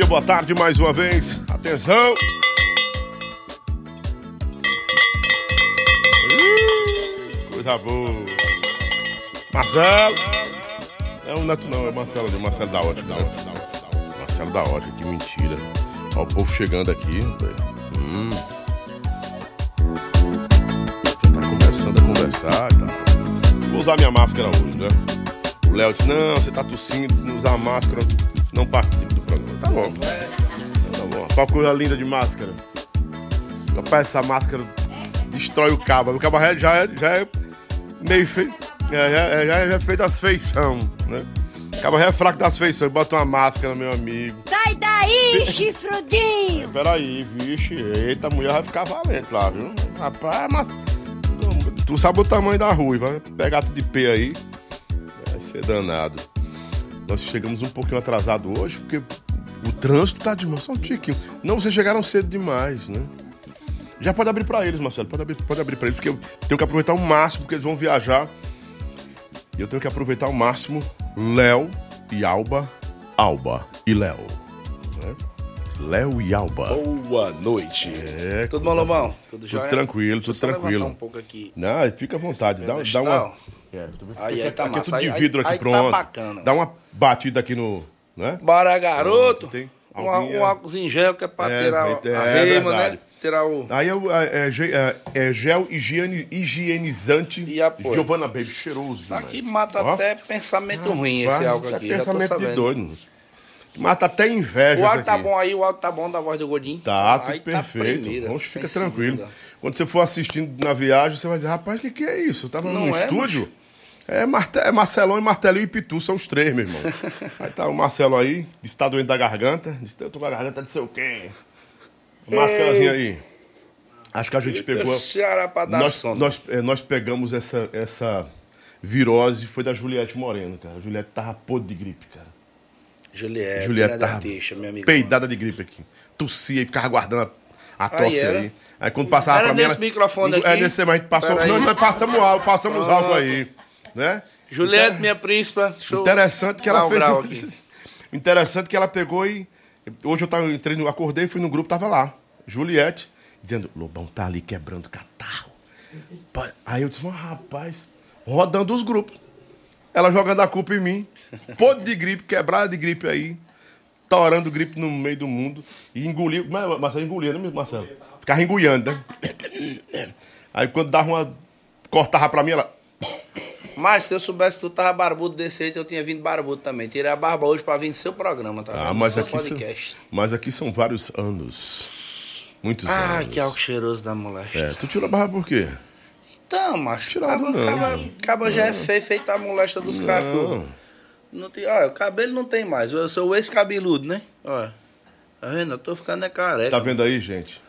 dia, boa tarde mais uma vez. Atenção! Coisa boa. Marcelo! É o Neto não, é Marcelo, é Marcelo da Ótica, Ótica. Marcelo da Ótica, que mentira. Ó, o povo chegando aqui. Hum. Tá começando a conversar tal. Vou usar minha máscara hoje, né? O Léo disse, não, você tá tossindo, se não usar máscara, não participe Tá bom. Tá bom. Qual coisa linda de máscara. Rapaz, essa máscara destrói o cabo. O cabo já é, já é meio feio. É, já, é, já é feio das feição, né? O cabo já é fraco das feições. Bota uma máscara, meu amigo. Sai daí, chifrudinho! Peraí, vixe, eita, a mulher vai ficar valente lá, viu? Rapaz, mas. Tu sabe o tamanho da rua, vai pegar tu de pé aí. Vai ser danado. Nós chegamos um pouquinho atrasado hoje, porque o trânsito tá de mão, só um tiquinho. Não, vocês chegaram cedo demais, né? Já pode abrir pra eles, Marcelo, pode abrir, pode abrir pra eles, porque eu tenho que aproveitar o máximo, porque eles vão viajar. E eu tenho que aproveitar ao máximo Léo e Alba, Alba e Léo. né? Léo e Alba. Boa noite. É, Tudo bom, Lobão? Tudo Tudo tranquilo, tudo tranquilo. um pouco aqui. Não, fica à vontade, dá, dá uma. É, Aí, aí tá aqui é massa. tudo de vidro aí- aqui aí tá pronto. bacana. Dá uma batida aqui no. Né? Bora, garoto. Pronto, tem Um, um álcool em gel que é pra É, tirar é, é a verdade. né? Tirar o... Aí é, é, é é- é gel higiene, higienizante E apoio. Giovanna Baby, cheiroso. demais. Aqui mata Ó. até pensamento ruim esse álcool aqui. é Já tô pensamento de sabendo. doido. Mata até inveja O áudio tá bom aí, o áudio tá bom da voz do Godinho. Tá, tudo Aí perfeito. primeira, Vamos, fica tranquilo. segunda. Quando você for assistindo na viagem, você vai dizer, rapaz, o que, que é isso? Eu tava Não num é, estúdio. É, Marte- é Marcelão e Martelinho e Pitu, são os três, meu irmão. aí tá o Marcelo aí, disse que tá doente da garganta. Disse, eu tô com a garganta de sei o quê. Máscarazinha aí. Acho que a gente pegou. Ceará pra dar Nós, sono. nós, é, nós pegamos essa, essa virose, foi da Juliette Moreno, cara. A Juliette tava podre de gripe, cara. Juliette, Juliette tava artista, meu amigo. peidada de gripe aqui. Tossia e ficava guardando a, a tosse era? aí. Aí quando passava Era pra mim... nesse ela- microfone É aqui? nesse, mas a gente passou... Pera aí. Não, nós passamos álcool, passamos Pronto. álcool aí, né? Juliette, Inter- minha príncipa. Show. Interessante que ela um fez... Interessante que ela pegou e... Hoje eu tava, entrei no, acordei, fui no grupo, tava lá. Juliette, dizendo, Lobão tá ali quebrando catarro. Aí eu disse, mas rapaz, rodando os grupos. Ela jogando a culpa em mim. Podre de gripe, quebrada de gripe aí. Torando gripe no meio do mundo. E engoliu. Mas, Marcelo engolia, né, Marcelo? Ficava engoliando, né? Aí quando dava uma. Cortava pra mim, ela. Mas se eu soubesse que tu tava barbudo desse jeito, eu tinha vindo barbudo também. Tirei a barba hoje pra vir no seu programa, tá? Ah, vendo? mas aqui, são, podcast. mas aqui são vários anos. Muitos Ai, anos. que álcool cheiroso da molesta. É, tu tirou a barba por quê? Então, macho, Tirado caba, não. caba, caba já é feio, feito a molesta dos cachorros. Não tem, olha, o cabelo não tem mais. Eu sou o ex-cabeludo, né? Olha. Tá vendo? Eu tô ficando é careca. Tá vendo aí, gente?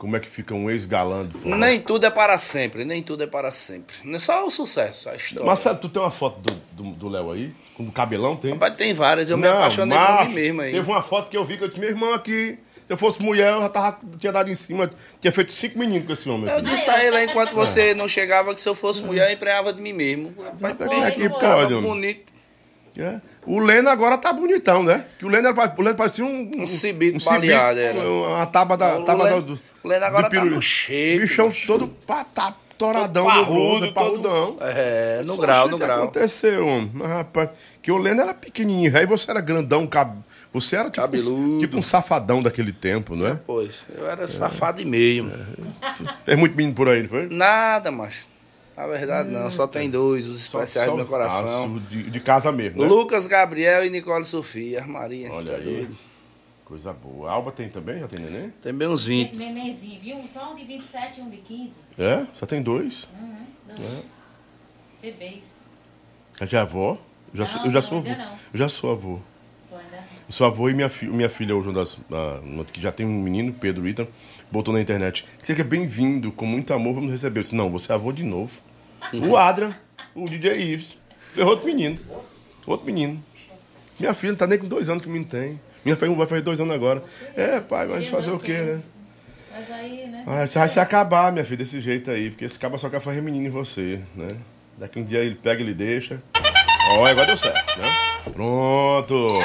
Como é que fica um ex-galã do forró? Nem tudo é para sempre, nem tudo é para sempre. Não é só o sucesso, a história. Marcelo, tu tem uma foto do Léo aí? Com o cabelão, tem? Rapaz, tem várias, eu me apaixonei por mim mesmo aí. Teve uma foto que eu vi que eu disse, meu irmão aqui, se eu fosse mulher, eu já tava, tinha dado em cima, tinha feito cinco meninos com esse homem. Eu disse a ele aí, enquanto você não chegava, que se eu fosse mulher, eu empregava de mim mesmo. Rapaz, Mas pensa aqui cara pode, bonito. É. O Leno agora tá bonitão, né? Que o Leno, era, o Leno parecia um... Um cibito baleado, era. Uma tábua da... Tábua Leno- do, o Leno agora tá no shape, Bichão macho. todo patá, toradão, Todo parrudo, parrudo, parrudão. É, no Só grau, no que grau. aconteceu, homem. Mas, rapaz, que o Leno era pequenininho, aí você era grandão, cab... você era tipo, Cabeludo. tipo um safadão daquele tempo, não é? Pois, eu era safado e meio. mano. Tem muito menino por aí, não foi? Nada, macho. Na verdade, não, só tem dois, os especiais Só- do meu coração. De, de casa mesmo, né? Lucas, Gabriel e Nicole Sofia. Maria, Olha tá aí. doido. Coisa boa. A Alba tem também? Já tem neném? Tem bem uns 20. Nenenzinho, viu? Só um de 27 e um de 15. É? Só tem dois? Uhum. Dois bebês. Já é avó? Eu já, sou, Não, eu já não, sou avô. ainda não. Eu já sou avô. Só ainda. Eu sou avô e minha, fi, minha filha, hoje, uma das, da- uma que já tem um menino, Pedro Ita, botou na internet. Seja bem-vindo, com muito amor, vamos receber. Eu disse, não, você é avô de novo. O Adrian, o DJ Ives. Ferrou outro menino. Outro menino. Minha filha não tá nem com dois anos que o menino tem. Minha filha vai fazer dois anos agora. É, pai, mas fazer o quê, né? Mas aí, né? Ah, você vai se acabar, minha filha, desse jeito aí, porque esse caba só quer fazer menino em você, né? Daqui um dia ele pega e ele deixa. Ó, agora deu certo, né? Pronto!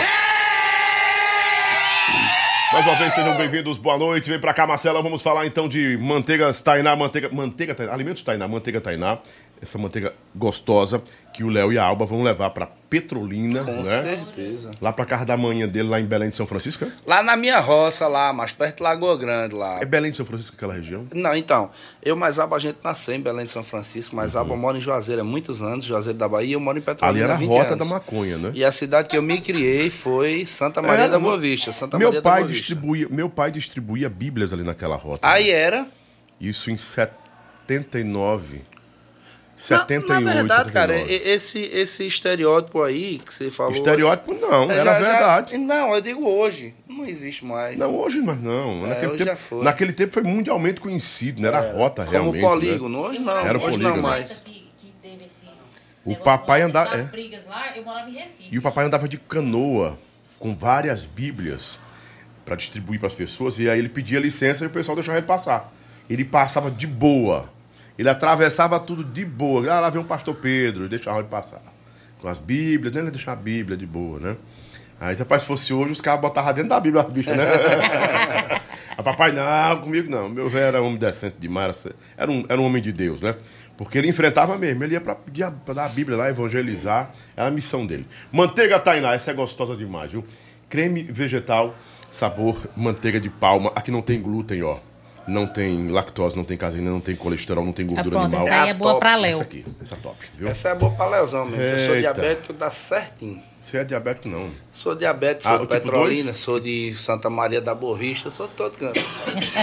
Mais uma vez, sejam bem-vindos, boa noite. Vem pra cá, Marcela. Vamos falar então de manteigas Tainá, manteiga, manteiga Tainá, alimentos Tainá, manteiga Tainá. Essa manteiga gostosa que o Léo e a Alba vão levar pra Petrolina, Com né? certeza. Lá pra casa da manhã dele, lá em Belém de São Francisco. é? Lá na minha roça, lá, mais perto de Lagoa Grande, lá. É Belém de São Francisco, aquela região? Não, então, eu mais Aba, a gente nasceu em Belém de São Francisco, mas Aba mora em Juazeiro há muitos anos, Juazeiro da Bahia, eu moro em Uhum. Ali Petrolina era a 20 rota anos. da maconha, né? E a cidade que eu me criei foi Santa Maria Era, da Boa Vista. Santa meu Maria da pai Boa Vista. distribuía, meu pai distribuía bíblias ali naquela rota. Aí era. Isso em 79. Na, 78, na verdade, cara, 79. e- esse, esse estereótipo aí que você falou. Estereótipo não, É, era já- já- verdade. não, eu digo hoje. Não existe mais. Não, hoje mas não. É, naquele, hoje tempo, já foi. naquele tempo foi mundialmente conhecido, não era rota Como realmente. polígono. né? Hoje não. Era hoje polígono. não mais. Que, que teve esse O papai andava- é. lá. E o papai andava de canoa com várias bíblias para distribuir para as pessoas. E aí ele pedia licença e o pessoal deixava ele passar. Ele passava de boa. Ele atravessava tudo de boa. Ah, lá vem o pastor Pedro, deixava ele passar. Com as bíblias, nem ele deixava a bíblia de boa, né? Aí, rapaz, se fosse hoje, os caras botavam dentro da Bíblia as bichas, né? Aí, papai, não, comigo não. Meu velho era homem decente demais. Era um, era um homem de Deus, né? Porque ele enfrentava mesmo. Ele ia a- pra dar a Bíblia lá, evangelizar. Era a missão dele. Manteiga Tainá, essa é gostosa demais, viu? Creme vegetal, sabor manteiga de palma. Aqui não tem glúten, ó. Não tem lactose, não tem caseína, não tem colesterol, não tem Ah, gordura pronto, animal. essa aí é Ah, boa top. pra Essa Léo. aqui, essa top, viu? Essa é boa pra Leozão mesmo. Eu sou diabético, dá certinho. Você é diabético, não. Sou diabético, Ah, sou de tipo Petrolina, dois? sou de Santa Maria da Boa Vista, sou de todo canto.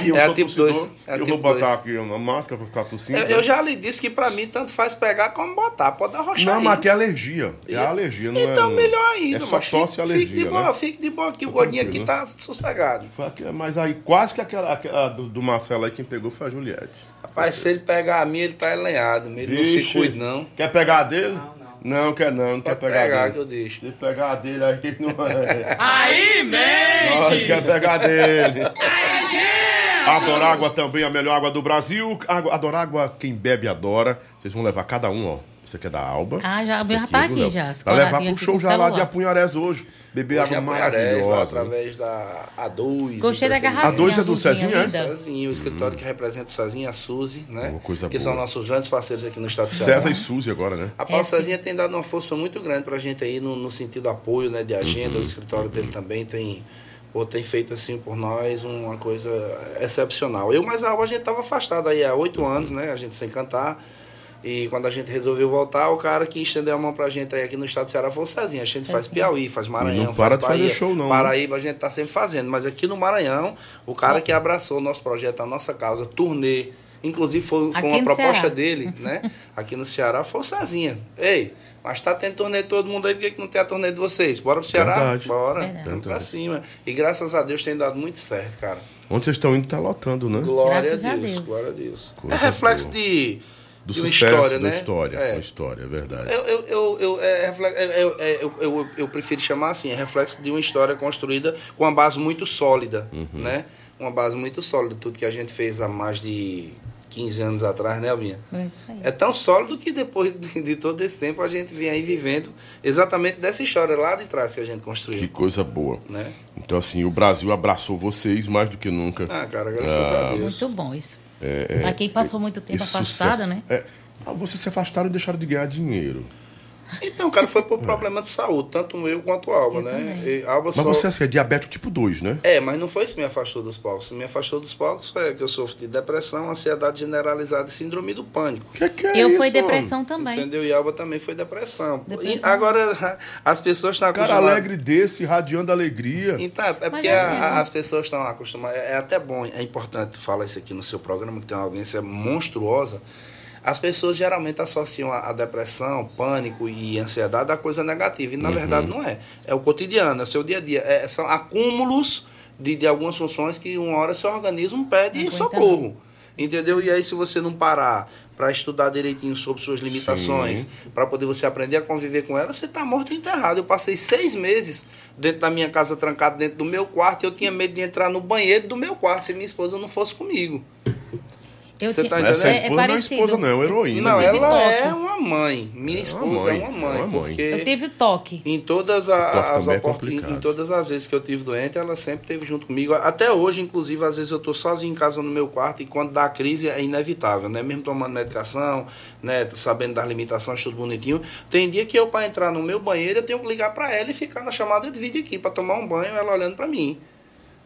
E eu É sou tipo tossidor, dois, é eu tipo vou botar dois. aqui uma máscara pra ficar tossindo. Eu, eu já lhe disse que pra mim tanto faz pegar como botar, pode arrochar Não, aí. mas aqui é alergia. É alergia, não é... Então melhor ainda, É só mas fique, alergia, fique de boa, né? fique de boa aqui, o gordinho aqui tá sossegado. Foi aqui, Mas aí quase que aquela, aquela do, do Marcelo aí quem pegou foi a Juliette. Rapaz, se ele pegar a minha, ele tá elenhado, ele não se Vixe. cuida não. Quer pegar a dele? Não, não. quer não, não quer pegar, pegar a que dele. eu deixo. Se pegar a dele aí não é. Aí, Nossa, mente! quer pegar a dele. Adorágua também, a melhor água do Brasil. Água, Adorágua, quem bebe adora. Vocês vão levar cada um, ó. Aqui é da Alba. Ah, já- já tá é aqui, Léo. já, Vai escoradinho levar pro show já lá de. Apunharés hoje. Beber é água maravilhosa. através da A2. Gostei da garrafinha. A dois é do Cezinha, é? linda. Cezinho, o escritório que representa o Cezinha e a Suzy, né? Oh, coisa que boa. são nossos grandes parceiros aqui no estado de Ceará. César e Suzy agora, né? A Paula É, Cezinha tem dado uma força muito grande pra gente aí no, no sentido de apoio, né? De agenda, o escritório dele também tem, pô, tem feito assim por nós uma coisa excepcional. Eu, mas a Alba, a gente tava afastado aí há oito anos, né? A gente sem cantar. E quando a gente resolveu voltar, o cara que estendeu a mão pra gente aí aqui no estado do Ceará foi o Cezinha. A gente faz Piauí, faz Maranhão, não para faz de fazer show, não, né? Paraíba, a gente tá sempre fazendo. Mas aqui no Maranhão, o cara que abraçou o nosso projeto, a nossa causa, turnê, inclusive foi, foi uma proposta Ceará. dele, né? Aqui no Ceará, foi o Cezinha. Ei, mas tá tendo turnê de todo mundo aí, por que, que não tem a turnê de vocês? Bora pro Ceará? Verdade. Bora. Verdade. Vamos pra Verdade. cima. E graças a Deus tem dado muito certo, cara. Onde vocês estão indo tá lotando, né? Glória Graças a a Deus, Deus. glória a Deus. Coisa é reflexo boa. de, Do sucesso história, da né? história. É. Da história, é verdade. Eu, eu, eu, eu, é é- é- é- eu, eu, eu prefiro chamar assim, é reflexo de uma história construída com uma base muito sólida, Uhum. né? Uma base muito sólida, tudo que a gente fez há mais de 15 anos atrás, né, Albinha? É isso aí. É tão sólido que depois de, de todo esse tempo a gente vem aí vivendo exatamente dessa história lá de trás que a gente Que construiu, coisa boa. né? Então, assim, o Brasil abraçou vocês mais do que nunca. Ah, cara, graças a Deus. Muito bom isso. Pra quem passou muito tempo sucesso. né? É. Ah, vocês se afastaram e deixaram de ganhar dinheiro. Então, cara, foi por problema de saúde, tanto eu quanto o Alba, Eu né? E Alba Mas só... você, assim, é diabético tipo 2, né? É, mas não foi isso que me afastou dos palcos. O que me afastou dos palcos foi que eu sofro de depressão, ansiedade generalizada e síndrome do pânico. Que que é eu isso, fui depressão também. Entendeu? E Alba também foi depressão. Depressão. E agora, as pessoas estão Cara acostumadas... alegre desse, radiando alegria. Então, é porque é assim, a- né? as pessoas estão acostumadas. É, é até bom, é importante falar isso aqui no seu programa, que tem uma audiência monstruosa. As pessoas geralmente associam a, a depressão, pânico e ansiedade a coisa negativa. E na Uhum. verdade não é. É o cotidiano, é o seu dia a dia. É- são acúmulos de, de algumas funções que uma hora seu organismo pede socorro. Entendeu? E aí, se você não parar para estudar direitinho sobre suas limitações, para poder você aprender a conviver com elas, você está morto e enterrado. Eu passei seis meses dentro da minha casa, trancado dentro do meu quarto, e eu tinha medo de entrar no banheiro do meu quarto se minha esposa não fosse comigo. Você tinha- tá Essa entendendo? esposa não é esposa, não, é uma heroína. Não, ela toque. é uma mãe. Minha É uma esposa mãe, é uma mãe. é uma mãe. Porque Eu tive toque. em todas a- Toque as é oportun- em, todas as vezes que eu tive doente, ela sempre esteve junto comigo. Até hoje, inclusive, às vezes eu estou sozinho em casa no meu quarto e quando dá a crise é inevitável, né? Mesmo tomando medicação, né? Sabendo das limitações, tudo bonitinho. Tem dia que eu, para entrar no meu banheiro, eu tenho que ligar para ela e ficar na chamada de vídeo aqui para tomar um banho, ela olhando para mim.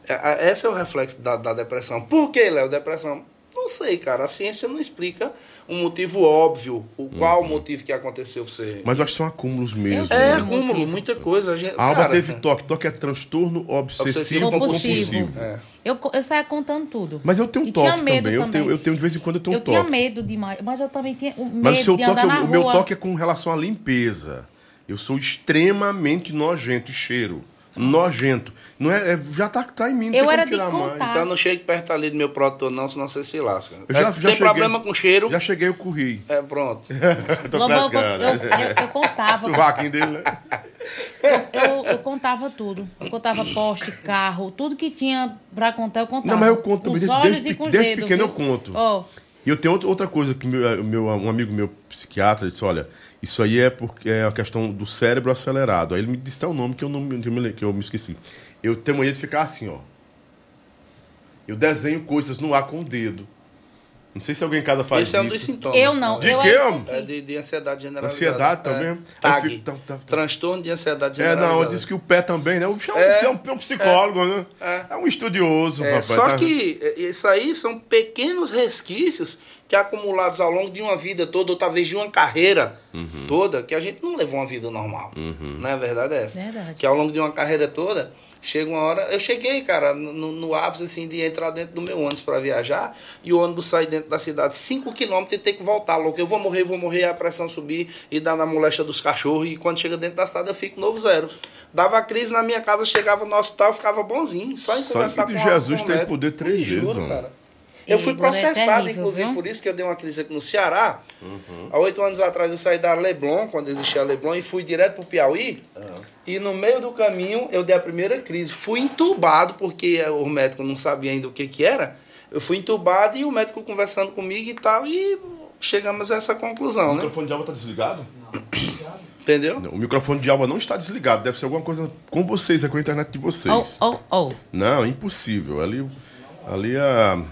É, é- Esse é o reflexo da, da depressão. Por que, Léo, depressão? Não sei, cara. A ciência não explica um motivo óbvio, o qual o motivo que aconteceu pra você. Mas eu acho que são acúmulos mesmo. É, né? acúmulo, motivo. muita coisa. A gente, A Alba cara, teve toque. Toque é transtorno obsessivo, Obsessivo compulsivo. compulsivo. É. Eu, eu saía contando tudo. Mas eu tenho E toque tinha medo também. Eu também. tenho, eu tenho de vez em quando eu tenho eu toque. tinha medo demais, mas eu também tinha um medo Mas o seu de toque, andar na o rua. meu toque é com relação à limpeza. Eu sou extremamente nojento e cheiro. Nojento. Não é, é- já tá, tá em mim, não Eu tem era como de tirar mais. contar. Então não chegue perto ali do meu produtor, não, senão você se lasca. Eu já- É, já tem cheguei- problema com cheiro? Já cheguei, eu corri. É, pronto. Tô Lobão, eu, eu, eu- eu contava. Sovaquinho dele, né? Eu, eu contava tudo. Eu contava poste, carro, tudo que tinha pra contar, eu contava. Não, mas eu conto Com também. os Desde, olhos desde, e desde pequeno eu viu? conto. Ó, E eu tenho outra- outra coisa que meu, meu, um amigo meu, psiquiatra, disse, olha, isso aí é porque é a questão do cérebro acelerado. Aí ele me disse até o nome que eu, não, que eu me esqueci. Eu tenho mania de ficar assim, ó. Eu desenho coisas no ar com o dedo. Não sei se alguém em casa faz Esse é um dos isso. sintomas. eu não. De eu quê, isso É de, de ansiedade generalizada. Ansiedade também? É. Eu TAG. fico- tá, tá, tá. Transtorno de ansiedade É, generalizada. não, disse que o pé também, né? O bicho é um, É. é um, é um psicólogo, né? É. É um estudioso, É, rapaz. só tá? que é, isso aí são pequenos resquícios que acumulados ao longo de uma vida toda, ou talvez de uma carreira Uhum. toda, que a gente não levou uma vida normal. Não é a verdade é essa? Verdade. Que ao longo de uma carreira toda, chega uma hora. Eu cheguei, cara, no, no ápice assim, de entrar dentro do meu ônibus para viajar, e o ônibus sai dentro da cidade 5 km e ter que voltar, louco. Eu vou morrer, vou morrer, a pressão subir e dar na moléstia dos cachorros, e quando chega dentro da cidade eu fico novo zero. Dava crise na minha casa, chegava no hospital, ficava bonzinho, só em Sangue conversar de com a- Jesus com tem médico. poder três vezes, juro, mano. cara. Eu fui Igor, é processado, terrível, inclusive, viu? por isso que eu dei uma crise aqui no Ceará. Há oito anos atrás eu saí da Leblon, quando existia a Leblon, e fui direto pro Piauí. E no meio do caminho eu dei a primeira crise. Fui entubado, porque o médico não sabia ainda o que, que era. Eu fui entubado e o médico conversando comigo e tal, e chegamos a essa conclusão, O né? microfone de alba tá desligado? Entendeu? Não, o microfone de alba não está desligado. Deve ser alguma coisa com vocês, é com a internet de Oh, vocês. oh, oh. Não, impossível. Ali, ali a,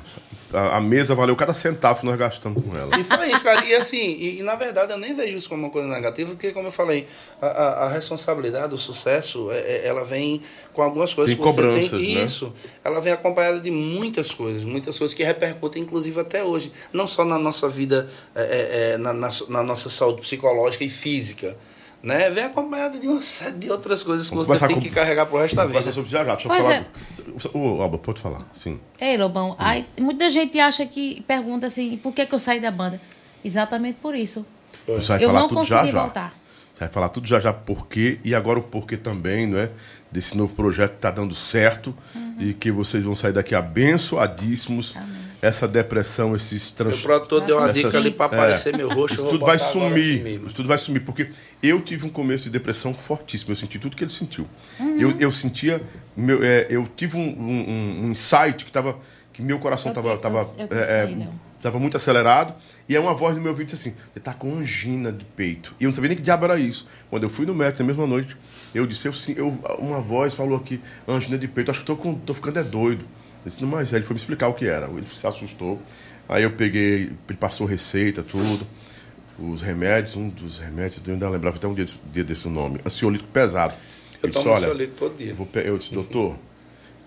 a, a mesa valeu cada centavo que nós gastamos com ela. E foi isso, cara. E assim, e, e, na verdade eu nem vejo isso como uma coisa negativa, porque como eu falei, a, a, a responsabilidade, o sucesso, é- é- ela vem com algumas coisas Tem que você cobranças, tem. né? Isso. Ela vem acompanhada de muitas coisas, muitas coisas que repercutem, inclusive até hoje. Não só na nossa vida, é, é, é, na, na, na nossa saúde psicológica e física. Né? Vem acompanhada de uma série de outras coisas que Vamos você tem com- que carregar pro resto da vida. sobre já já. Deixa eu Pois falar. Ô, Alba, pode falar. Sim. Ei, Lobão, aí, muita gente acha que pergunta assim, por que, que eu saí da banda? Exatamente por isso. Foi. Você vai eu falar não tudo já consegui já. voltar. Você vai falar tudo já já porquê e agora o porquê também, não é? Desse novo projeto que está dando certo Uhum. e que vocês vão sair daqui abençoadíssimos. Essa depressão, esses O transtornos. produtor deu uma Essas- dica ali para é. aparecer meu rosto. Isso tudo vai sumir. comigo. Isso tudo vai sumir. Porque eu tive um começo de depressão fortíssimo. Eu senti tudo que ele sentiu. Uhum. Eu, eu sentia. Meu, é, eu tive um, um- um insight que tava. Que meu coração estava tava, tenho é, aí, Léo. tava muito acelerado. E aí uma voz no meu ouvido disse assim: Você tá com angina de peito. E eu não sabia nem que diabo era isso. Quando eu fui no médico na mesma noite, eu disse: eu, sim- eu, Uma voz falou aqui: Angina de peito. Acho que tô, com, tô ficando é doido. Eu disse, mas aí ele foi me explicar o que era. Ele se assustou. Aí eu peguei, ele passou receita, tudo. Os remédios, um dos remédios, eu ainda lembrava até um dia, dia desse nome, ansiolítico pesado. Eu Ele tomo disse, ansiolítico todo dia. eu, vou eu disse, doutor,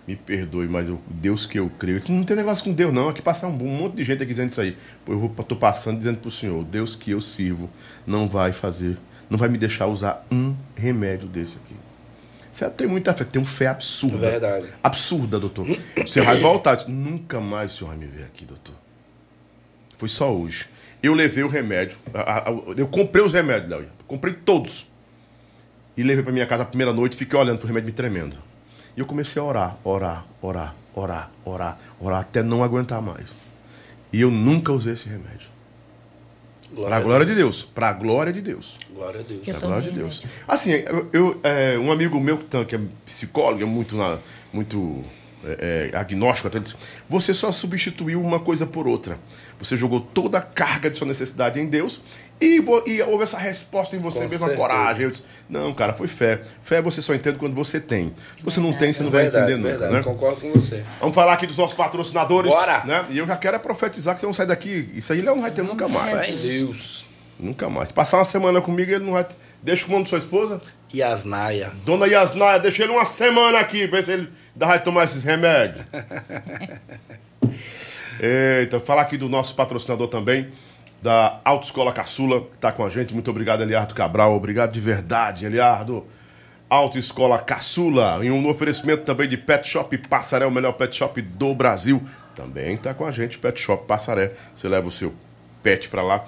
me perdoe, mas eu, Deus que eu creio. Ele disse, não tem negócio com Deus, não. Aqui passa um, um monte de gente aqui dizendo isso aí. Eu vou, tô passando dizendo pro senhor, Deus que eu sirvo não vai fazer, não vai me deixar usar um remédio desse aqui. Você tem muita fé, tem uma fé absurda. Verdade. Absurda, doutor. Você vai voltar. Disse, Nunca mais o senhor vai me ver aqui, doutor. Foi só hoje. Eu levei o remédio. a- a- eu comprei os remédios, Léo. Comprei todos. E levei pra minha casa a primeira noite, fiquei olhando pro remédio me tremendo. E eu comecei a orar, orar, orar, orar, orar, orar, até não aguentar mais. E eu nunca usei esse remédio. Pra glória de Deus. Pra glória de Deus. Glória a Deus. Eu Pra glória de Deus. remédio. Assim, eu, eu, é, um amigo meu que tá- que é psicólogo, é muito, na- muito é, é, agnóstico, até disse, você só substituiu uma coisa por outra. Você jogou toda a carga de sua necessidade em Deus e, e houve essa resposta em você Com mesmo, a certeza. coragem. Eu disse, não, cara, foi fé. Fé você só entende quando você tem. Se você não Verdade. tem, você não verdade, vai entender verdade. nunca, né? Concordo com você. Vamos falar aqui dos nossos patrocinadores. Bora! Né? E eu já quero é profetizar que vocês vão sair daqui. Isso aí Léo não vai ter nunca mais. Fé em Deus. Nunca mais. Passar uma semana comigo, ele não vai. Deixa o de sua esposa. E as Naia. Dona Yasnaya, deixa ele uma semana aqui, ver se ele ainda vai tomar esses remédios. Eita, falar aqui do nosso patrocinador também, da Autoescola Caçula, que está com a gente. Muito obrigado, Eliardo Cabral. Obrigado de verdade, Eliardo. Autoescola Caçula, em um oferecimento também de Pet Shop Passaré, o melhor pet shop do Brasil. Também está com a gente, Pet Shop Passaré. Você leva o seu pet para lá.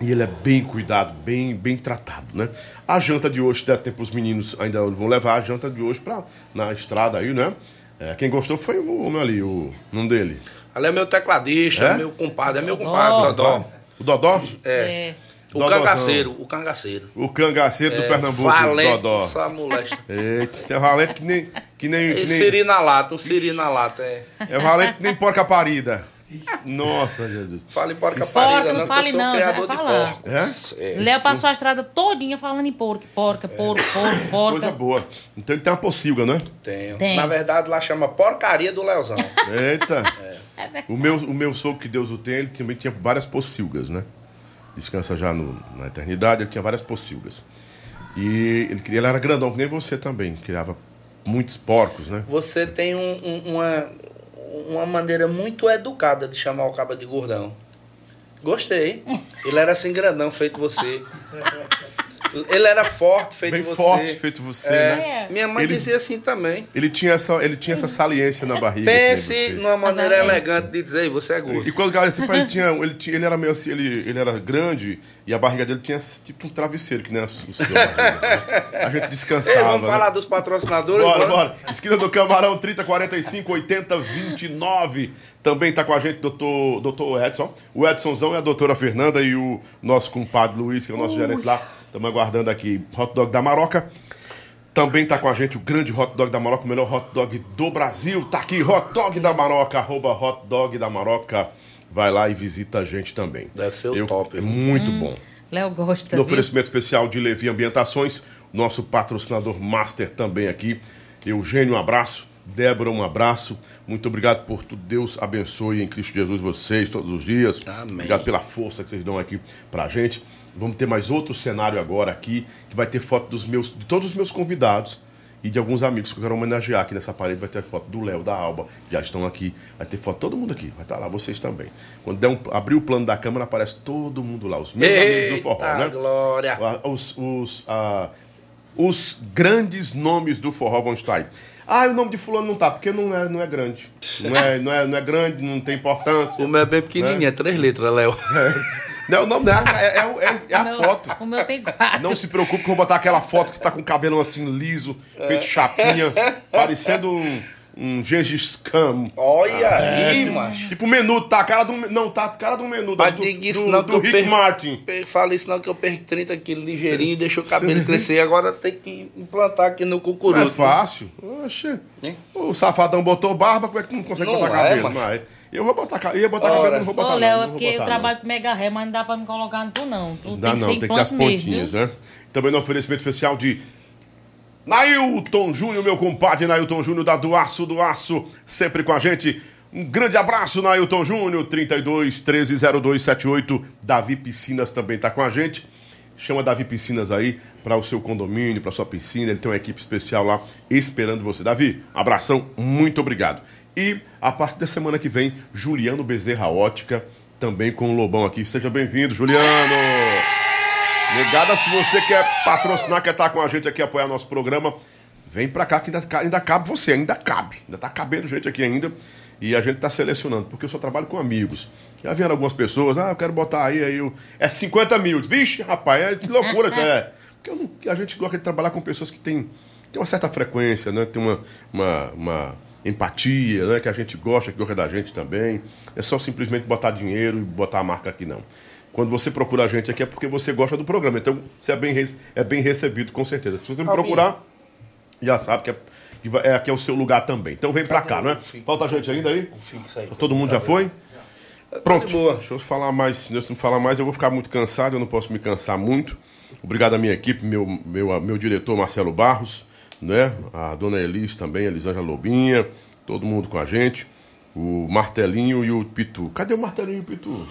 E ele é bem cuidado, bem, bem tratado, né? A janta de hoje, dá tempo os meninos ainda vão levar a janta de hoje pra, na estrada aí, né? É, quem gostou foi o homem ali, o nome dele. Ali é meu tecladista, É? é meu compadre, é meu compadre, Dodó. O Dodó? É. O Dodózão. cangaceiro, o cangaceiro. O cangaceiro do Pernambuco, Valente, Dodó. essa molesta. Eita, você é valente que nem. Que nem, que E nem siri na lata, um siri na lata, é. é valente que nem porca parida. Nossa, Jesus. Fala em porca Porca, parida, não não, fale eu sou não, já criador vai de falar. porcos. É? Léo passou a estrada todinha falando em porco, porca, porco, porco, porca. Coisa boa. Então ele tem uma pocilga, né? Tenho. Tem. Na verdade, lá chama porcaria do Leozão. Eita. É O meu, o meu sogro, que Deus o tem, ele também tinha várias pocilgas, né? Descansa já no- na eternidade, ele tinha várias pocilgas. E ele, queria- ele era grandão, que nem você também. Criava muitos porcos, né? Você tem um- um- uma, uma maneira muito educada de chamar o caba de gordão. Gostei. Ele era assim grandão, feito você. Ele era forte, feito Bem você. forte, feito você, É. né? Minha mãe Ele- dizia assim também. Ele tinha essa, ele tinha essa saliência na barriga. Pense numa maneira elegante de dizer, "Ei, você é gordo. E quando o cara assim, ele tinha, ele tinha, ele era meio assim, ele, ele era grande e a barriga dele tinha tipo um travesseiro que nem a su- o seu barriga, né? A gente Ei, descansava. vamos né? falar dos patrocinadores? Bora, bora. Esquina do Camarão, 30, 45, 80, 29. Também tá com a gente doutor, doutor Edson. O Edsonzão é a doutora Fernanda e o nosso compadre Luiz, que é o nosso gerente lá. Estamos aguardando aqui hot dog da Maroca. Também tá com a gente o grande hot dog da Maroca, o melhor hot dog do Brasil. Tá aqui, hot dog da Maroca, arroba hot dog da Maroca. Vai lá e visita a gente também. Deve ser o top, É muito bom. Léo gosta. No oferecimento especial de Levi Ambientações, nosso patrocinador master também aqui. Eugênio, um abraço. Débora, um abraço. Muito obrigado por tudo. Deus abençoe em Cristo Jesus vocês todos os dias. Amém. Obrigado pela força que vocês dão aqui pra gente. Vamos ter mais outro cenário agora aqui, que vai ter foto dos meus, de todos os meus convidados e de alguns amigos que eu quero homenagear aqui nessa parede. Vai ter foto do Léo, da Alba, já estão aqui. Vai ter foto todo mundo aqui. Vai estar lá vocês também. Quando der um, abrir o plano da câmera, aparece todo mundo lá. Os meus amigos do forró, Eita né? glória. Ah, Os, os, ah, os grandes nomes do forró vão estar aí. Ah, o nome de fulano não tá, porque não é, não é grande. Não é, não, é, não é grande, não tem importância. O meu é bem pequenininho, é três letras, Léo. Não, o nome dela é, é, é- é O a meu- foto. O meu tem quatro. Não se preocupe que eu vou botar aquela foto que você tá com o cabelo assim liso, feito chapinha, parecendo um, um Gengis Khan. Olha aí, tipo, macho. tipo menudo, tá a cara um. Não, tá a cara de um menudo. Mas do, diga isso do, não, do que eu Rick perco- Martin. Fala isso não que eu perco 30 quilos ligeirinho e deixo o cabelo crescer. Agora tem que implantar aqui no Não cucuruto. é fácil. Oxe. Hein? O safadão botou barba, como é que não consegue Não botar é, cabelo? macho. Não é. Eu vou botar, ca- eu ia botar Ora. cabelo, não vou botar Ô, não, Léo, não é porque botar, eu não. trabalho com mega ré, mas não dá pra me colocar no tu, não. Tu Dá tem que não, tem que ter as mesmo, pontinhas, viu? né? Também no oferecimento especial de Nailton Júnior, meu compadre Nailton Júnior da Doaço do Aço, sempre com a gente. Um grande abraço, Nailton Júnior, 32 13 02 78. Davi Piscinas também tá com a gente. Chama Davi Piscinas aí para o seu condomínio, para sua piscina. Ele tem uma equipe especial lá esperando você. Davi, abração, muito obrigado. E a partir da semana que vem, Juliano Bezerra Ótica, também com o Lobão aqui. Seja bem-vindo, Juliano! Negada, se você quer patrocinar, quer estar com a gente aqui, apoiar nosso programa, vem pra cá que ainda, ainda cabe você, ainda cabe. Ainda tá cabendo gente aqui ainda. E a gente está selecionando, porque eu só trabalho com amigos. Já vieram algumas pessoas, ah, eu quero botar aí, aí eu... é 50 mil. Vixe, rapaz, é que loucura, é. Porque não- a gente gosta de trabalhar com pessoas que têm, têm uma certa frequência, né? Tem uma, uma, uma empatia, né? Que a gente gosta, que gosta da gente também. É só simplesmente botar dinheiro e botar a marca aqui, não. Quando você procura a gente aqui é porque você gosta do programa. Então, você é bem, é bem recebido, com certeza. Se você me procurar, já sabe que, é, que vai- é, aqui é o seu lugar também. Então vem pra cá, não é? Falta gente ainda aí? Aí. Todo mundo já foi? Pronto. boa. Deixa eu falar mais. Se eu não falar mais, eu vou ficar muito cansado. Eu não posso me cansar muito. Obrigado à minha equipe, meu, meu, meu diretor Marcelo Barros, né? A dona Elis também, Elisângela Lobinha, todo mundo com a gente. O Martelinho e o Pitu. Cadê o Martelinho e o Pitu?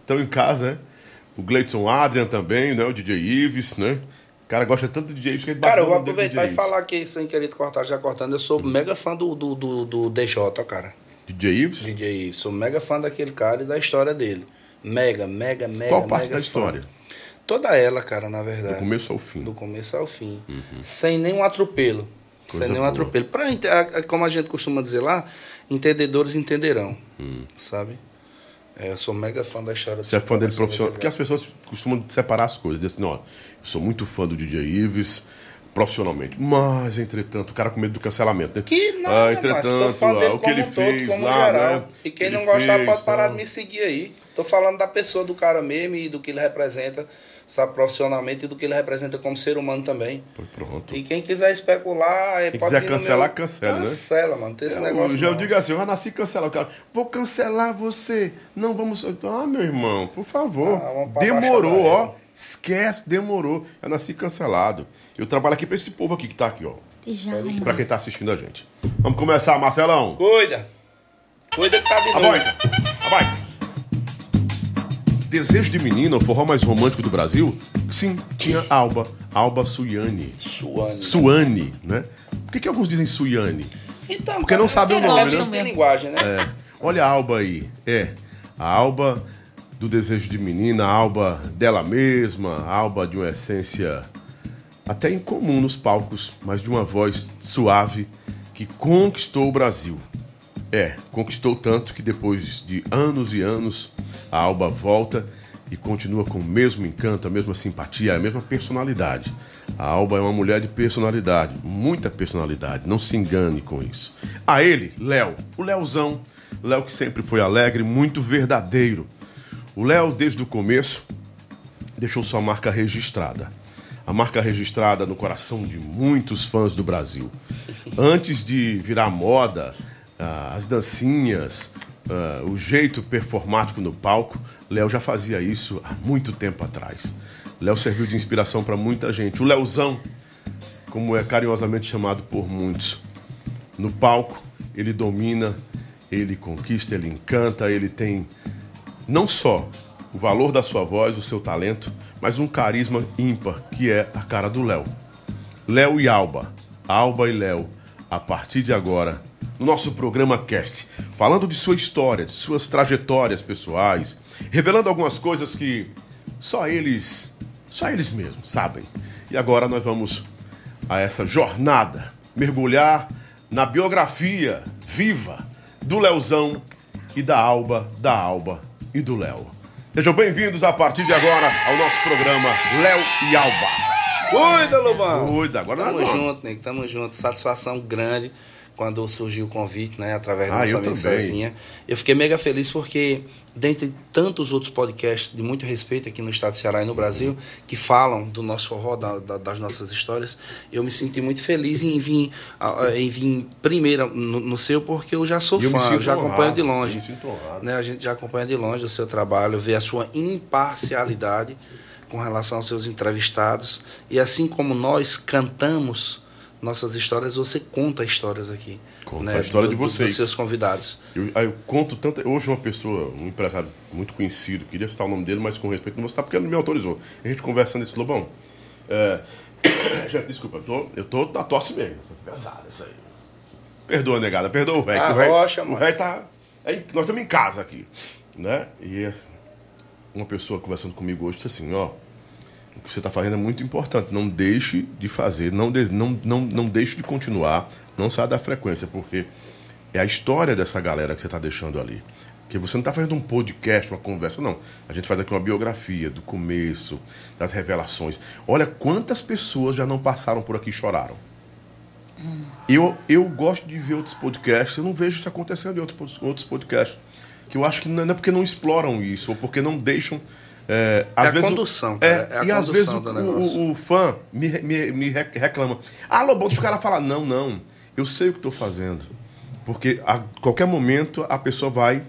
Estão em casa, né? O Gleidson Adrian também, né? O DJ Ives, né? O cara gosta tanto de DJ Ives que ele Cara, eu vou aproveitar e falar aqui, sem querer cortar, já cortando, eu sou mega fã do, do, do, do DJ, cara. Ives. DJ Ives? DJ Ives. Sou mega fã daquele cara e da história dele. Mega, mega, mega, Qual parte mega da fã. história? Toda ela, cara, na verdade. Do começo ao fim. Do começo ao fim. Sem nenhum atropelo. Coisa sem nenhum boa. atropelo. Pra, como a gente costuma dizer lá, entendedores entenderão. Hum. Sabe? É, eu sou mega fã da história do Você é fã dele profissional? Porque Santos. as pessoas costumam separar as coisas. Dizem assim, ó, eu sou muito fã do DJ Ives profissionalmente. Mas, entretanto, o cara com medo do cancelamento, né? Que nada, ah, entretanto, ah, o que ele um todo, fez como lá, geral. né? E quem Ele não gostar fez, pode parar tal. de me seguir aí. Tô falando da pessoa, do cara mesmo e do que ele representa, sabe, profissionalmente e do que ele representa como ser humano também. Pronto. E quem quiser especular, é, Quem pode quiser cancelar, meu... cancela, né? Cancela, mano. Tem esse Eu, negócio. já eu não. digo assim, eu já nasci cancelar o cara. Vou cancelar você. Não vamos. Ah, meu irmão, por favor. Ah, demorou, ó. Esquece, demorou. Eu nasci cancelado. Eu trabalho aqui pra esse povo aqui que tá aqui, ó. Pijama. Pra quem tá assistindo a gente. Vamos começar, Marcelão. Cuida. Cuida que tá de A novo. A boica. Desejo de menina, o forró mais romântico do Brasil? Sim, tinha Alba. Alba Suiane. Suane. Suane, né? Por que, que alguns dizem Suiane? Então, Porque não sabe o nome, né? de linguagem, né? É. Olha a Alba aí. É. A Alba do desejo de menina, a Alba dela mesma, a Alba de uma essência até incomum nos palcos, mas de uma voz suave que conquistou o Brasil. É, conquistou tanto que depois de anos e anos, a Alba volta e continua com o mesmo encanto, a mesma simpatia, a mesma personalidade. A Alba é uma mulher de personalidade, muita personalidade, não se engane com isso. A ele, Léo, o Léozão, Léo que sempre foi alegre, muito verdadeiro. O Léo, desde o começo, deixou sua marca registrada. A marca registrada no coração de muitos fãs do Brasil. Antes de virar moda, ah, as dancinhas, ah, o jeito performático no palco, Léo já fazia isso há muito tempo atrás. Léo serviu de inspiração para muita gente. O Léozão, como é carinhosamente chamado por muitos, no palco, ele domina, ele conquista, ele encanta, ele tem não só o valor da sua voz, o seu talento, mas um carisma ímpar, que é a cara do Léo. Léo e Alba, Alba e Léo, a partir de agora, no nosso programa Cast, falando de sua história, de suas trajetórias pessoais, revelando algumas coisas que só eles, só eles mesmos sabem. E agora nós vamos a essa jornada, mergulhar na biografia viva do Leozão e da Alba, da Alba e do Léo. Sejam bem-vindos a partir de agora ao nosso programa Léo e Alba. Cuida, Lobão. Cuida, agora Tamo nós vamos. junto, nego. Tamo junto. Satisfação grande quando surgiu o convite, né? Através da Ah, nossa eu. Cezinha. Fiquei mega feliz porque, dentre tantos outros podcasts de muito respeito aqui no estado do Ceará e no Brasil, que falam do nosso forró, da- da- das nossas histórias, eu me senti muito feliz em vir, em vir primeiro no, no seu, porque eu já sou eu fã, eu já honrado, acompanho de eu longe. me sinto honrado. Né, a gente já acompanha de longe o seu trabalho, vê a sua imparcialidade com relação aos seus entrevistados. E assim como nós cantamos nossas histórias, você conta histórias aqui. Conta né, a história do- de vocês. Dos seus convidados. Eu, eu conto tanto. Hoje, uma pessoa, um empresário muito conhecido, queria citar o nome dele, mas com respeito não vou citar porque ele não me autorizou. A gente conversando esse Lobão. É, gente, desculpa, eu tô, eu tô na tosse mesmo. Pesada isso aí. Perdoa, negada, perdoa o velho. Ah, o rocha, O velho tá. é nós estamos em casa aqui. Né? E uma pessoa conversando comigo hoje disse assim: ó, o que você está fazendo é muito importante. Não deixe de fazer, não, de- não, não, não deixe de continuar, não saia da frequência, porque é a história dessa galera que você está deixando ali. Porque você não está fazendo um podcast, uma conversa, não. A gente faz aqui uma biografia do começo, das revelações. Olha quantas pessoas já não passaram por aqui e choraram. Eu, eu gosto de ver outros podcasts, eu não vejo isso acontecendo em outros, outros podcasts. Que eu acho que não é porque não exploram isso, ou porque não deixam. É, às É a vezes, o- condução, é, cara, é a e às vezes o, condução do negócio. o- o fã me, me, me re- reclama. Ah, Lobão, deixa o cara falar. Não, não. Eu sei o que estou fazendo. Porque a qualquer momento a pessoa vai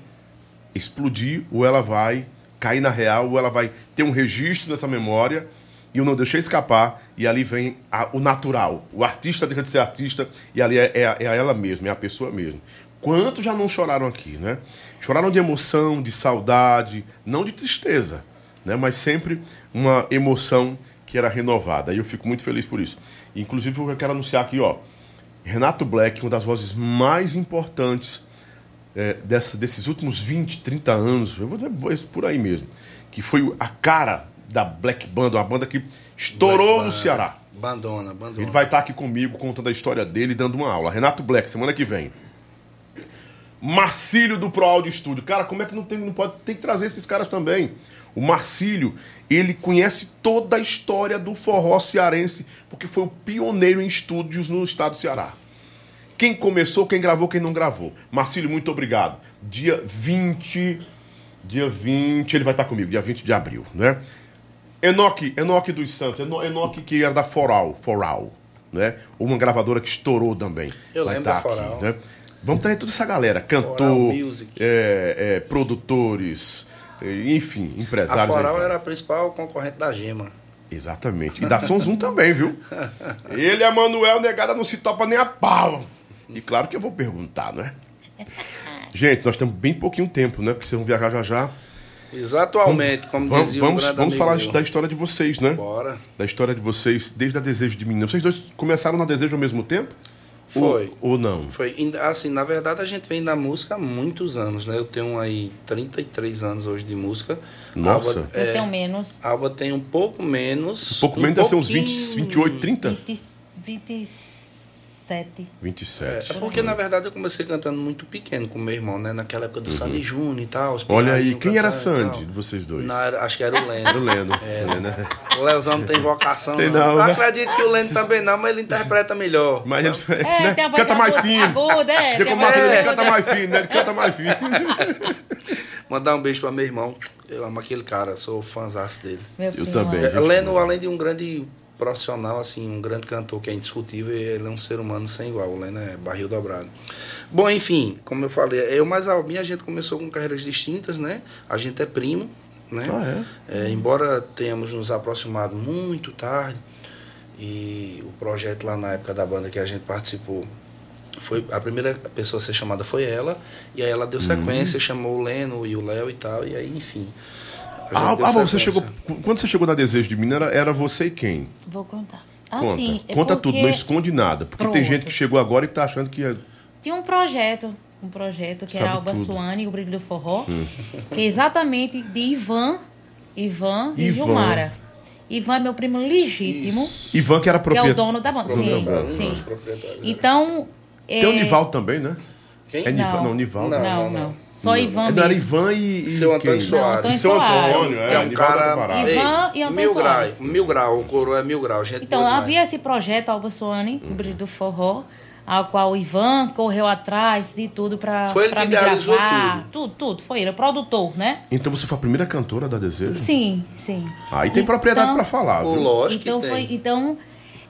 explodir, ou ela vai cair na real, ou ela vai ter um registro nessa memória, e eu não deixei escapar, e ali vem a- o natural. O artista deixa de ser artista, e ali é, é- é ela mesma, é a pessoa mesmo. Quantos já não choraram aqui, né? Choraram de emoção, de saudade, não de tristeza, né? Mas sempre uma emoção que era renovada. E eu fico muito feliz por isso. Inclusive, eu quero anunciar aqui, ó, Renato Black, uma das vozes mais importantes é, dessa- desses últimos 20, 30 anos, eu vou dizer por aí mesmo, que foi a cara da Black Band, uma banda que estourou no Ceará. Abandona, abandona. Ele vai estar aqui comigo contando a história dele e dando uma aula. Renato Black, semana que vem. Marcílio do Pro Audio Studio. Cara, como é que não tem, não pode, tem que trazer esses caras também. O Marcílio, ele conhece toda a história do forró cearense, porque foi o pioneiro em estúdios no estado do Ceará. Quem começou, quem gravou, quem não gravou. Marcílio, muito obrigado. Dia 20, dia 20, ele vai estar comigo, dia 20 de abril, né? Enoque, Enoque dos Santos, Eno- Enoque que era da Foral, Foral, né? Uma gravadora que estourou também. Eu vai lembro estar da aqui, Foral. né? Vamos trazer toda essa galera, cantor, é, é, produtores, é, enfim, A empresários. aí Foral fora. era a principal concorrente da Gema. Exatamente. E da Zoom também, viu? Ele a Manuel Negada não se topa nem a pau. E claro que eu vou perguntar, não é? Gente, nós temos bem pouquinho tempo, né? Porque vocês vão viajar já já. Exatamente, como Vamos, dizia vamos, vamos falar meu. da história de vocês, né? Bora. Da história de vocês, desde a Desejo de Menina. Vocês dois começaram na Desejo ao mesmo tempo? Foi. Ou, ou não? Foi, assim, na verdade a gente vem da música há muitos anos, né? Eu tenho aí 33 anos hoje de música. Nossa. Alba, Eu é, tenho menos. Alba tem um pouco menos. Um pouco menos, deve ser uns 20, pouquinho. 28, 30? 20, 27. 27. É porque, na verdade, eu comecei cantando muito pequeno com meu irmão, né? Naquela época do Sandy Júnior e tal. os Uhum. Olha aí, quem era Sandy de vocês dois? Não, era- acho que era o Leno. Era o Leno. É. Né? O Leozão não tem vocação. Tem não. não, Eu né? acredito que o Leno também não, mas ele interpreta melhor. Mas ele? É, né? canta mais fino. aguda, é, Você tem ele canta mais fino, né? Ele canta mais fino. Mandar um beijo para meu irmão. Eu amo aquele cara, sou fãzaço dele. Meu Eu filho, também. gente Leno, além de um grande profissional, assim, um grande cantor que é indiscutível, ele é um ser humano sem igual. O Leno é barril dobrado. Bom, enfim, como eu falei, eu mais a Albinha, a gente começou com carreiras distintas, né? A gente é primo, né? Ah, é? É, embora tenhamos nos aproximado muito tarde, e o projeto lá na época da banda que a gente participou, foi a primeira pessoa a ser chamada foi ela, e aí ela deu sequência, chamou o Leno e o Léo e tal, e aí, enfim. Ah, ah, você chegou. Quando você chegou na Desejo de Menina, era, era você e quem? Vou contar. Conta. Assim, é Conta porque tudo, não esconde nada. Porque tem Pronto. gente que chegou agora e tá achando que. é- Tinha um projeto, um projeto que Sabe era Alba tudo. Suane, o Brilho do Forró, que é exatamente de Ivan, Ivan e Ivan. Gilmara. Ivan é meu primo legítimo, Ivan, que era que é o proprietário. dono da banda. Sim. Um sim. dos proprietários. Então. Tem o é, Nivaldo também, né? Quem? É Nivaldo. Não. Não, Nivaldo. Não, Não, não, não. Não. Só Ivan Não, era. Ivan e. e Seu Antônio quem? Soares. Antônio Seu Soares. Antônio, é. É um cara. Ivan e Antônio mil grau, Soares. mil grau, o coro é mil grau, gente. Então, havia esse projeto Alba Suane, o Brilho do Forró, ao qual o Ivan correu atrás de tudo para Foi ele que me idealizou gravar. tudo. Tudo, tudo. Foi ele, o produtor, né? Então você foi a primeira cantora da Desejo? Sim, sim. Aí tem propriedade Então- pra falar. Pô, viu? lógico então, que foi, tem. então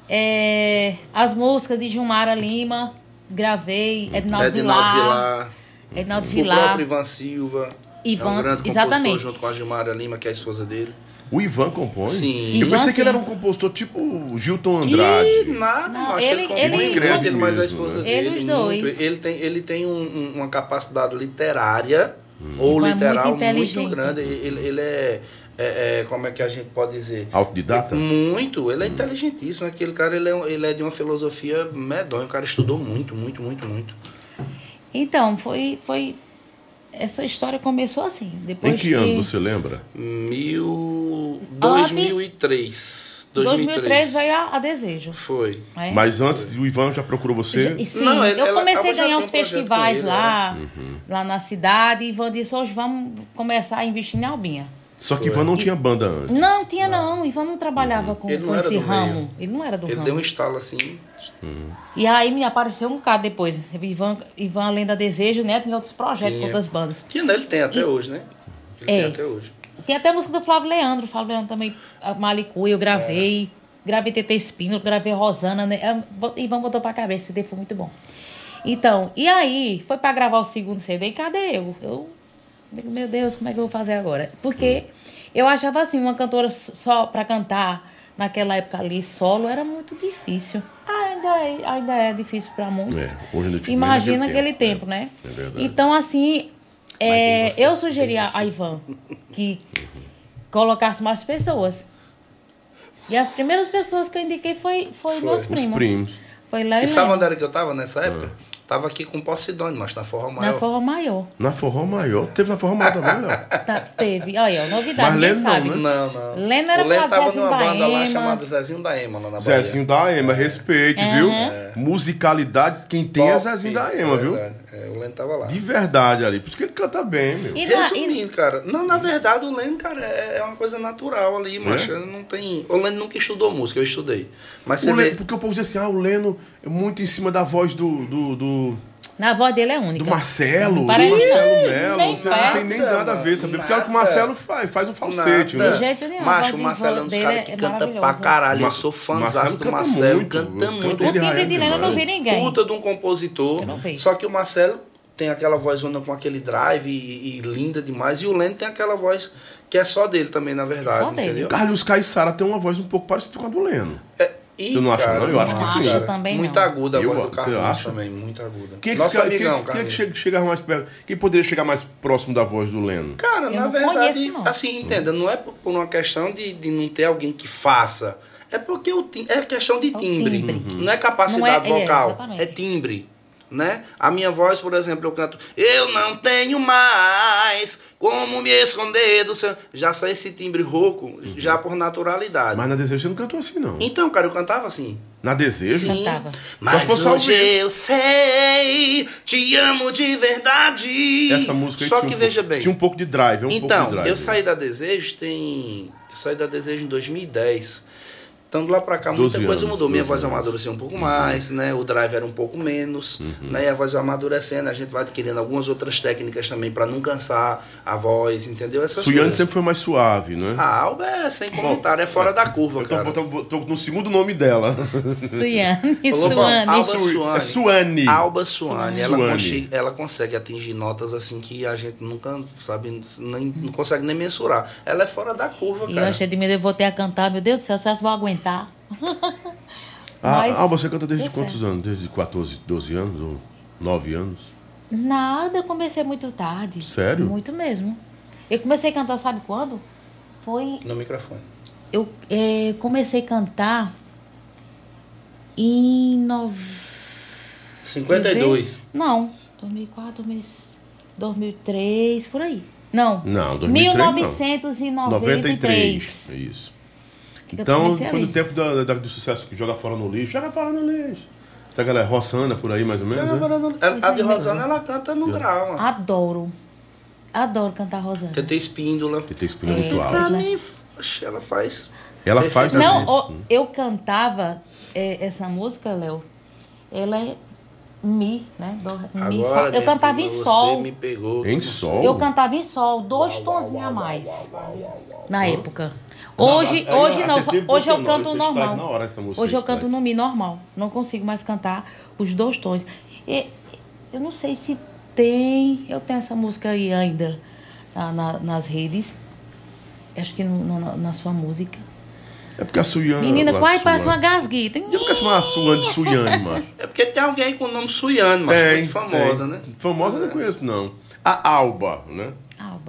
é, as músicas de Gilmara Lima, gravei, Ednaldo, Edinaldo Vilar, Vilar, Ednaldo o Vilar. próprio Ivan Silva. é Ivan, um grande compositor exatamente. junto com a Gilmara Lima, que é a esposa dele. O Ivan compõe? Sim. Eu Ivan, pensei que ele sim. era um compositor tipo o Gilton Que Andrade. nada, Não, macho, ele- ele, compõe ele- muito, escreve ele, mas a esposa né? dele Ele, os muito. dois. Ele tem, ele tem um- um- uma capacidade literária ou Ivan é literal muito muito, inteligente. grande. Ele, ele é, é- é, como é que a gente pode dizer? Autodidata? Muito, ele é inteligentíssimo. Aquele cara ele é, ele é de uma filosofia medonha. O cara estudou muito, muito, muito, muito. Então, foi, foi. Essa história começou assim. Depois Em que ano você lembra? Mil... Antes- 2003. 2003 veio a, a Desejo. Foi. né? Mas antes, o Ivan já procurou você? E sim, Não, ele- eu comecei a ganhar um projeto festivais com ele, lá, Uhum. lá na cidade. E Ivan disse, hoje vamos começar a investir em Albinha. Só que Ivan não tinha banda antes. Não, tinha não. Ivan não trabalhava com, Ele não com esse ramo. meio. Ele não era do Ele ramo. deu um estalo assim. E aí me apareceu um bocado depois. Ivan, Ivan além da Desejo, né? Tinha outros projetos com Tinha. outras bandas. Que ele tem até hoje, né? Ele É. tem até hoje. Tem até a música do Flávio Leandro. O Flávio Leandro também, a Malicu, eu gravei. Gravei TT Espino, gravei Rosana. Né? É, Ivan botou pra cabeça, esse CD foi muito bom. Então, e aí, foi pra gravar o segundo CD, e cadê eu? Eu digo, meu Deus, como é que eu vou fazer agora? Porque eu achava assim, uma cantora só pra cantar naquela época ali, solo, era muito difícil. Ainda é, ainda é difícil pra muitos. É, hoje é difícil, Imagina aquele tempo, tempo, né? é. É verdade. Então, assim, é, você, eu você. a Ivan que colocasse mais pessoas. E as primeiras pessoas que eu indiquei foi, foi, Foi. meus Os primos. primos. Foi Léo e E sabe onde era que eu tava nessa época? Tava aqui com Posidônio, mas na Forró na Maior. Forró Maior. Na Forró Maior. Teve na Forró Maior também, Léo? Tá, teve. Olha, ó, novidade, Mas Leno não, sabe. né? Não, não. Leno era o Leno tava Zezinho numa da banda lá chamada Zezinho da Ema, lá na Bahia. Zezinho da Ema, respeite, viu? Musicalidade, quem tem é Top, Zezinho da Ema, viu? verdade. É, o Leno tava lá. De verdade ali. Por isso que ele canta bem, meu. E na- e- Resumindo, cara, não, na verdade o Leno, cara, é é uma coisa natural ali, mas não tem. O Leno nunca estudou música, eu estudei. Mas você O vê. Leno- porque o povo diz assim, ah, o Leno é muito em cima da voz do, do, do, Na voz dele é única. do Marcelo, Não do parece Marcelo Melo. Você não tem nem nada a ver também. Porque é o que o Marcelo faz, faz um falsete, Nada. né? De jeito nenhum, Macho, o Marcelo é um dos dele caras que é canta pra caralho. Eu sou fãzão Marcelo do canta Marcelo, muito, canta muito. O ele timbre de Leno eu não vi ninguém. Puta de um compositor. Eu não vi. Só que o Marcelo tem aquela voz com aquele drive e, e linda demais. E o Leno tem aquela voz que é só dele também, na verdade, Só dele. entendeu? Carlos Caissara tem uma voz um pouco parecida com a do Leno. É, e, Você não acha, não? Eu acho que sim. cara, Também Muito não. aguda a Eu voz do acho, você acha? também, muito aguda. Quem é que, Nosso fica- amigão, quem é que chega, chega mais perto? Quem poderia chegar mais próximo da voz do Leno? Cara, Eu na não verdade, conheço, não. assim, entenda, não é por, uma questão de, de não ter alguém que faça. É porque o tim- é questão de É timbre. timbre. Não é capacidade Não é- é, vocal, exatamente. é timbre. Né? A minha voz, por exemplo, eu canto Eu não tenho mais como me esconder do seu... Já sai esse timbre rouco, já por naturalidade. Mas na Desejo você não cantou assim, não. Então, cara, eu cantava assim. Na Desejo? Sim. Cantava. Mas hoje eu sei, te amo de verdade. Essa música aí Só tinha que um veja pouco- bem. Tinha um pouco de drive, é um pouco Então, de drive. eu saí da Desejo tem. Eu saí da Desejo em 2010. Então, de lá pra cá, 12 muita coisa anos, mudou. Minha 12 voz anos. amadureceu um pouco mais, né? O drive era um pouco menos, Uhum. né? E a voz vai amadurecendo, a gente vai adquirindo algumas outras técnicas também pra não cansar a voz, entendeu? Essas Suiane coisas. sempre foi mais suave, né? A Alba é sem comentário, é fora da curva, eu tô, cara. botando- tô no segundo nome dela. Bom, Suane. Alba Su- Suane. É Suane. Alba Suane, ela, Suane. ela consegue atingir notas assim que a gente nunca, sabe, nem, não consegue nem mensurar. Ela é fora da curva, E eu cara. achei de medo, eu voltei a cantar. Meu Deus do céu, vocês vão aguentar. Ah, Mas ah, você canta desde quantos anos? Desde 14, 12 anos ou 9 anos? Nada, eu comecei muito tarde. Sério? Muito mesmo. Eu comecei a cantar, sabe quando? Foi. No microfone. Eu eh, comecei a cantar em. Nove... 52. Não, 2004, 2000 2003, por aí. Não. Não, 2003 não. 1993. Isso. Então, foi no tempo da, da- do sucesso que joga fora no lixo. Joga fora no lixo. Essa galera roçana por aí, mais ou menos, né? Ela- A de Rosana, ela canta no grau. Adoro. Adoro cantar Rosana. Tentei espíndola. Tem espinha É. muito Pra né? mim, ela faz. Ela faz. Não, ó, eu cantava eh, essa música, Léo. Ela é Mi, né? Do, mi, Agora, eu cantava prima, em você sol. me pegou. Em sol? Eu cantava em sol, dois tonzinhos a mais. Na época. Não, Hoje, aí hoje não, TT hoje eu canto normal. hora Hoje eu canto no Mi normal. Não consigo mais cantar os dois tons. E, eu não sei se tem. Eu tenho essa música aí ainda na- na- nas redes. Acho que no- na, na sua música. É porque a Suiane. Menina, quase parece uma gasguita. E é porque chama a Suane de Suiane, macho? É porque tem alguém com o nome Suiane, mas Tem, muito famosa, tem. né? Famosa eu não conheço, não. A Alba, né?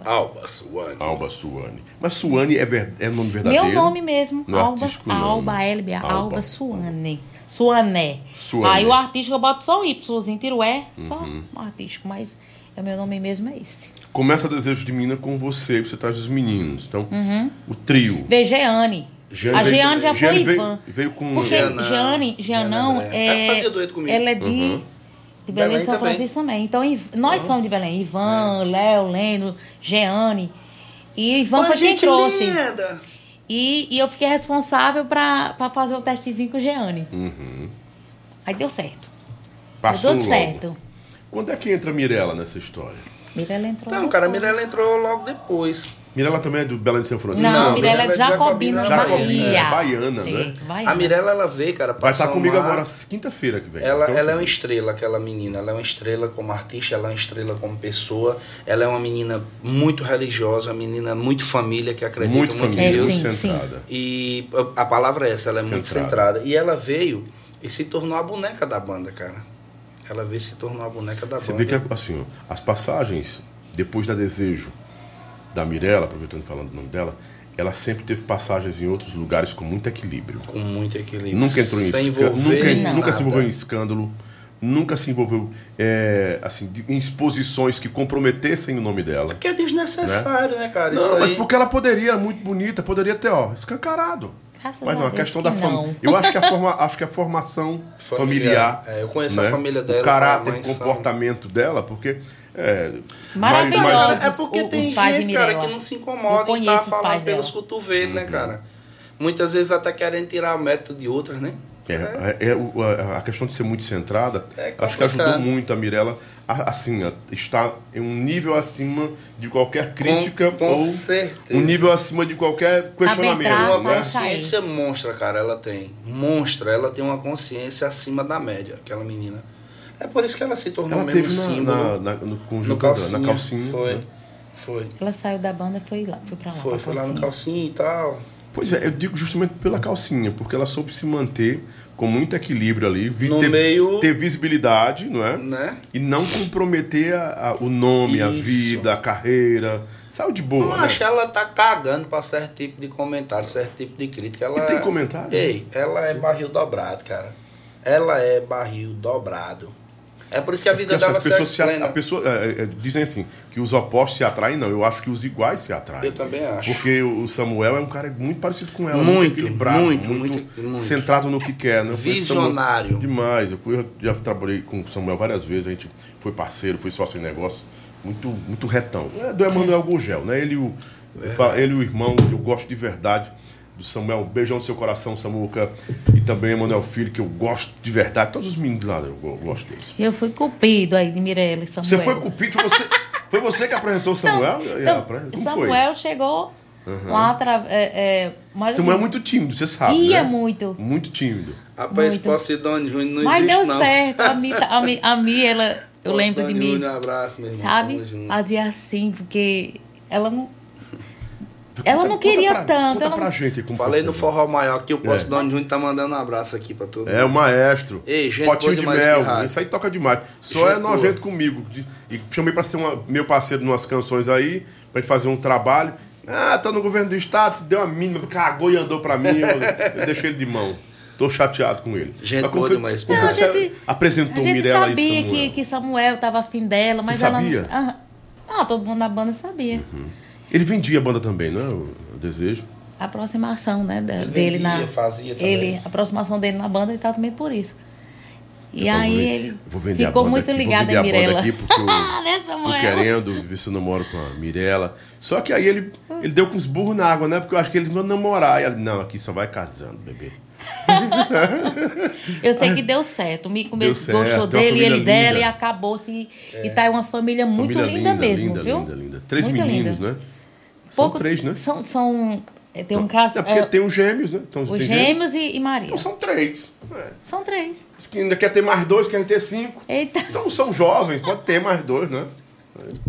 Alba. Suane. Alba Suane. Mas Suane é, ver... é nome verdadeiro? Meu nome mesmo. No Alba, artístico. Alba, LBA, Alba. Alba, Suane. Suané. Suane. Aí o artístico eu boto só um Yzinho, tiro E, só Uhum. um artístico, mas o meu nome mesmo é esse. Começa Desejo de Mina com você, você traz os meninos. Então, Uhum. o trio. Vegeane. Jeane A veio- Jeane já foi Jeane veio, Ivan. veio com. Porque Jeanão, Jeane, Jeanão, Jeane André. é, Ela fazia dueto comigo. ela é de, Uhum. De Belém, Belém de São também. Francisco também. Então, nós somos de Belém. É. Ivan, Léo, Leno, Jeane. E Ivan foi quem trouxe. linda. E, e eu fiquei responsável pra fazer o testezinho com o Jeane. Uhum. Aí deu certo. Passou deu tudo logo. certo. Quando é que entra a Mirella nessa história? Mirella entrou. Não, cara, a. Mirella entrou logo depois. Mirella também é do Belém de São Francisco? Não, Não, Mirella é de é de Jacobina, Jacobina, Bahia. é, baiana, né? Baiana. A Mirella, ela veio, cara, Vai estar comigo agora quinta-feira que vem. Ela, Então, ela é uma estrela, aquela menina. Ela é uma estrela como artista, ela é uma estrela como pessoa. Ela é uma menina muito religiosa, uma menina muito família, que acredita Muito muito, família, em É, Deus. sim, muito centrada. E a palavra é essa, ela é muito Centrada. centrada. E ela veio e se tornou a boneca da banda, cara. Ela veio e se tornou a boneca da Você banda. vê que, assim, as passagens, depois da Desejo da Mirella, aproveitando falando o nome dela, ela sempre teve passagens em outros lugares com muito equilíbrio. Com muito equilíbrio. Nunca entrou em escândalo, nunca, nunca se envolveu em escândalo, nunca se envolveu é, assim, em exposições que comprometessem o nome dela. Porque é desnecessário, né, cara? Isso Não, mas aí- porque ela poderia, muito bonita, poderia ter, ó, escancarado. Graças Mas não, a a questão que da família. Eu acho que a, forma, acho que a formação familiar. Familiar. É, eu conheço a né, família dela, O caráter, o são- comportamento dela, porque. É, mas- mas- é porque os tem gente, cara, que não se incomoda em estar os falando pelos cotovelos, né, cara? Muitas vezes até querem tirar o método de outras, né? É, é, é a, a questão de ser muito centrada, É acho que ajudou muito a Mirella a, assim, a estar em um nível acima de qualquer crítica com ou certeza. um nível acima de qualquer questionamento. Arbitrar, Uma né? Consciência monstra, cara, ela tem. Monstra, ela tem uma consciência acima da média, aquela menina. É por isso que ela se tornou Ela mesmo teve na, símbolo. na, na, no, com o no calcinha. na calcinha. Foi. né? Foi. Ela saiu da banda e foi lá, foi pra lá. Foi, pra foi lá no calcinha e tal. Pois é, eu digo justamente pela calcinha, porque ela soube se manter com muito equilíbrio ali, vi- ter, meio- ter visibilidade, não é? Né? E não comprometer a- a- o nome, a Isso. vida, a carreira. Saiu de boa, Mas né? ela tá cagando pra certo tipo de comentário, certo tipo de crítica. Ela E tem comentário? Ei, ela é barril dobrado, cara. Ela é barril dobrado. É por isso que a vida Porque dela essas pessoas se se a, plena. a pessoa, é, é, dizem assim, que os opostos se atraem, não. Eu acho que os iguais se atraem. Eu também acho. Porque o Samuel é um cara muito parecido com ela, Muito, equilibrado, muito, muito, muito, muito. centrado no que quer. Né? Visionário. Samuel Demais. Eu já trabalhei com o Samuel várias vezes, a gente foi parceiro, foi sócio em negócio. Muito, muito retão. É do Emanuel Gugel, né? Ele e, o, falo- ele o irmão, que eu gosto de verdade, do Samuel. Beijão no seu coração, Samuca. E também Emanuel Filho, que eu gosto de verdade. Todos os meninos lá, eu go- gosto deles. Eu fui cupido aí de Mirella e Samuel. Você foi cupido? Foi você, foi você que apresentou o Samuel? Então, Como Samuel chegou lá atrás. É, é, mas, foi? Samuel é assim, muito tímido, você sabe, Ia né? muito. Muito tímido. Rapaz, Muito. Posidone Júnior não Mas existe, deu não. certo. A Mi, a Mi, a Mi, ela, eu lembro de mim, um abraço, meu irmão. sabe? Fazia assim, porque ela não. Ela Conta- não queria pra- tanto, ela pra não- gente como Falei no Forró Maior que o É. Posidone Júnior tá mandando um abraço aqui pra todo É o maestro. Ei, gente Potinho de mel. Isso aí toca demais. Só Gente é nojento boa. comigo. De- E chamei pra ser uma- meu parceiro em umas canções aí, pra gente fazer um trabalho. Ah, tá no governo do estado, deu uma mínima, cagou e andou pra mim, eu, eu deixei ele de mão. Tô chateado com ele. Gente Mas boa foi- demais. Não, a gente- apresentou A gente Mirella sabia Samuel. que, que Samuel tava afim dela, mas Você ela sabia? não. Ah, ah, todo mundo na banda sabia. Ele vendia a banda também, não é? O, o Desejo. A aproximação, né, da- Ele dele vendia, na. fazia também. Ele, a aproximação dele na banda, ele tá também por isso. E Então, aí ele vou vender a ficou banda muito aqui, ligado em Mirella. aqui porque eu né, tô querendo ver se eu namoro com a Mirella. Só que aí ele, ele deu com os burros na água, né? Porque eu acho que ele não namorar. E ela, não, aqui só vai casando, bebê. Eu sei que deu certo. O Mico mesmo certo, gostou dele, ele família dela, linda. e acabou-se. E tá uma família muito Família linda, mesmo, linda, viu? linda, linda. Três Muito meninos, linda. né? São Pouco- três, né? São, são é, tem um caso. É porque é, tem os gêmeos, né? Então, os tem gêmeos e, e Maria. Então são três. É. São três. Diz que ainda quer ter mais dois, querem ter cinco. Eita. Então são jovens, pode ter mais dois, né?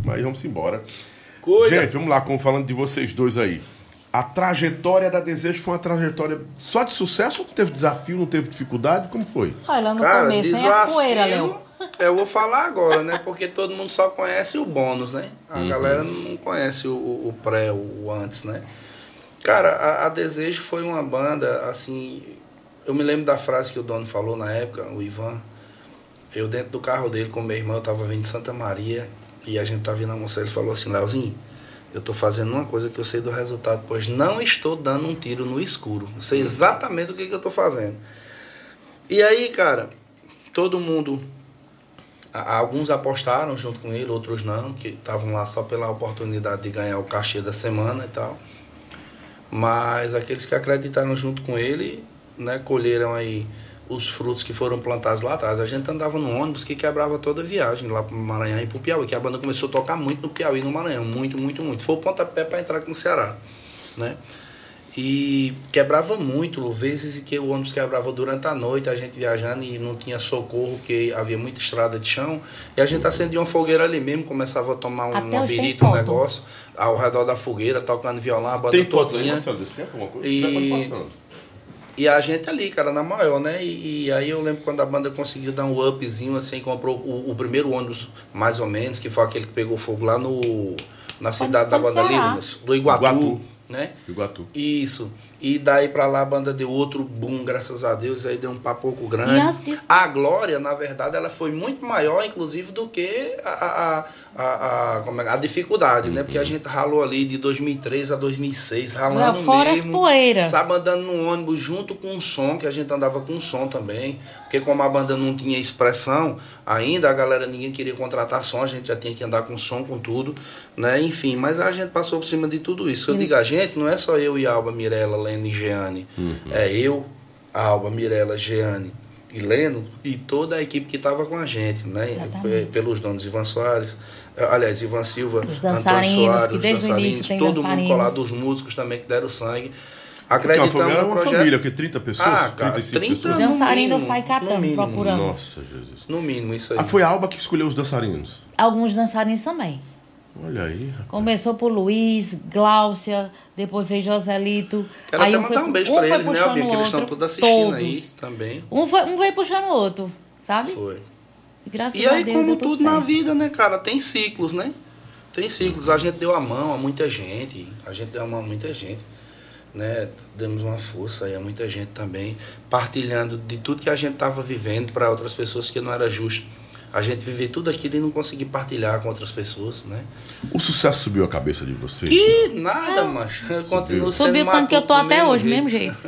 Mas vamos embora. Cuida. Gente, vamos lá, como falando de vocês dois aí. A trajetória da Desejo foi uma trajetória só de sucesso ou não teve desafio, não teve dificuldade? Como foi? Olha, no Cara, começo, sem as poeiras, Léo. Eu vou falar agora, né? Porque todo mundo só conhece o bônus, né? A Uhum. galera não conhece o, o- pré, o, antes, né? Cara, a, a Desejo foi uma banda, assim... Eu me lembro da frase que o dono falou na época, o Ivan. Eu dentro do carro dele com meu irmão, eu tava vindo de Santa Maria. E a gente tava vindo almoçar, ele falou assim, Leozinho, Eu estou fazendo uma coisa que eu sei do resultado, pois não estou dando um tiro no escuro. Eu sei exatamente o que, que eu estou fazendo. E aí, cara, todo mundo. Alguns apostaram junto com ele, outros não, que estavam lá só pela oportunidade de ganhar o cachê da semana e tal. Mas aqueles que acreditaram junto com ele, né, colheram aí os frutos que foram plantados lá atrás. A gente andava no ônibus que quebrava toda a viagem lá para o Maranhão e para o Piauí, que a banda começou a tocar muito no Piauí e no Maranhão, muito, muito, muito. Foi o pontapé para entrar aqui no Ceará, né? E quebrava muito, vezes que o ônibus quebrava durante a noite, a gente viajando e não tinha socorro, porque havia muita estrada de chão. E a gente acendia uma fogueira ali mesmo, começava a tomar um, uma birita, um negócio, ao redor da fogueira, tocando violão, a banda Tem fotos aí. Marcelo, desse tempo? Alguma coisa? E-. E a gente ali, cara, na maior, né? E, e aí eu lembro quando a banda conseguiu dar um upzinho, assim, comprou o, o primeiro ônibus, mais ou menos, que foi aquele que pegou fogo lá no, na cidade da banda. Livres, do Iguatu, Iguatu. Né? Iguatu. Isso. E daí pra lá a banda deu outro boom, graças a Deus, aí deu um papoco E grande. disso- A Glória, na verdade, ela foi muito maior, inclusive, do que a, a, a, a, como é, a dificuldade, né? Porque a gente ralou ali de 2003 a 2006, ralando Não, fora as mesmo. poeiras. Sabe, andando no ônibus junto com o som, que a gente andava com o som também. Porque como a banda não tinha expressão ainda, a galera, ninguém queria contratar som, a gente já tinha que andar com som, com tudo, né? Enfim, mas a gente passou por cima de tudo isso. Eu digo a gente, não é só eu e Alba, Mirella, Leno e Jeane. É eu, Alba, Mirella, Jeane e Leno e toda a equipe que estava com a gente, né? Exatamente. Pe- Pelos donos Ivan Soares, eh, aliás, Ivan Silva, Os Antônio dançarinos, Soares, que os desde dançarinos, início todo mundo colado, os músicos também que deram sangue. Porque uma Acreditamos família era uma projeto. família, porque 30 pessoas, Ah, cara, 35 30 pessoas. Os no dançarinos saem catando, procurando. Nossa, Jesus. No mínimo, isso aí. Ah, foi a Alba que escolheu os dançarinos. Alguns dançarinos também. Olha aí, rapaz. Começou por Luiz, Gláucia, depois veio Joselito. Quero aí até um foi mandar um pu- beijo um pra foi eles, né, puxando Albinho? Que o eles estão outro. todos assistindo Todos. aí também. Um, foi, um veio puxando o outro, sabe? Foi. E graças E a aí, Deus como deu tudo tudo na vida, né, cara, tem ciclos, né? Tem ciclos. A gente deu a mão a muita gente. A gente deu a mão a muita gente. Né? Demos uma força aí a muita gente também. Partilhando de tudo que a gente estava vivendo para outras pessoas que não era justo. A gente viver tudo aquilo e não conseguir partilhar com outras pessoas, né? O sucesso subiu a cabeça de vocês. Que nada, macho. Eu continuo sendo Subiu tanto que eu tô até hoje, mesmo jeito.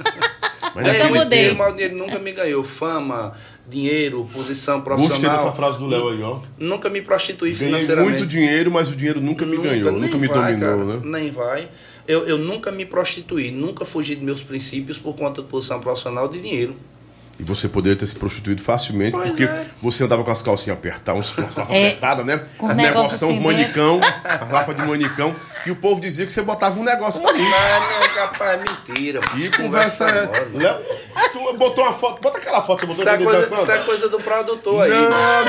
Mas É, Até eu muito mudei. dinheiro, mas o dinheiro nunca me ganhou. Fama, dinheiro, posição Gostei profissional. dessa frase do Léo aí, ó. Nunca me prostituí Ganhei financeiramente. muito dinheiro, mas o dinheiro nunca me ganhou, nem nunca me vai, dominou, cara, né? Nem vai. Eu, eu nunca me prostituí, nunca fugi de meus princípios por conta de posição profissional de dinheiro. E você poderia ter se prostituído facilmente, Pois porque é. você andava com as calcinhas apertadas, calças É, apertadas, né? com As negócio assim manicão, a lapa de manicão. E o povo dizia que você botava um negócio ali. Não, não, capaz, é mentira. E mano. conversa é. mano. Léo, tu botou uma foto, bota aquela foto que você Isso é, botou coisa, é coisa do produtor aí. Não,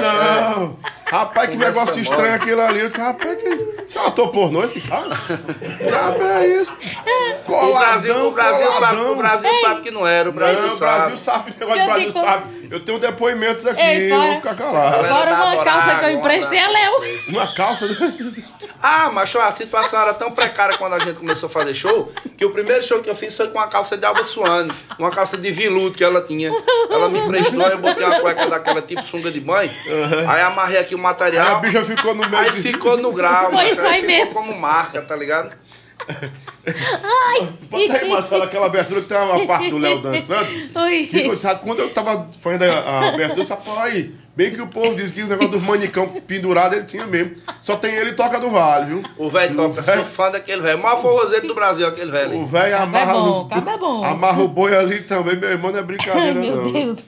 não. Rapaz, que Conversa negócio mole. estranho aquilo ali. Eu disse, rapaz, que isso é um ator pornô esse cara? Já é isso. O Brasil, o Brasil, sabe, coladão. o Brasil sabe que não era, o Brasil Não, o sabe. Brasil sabe, o negócio Eu do Brasil digo- sabe. Eu tenho depoimentos aqui, Ei, eu fora- vou ficar calado. Agora uma calça que eu emprestei é pra Léo. Uma calça. Ah, mas a situação era tão precária quando a gente começou a fazer show, que o primeiro show que eu fiz foi com uma calça de Alba Suane, uma calça de veludo que ela tinha. Ela me emprestou, eu botei uma cueca daquela tipo sunga de banho, aí amarrei aqui o Aí a material, bicha ficou no meio aí de... ficou no grau, mas isso aí ficou mesmo. como marca, tá ligado? Bota aí, Marcelo, aquela abertura que tem uma parte do Léo dançando. Oi. Que, sabe, quando eu tava fazendo a, a abertura, eu disse, aí, bem que o povo disse que o negócio dos manicão pendurado ele tinha mesmo. Só tem ele e toca do vale, viu? O velho toca, velho- sou fã daquele velho, o maior forrozeiro do Brasil, aquele velho. O velho Cabo é amarra, bom, no- cabo é bom. amarra o boi ali também, meu irmão, não é Ai, brincadeira meu não. Deus.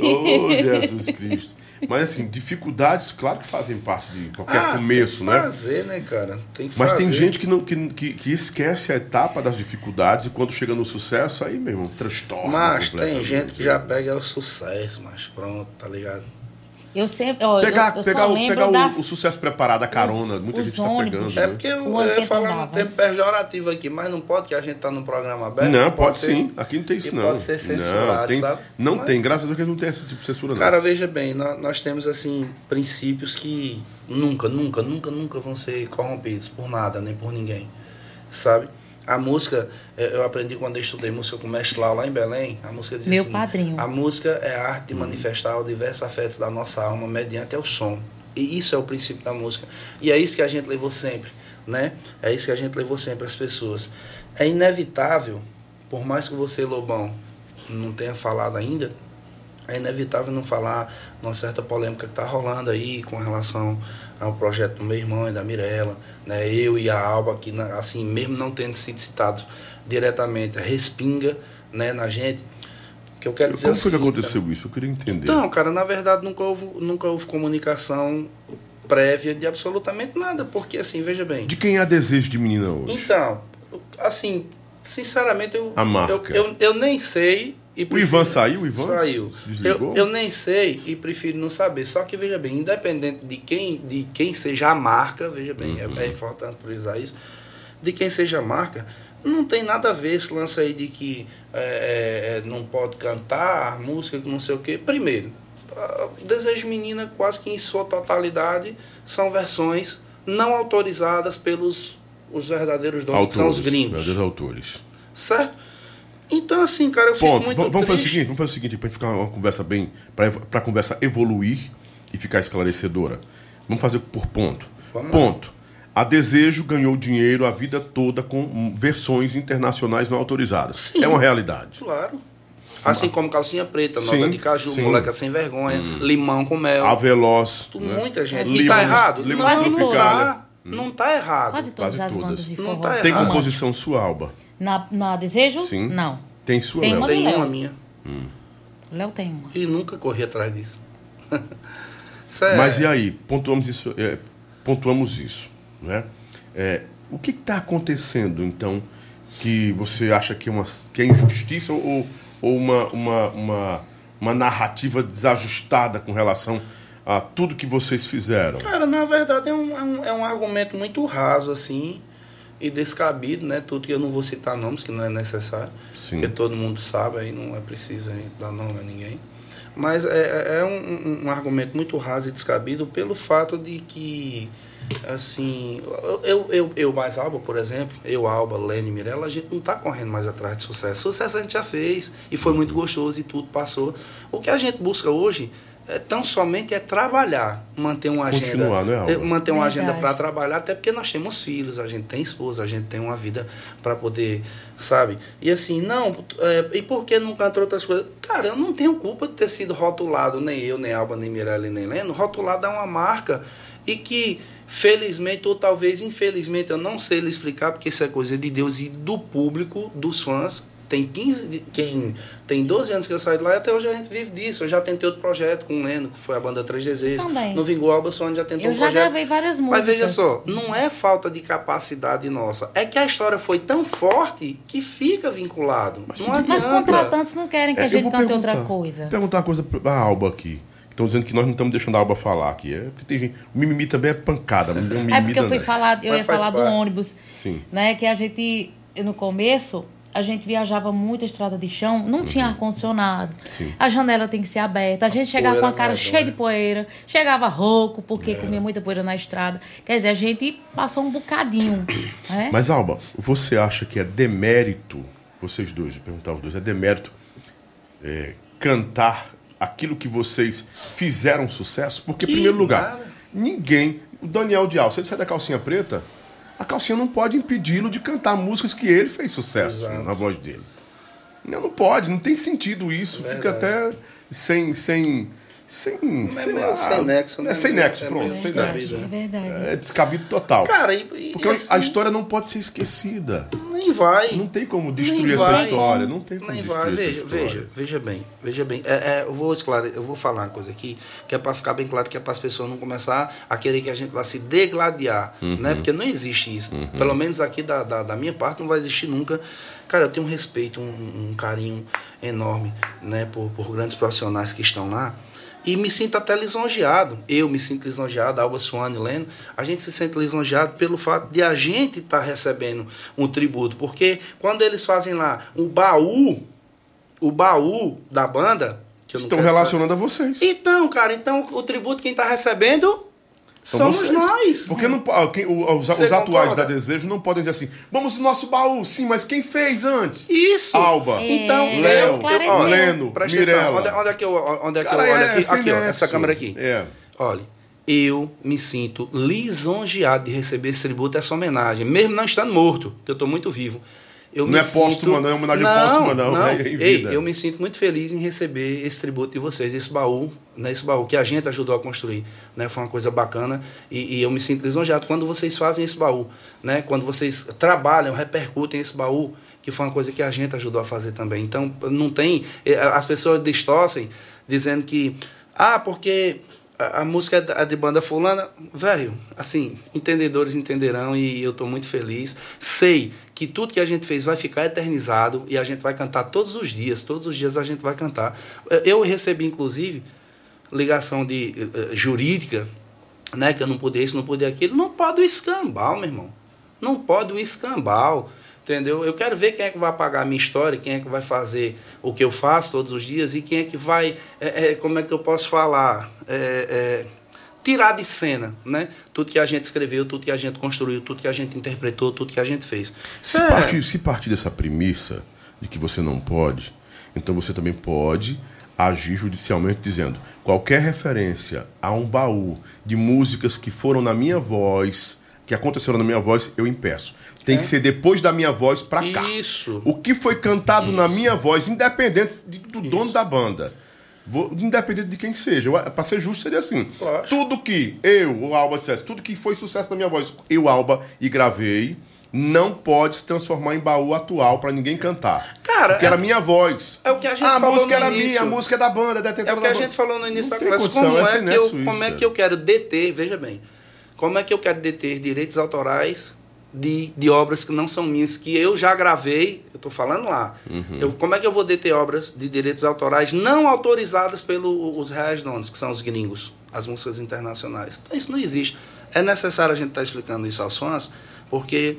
Oh, Jesus Cristo. Mas assim, dificuldades, claro que fazem parte de qualquer começo, tem que né? fazer, né, cara? Tem que Mas fazer. tem gente que, não, que, que, que esquece a etapa das dificuldades e quando chega no sucesso, aí, meu irmão, transtorna. Mas tem gente que já pega o sucesso, mas pronto, tá ligado? Eu sempre. Ó, Pegar, eu, eu pegar, só o, pegar o- das- o, sucesso preparado, a carona, muita os gente tá ônibus. pegando. É porque eu, eu ia falar no tempo pejorativo aqui, mas não pode, que a gente tá num programa aberto. Não, pode, ser- sim. Aqui não tem isso, não. pode ser censurado, não, tem, sabe? Não Mas- tem, graças a Deus que não tem esse tipo de censura, não. Cara, veja bem, nó- nós, temos assim princípios que nunca, nunca, nunca, nunca vão ser corrompidos por nada, nem por ninguém, sabe? A música, eu aprendi quando eu estudei música com o mestre Lau lá em Belém, a música diz Meu assim, padrinho. a música é a arte de manifestar os diversos afetos da nossa alma mediante o som. E isso é o princípio da música. E é isso que a gente levou sempre. né? É isso que a gente levou sempre às pessoas. É inevitável, por mais que você, Lobão, não tenha falado ainda, é inevitável não falar numa certa polêmica que está rolando aí com relação ao projeto do meu irmão e da Mirella, né? Eu e a Alba, que na- assim, mesmo não tendo sido citados diretamente, respinga, né, na gente. Que eu quero dizer Como foi que aconteceu isso? Eu queria entender. então, cara, na verdade nunca houve, nunca houve comunicação prévia de absolutamente nada, porque assim, veja bem. De quem há desejo de menina hoje? Então, assim, sinceramente eu A marca. Eu, eu, eu nem sei e O prefiro- Ivan saiu? O Ivan Saiu. Eu, eu nem sei e prefiro não saber. Só que veja bem, independente de quem, de quem seja a marca, veja bem, Uhum. é, é importante frisar isso, de quem seja a marca, não tem nada a ver esse lance aí de que é, é, é, não pode cantar música, não sei o quê. Primeiro, ah, Desejo Menina, quase que em sua totalidade, são versões não autorizadas pelos os verdadeiros donos, que são os gringos. verdadeiros autores. Certo? Então, assim, cara, eu fico Ponto. muito Vamos vamos fazer o seguinte, vamos fazer o seguinte, pra gente ficar uma conversa bem, pra, pra conversa evoluir e ficar esclarecedora. Vamos fazer por ponto. Vamos lá. ponto. A Desejo ganhou dinheiro a vida toda com hum, versões internacionais não autorizadas. Sim. É uma realidade. Claro. Assim como calcinha preta, Sim, nota de caju, sim. moleca sem vergonha, limão com mel. A Veloz. Tu- né? Muita gente. Limões- e tá errado? Não, Quase não tá. Não tá errado. Quase todas Quase as todas. bandas de Não forró. tá Tem errado. composição sua, Alba? Na, na Desejo? Sim. Não. Tem sua, Tem Léo? uma- Tem Léo. uma minha. Léo tem uma. E nunca corri atrás disso. Isso é- Mas e aí, pontuamos isso, é, pontuamos isso, né? É, o que está acontecendo, então, que você acha que é, uma, que é injustiça ou, ou uma, uma, uma, uma narrativa desajustada com relação a tudo que vocês fizeram? Cara, na verdade é um, é um, é um argumento muito raso, assim, e descabido, né? Tudo que eu não vou citar nomes, que não é necessário. Sim. Porque todo mundo sabe, aí não é preciso dar nome a ninguém. Mas é, é- é um, um- um argumento muito raso e descabido pelo fato de que, assim, eu, eu, eu mais Alba, por exemplo, eu, Alba, Lene, Mirella, a gente não está correndo mais atrás de sucesso. Sucesso a gente já fez e foi muito gostoso e tudo passou. O que a gente busca hoje é tão somente é trabalhar, manter uma agenda, Continuar, né, Alba? é, manter uma Verdade. agenda para trabalhar, até porque nós temos filhos, a gente tem esposa, a gente tem uma vida para poder, sabe? E assim, não, é, e por que não cantar outras coisas? Cara, eu não tenho culpa de ter sido rotulado, nem eu, nem Alba, nem Mirella, nem Leno. Rotulado é uma marca e que, felizmente, ou talvez infelizmente, eu não sei lhe explicar, porque isso é coisa de Deus e do público, dos fãs. Tem 15, de- quem tem 12 anos que eu saí de lá e até hoje a gente vive disso. Eu já tentei outro projeto com o Leno, que foi a banda Três Desejos. Também. No Vingou Alba Sônia já tentou Eu um já projeto. gravei várias músicas. Mas veja só, não é falta de capacidade nossa. É que a história foi tão forte que fica vinculado. não que- adianta. Mas contratantes não querem que É, a eu gente cante outra coisa. Perguntar uma coisa pra Alba aqui. Estão dizendo que nós não estamos deixando a Alba falar aqui. É porque tem gente. O mimimi também é pancada. Mimimi É porque eu fui falar, eu Mas ia falar do parte. ônibus, Sim. né? Que a gente, no começo, a gente viajava muito a estrada de chão, não tinha ar-condicionado. Uhum. A janela tem que ser aberta. A gente chegava com a cara medonha. cheia de poeira, chegava rouco, porque É. comia muita poeira na estrada. Quer dizer, a gente passou um bocadinho. Né? Mas, Alba, você acha que é demérito, vocês dois, vou perguntar aos dois, é demérito é, cantar aquilo que vocês fizeram sucesso? Porque, em Que primeiro lugar, nada. ninguém. O Daniel Dial, se ele sai da calcinha preta, a calcinha não pode impedi-lo de cantar músicas que ele fez sucesso Exato. na voz dele. Não, não pode, não tem sentido isso. Fica até sem. sem sem, sei meio lá, sem nexo, É né? sem nexo, É pronto. sem descabido, nexo. É verdade. É descabido total. Cara, e, e Porque assim, a história não pode ser esquecida. nem vai. Não tem como destruir essa vai. história. Não tem como Nem vai. Veja, veja, veja bem, veja bem. É, é, eu vou esclare... eu vou falar uma coisa aqui, que é para ficar bem claro que é para as pessoas não começar a querer que a gente vá se degladiar, Uhum. né? Porque não existe isso. Pelo menos aqui da, da, da minha parte não vai existir nunca. Cara, eu tenho um respeito, um, um carinho enorme, né, por, por grandes profissionais que estão lá. E me sinto até lisonjeado. Eu me sinto lisonjeado, Alba Suane Leno. A gente se sente lisonjeado pelo fato de a gente estar recebendo um tributo. Porque quando eles fazem lá o baú, o baú da banda. Estão relacionando a vocês. Então, cara, então o tributo quem está recebendo São somos vocês. nós. Porque não, po- quem- os, os atuais concorda? da Desejo não podem dizer assim, vamos no nosso baú, sim, mas quem fez antes? Isso. Alba, Então, É, Léo, eu- esclareceu. olha, Leno, presta atenção. Mirella. Onde, onde é que eu, onde é que Cara, eu olho é, aqui? Aqui, ó, essa câmera aqui. É. Olha, eu me sinto lisonjeado de receber esse tributo, essa homenagem, mesmo não estando morto, que eu estou muito vivo. Eu Não me é póstuma, não, é homenagem póstuma, não, é em Ei, eu me sinto muito feliz em receber esse tributo de vocês, esse baú, né, esse baú que a gente ajudou a construir, né, foi uma coisa bacana e, e eu me sinto lisonjeado quando vocês fazem esse baú, né, quando vocês trabalham, repercutem esse baú, que foi uma coisa que a gente ajudou a fazer também. Então, não tem, eh, as pessoas distorcem dizendo que, ah, porque a, música é é de banda fulana, velho, assim, entendedores entenderão e eu estou muito feliz. Sei que tudo que a gente fez vai ficar eternizado e a gente vai cantar todos os dias, todos os dias a gente vai cantar. Eu recebi, inclusive, ligação de eh, jurídica, né, que eu não podia isso, não podia aquilo. Não pode o escambau, meu irmão. Não pode o escambau. Entendeu? Eu quero ver quem é que vai pagar a minha história, quem é que vai fazer o que eu faço todos os dias e quem é que vai, é, é, como é que eu posso falar, é, tirar de cena, né? Tudo que a gente escreveu, tudo que a gente construiu, tudo que a gente interpretou, tudo que a gente fez. Se, É, partir, se partir dessa premissa de que você não pode, então você também pode agir judicialmente dizendo qualquer referência a um baú de músicas que foram na minha voz, que aconteceram na minha voz, eu impeço. Tem que ser depois da minha voz pra cá. É. Isso. O que foi cantado na Isso. minha voz, independente de- do dono da banda. Vou- independente de quem seja. Pra ser justo, seria assim. Tudo que eu, o Alba, dissesse, tudo que foi sucesso na minha voz, eu, Alba, e gravei, não pode se transformar em baú atual pra ninguém cantar. Cara, Porque é- era minha voz. é o que a gente Ah, falou música no era início. minha, a música é da banda, da É detetora o que a gente falou no início Não da conversa. Como, é é que, eu, isso, como é que eu quero deter, veja bem, como é que eu quero deter direitos autorais de, de obras que não são minhas, que eu já gravei, eu estou falando lá. Uhum. Eu, como é que eu vou deter obras de direitos autorais não autorizadas pelos reais donos, que são os gringos, as músicas internacionais? Então isso não existe. É necessário a gente estar explicando isso aos fãs, porque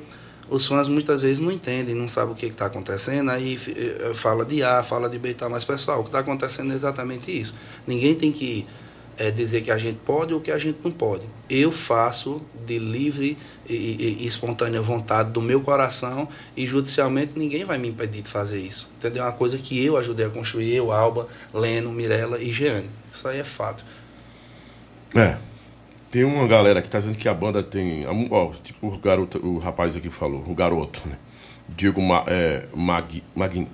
os fãs muitas vezes não entendem, não sabem o que está acontecendo, aí eh, fala de A, fala de B e tal, mas pessoal, o que está acontecendo é exatamente isso. Ninguém tem que eh, dizer que a gente pode ou que a gente não pode. Eu faço de livre e, e- e espontânea vontade do meu coração e judicialmente ninguém vai me impedir de fazer isso. Entendeu? É uma coisa que eu ajudei a construir, eu, Alba, Leno, Mirella e Jeane. Isso aí é fato. É. Tem uma galera que tá dizendo que a banda tem. Ó, tipo o garoto, o rapaz aqui falou, o garoto, né? Diego Ma, é, Mag, Mag,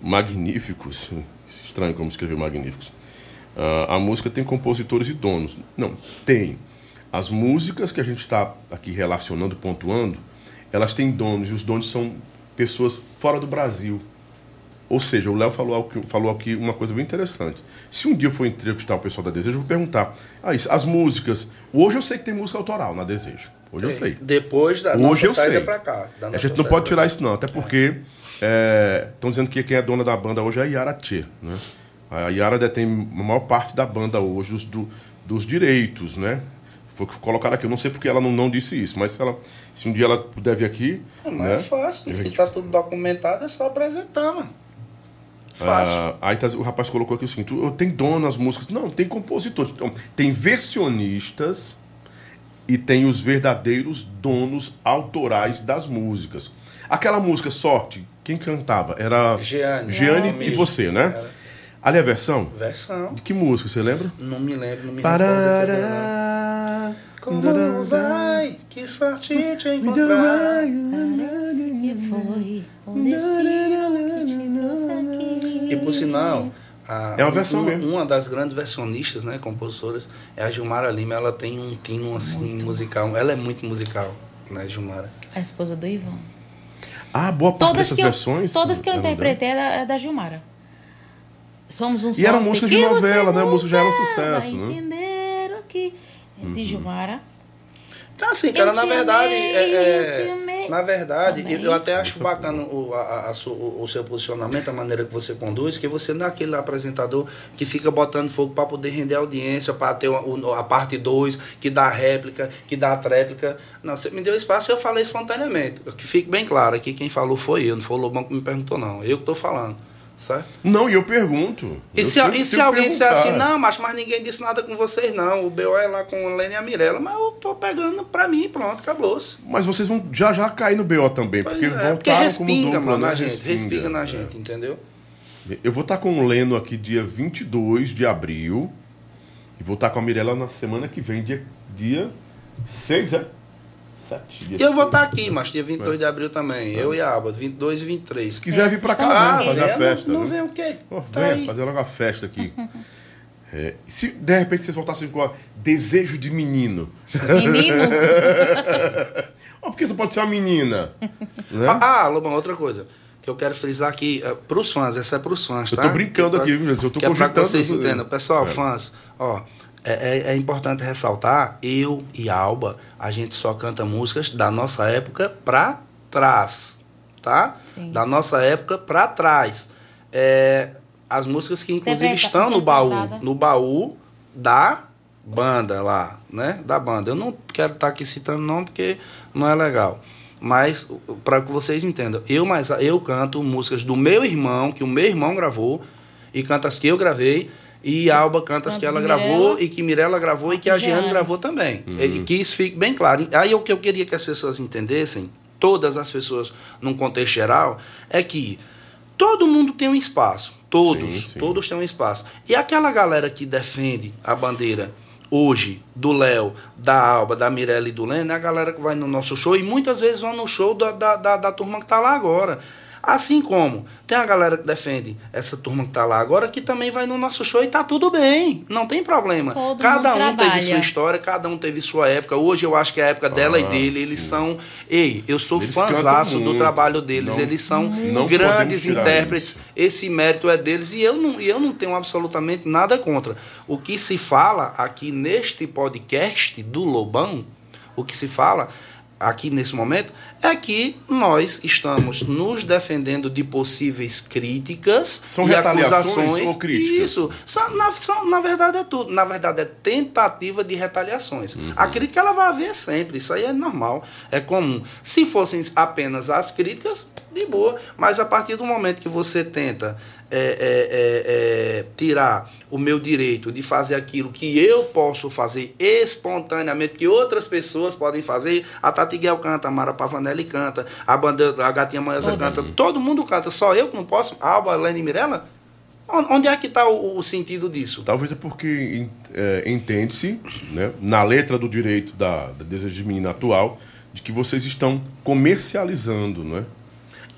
Magníficos. Estranho como escrever Magníficos. Ah, a música tem compositores e donos. Não, tem. As músicas que a gente está aqui relacionando, pontuando, elas têm donos, e os donos são pessoas fora do Brasil. Ou seja, o Léo falou, aqui- falou aqui uma coisa bem interessante. Se um dia eu for entrevistar o pessoal da Desejo, eu vou perguntar. Ah, isso, as músicas. Hoje eu sei que tem música autoral na Desejo. Hoje eu sei. Depois da Hoje eu saída sei. para cá. A gente não pode pra tirar cá. isso, não. Até porque estão dizendo que quem é dona da banda hoje é a Yara Tchê. Né? A Yara detém a maior parte da banda hoje, dos, do- dos direitos, né? Foi colocar aqui. Eu não sei porque ela não, não disse isso, mas se, ela, se um dia ela puder vir aqui. Não, né? é fácil. Se gente- tá tudo documentado, é só apresentar, mano. Fácil. Ah, aí tá- o rapaz colocou aqui o seguinte: "Oh, tem dono nas músicas. Não, tem compositores. Então, tem versionistas e tem os verdadeiros donos autorais das músicas. Aquela música Sorte, quem cantava? Era Jeane. Jeane Não, e amigo. você, né? Era. Ali a versão? Versão. De que música, você lembra? Não me lembro, não me recordo. Parará, Como vai? Que sorte te encontrar. Que foi o destino que te trouxe aqui. E por sinal, a- É uma versão uma, mesmo. uma das grandes versionistas, né, compositoras, é a Gilmara Lima. Ela tem um tino assim musical. Ela é muito musical, né, Gilmara? A esposa do Ivan. Ah, boa parte Todas dessas eu, versões. todas que eu dela. interpretei é da, é da Gilmara. Somos um E era música de novela, né? A música já era um sucesso, vai né? Uhum. entender o que é de Gilmara. Então, assim, cara, Eu na te verdade, amei, é- é, eu te amei. na verdade, eu, eu até acho bacana o, a- a o, o seu posicionamento, a maneira que você conduz, que você não é aquele apresentador que fica botando fogo para poder render audiência, para ter o- o- a parte 2, que dá a réplica, que dá a tréplica. Não, você me deu espaço e eu falei espontaneamente. Que fique bem claro aqui, quem falou foi eu, não foi o Lobão que me perguntou, não. Eu que estou falando, certo? Não, e eu pergunto. E Eu se, tenho- e se alguém disser assim, perguntar. não, mas, mas ninguém disse nada com vocês, não. O BO é lá com o Lene e a Mirella, mas eu tô pegando pra mim, pronto, acabou-se. Mas vocês vão já já cair no BO também, Pois porque é, porque voltaram respinga, como dupla, mano, né? na gente. Respinga na é. gente, entendeu? Eu vou estar com o Leno aqui dia 22 de abril, E vou estar com a Mirella na semana que vem, dia, dia 6, é? 7. Dia E eu vou estar aqui, mas dia 22 de abril também. Eu e a Alba, 22 e 23. Se quiser vir pra cá, Ah, vem fazer a é, festa. Não, não vem o quê? Ó, Tá venha aí. fazer logo a festa aqui. É, se de repente vocês voltassem com a desejo de menino? Menino, Ó, porque isso pode ser uma menina. Né? Ah, ah, Lobão, outra coisa. Que eu quero frisar aqui, é, pros fãs, essa é pros fãs, Eu tá? tô brincando Que é aqui, pra-? Eu tô que é pra que cogitando vocês entendam. Pessoal, É. fãs, ó, é, é- é importante ressaltar, eu e a Alba, a gente só canta músicas da nossa época pra trás, tá? Sim. Da nossa época pra trás. É, as músicas que inclusive estão no baú, no baú da banda lá, né? Da banda. Eu não quero estar aqui citando nome porque não é legal. Mas para que vocês entendam, eu mas eu canto músicas do meu irmão, que o meu irmão gravou, e canta as que eu gravei, e a Alba canta as Canta que ela gravou e que Mirella gravou e que a Giane. gravou também. Uhum. E que isso fique bem claro. Aí o que eu queria que as pessoas entendessem, todas as pessoas num contexto geral, é que todo mundo tem um espaço. Todos, Sim, sim. todos têm um espaço. E aquela galera que defende a bandeira hoje do Léo, da Alba, da Mirella e do Leno, é a galera que vai no nosso show e muitas vezes vão no show da, da, da, da turma que está lá agora. Assim como tem a galera que defende essa turma que está lá agora, que também vai no nosso show e tá tudo bem, não tem problema. Todo cada mundo um teve trabalha. sua história, cada um teve sua época. Hoje eu acho que é a época dela e Ah, dele, eles sim. são. Ei, eu sou Eles fãzaço cantam do trabalho deles, Não- eles são não grandes intérpretes. isso. Esse mérito é deles e eu não, e eu não tenho absolutamente nada contra. O que se fala aqui neste podcast do Lobão, o que se fala aqui nesse momento é que nós estamos nos defendendo de possíveis críticas São e retaliações acusações. ou críticas? Isso. Só- na, só- na verdade é tudo. Na verdade é tentativa de retaliações. Uhum. A crítica ela vai haver sempre. Isso aí é normal. É comum. Se fossem apenas as críticas, de boa. Mas a partir do momento que você tenta é, é, é, é, tirar o meu direito de fazer aquilo que eu posso fazer espontaneamente, que outras pessoas podem fazer, a Tati Guel canta, a Mara Pavanelli canta, a, banda, a Gatinha Manhãza Todas. canta, todo mundo canta, só eu que não posso? Alba, Lene Mirella? On- Onde é que está o, o sentido disso? Talvez é porque é, entende-se, né, na letra do direito da, da Desejo de Menina atual, de que vocês estão comercializando, né?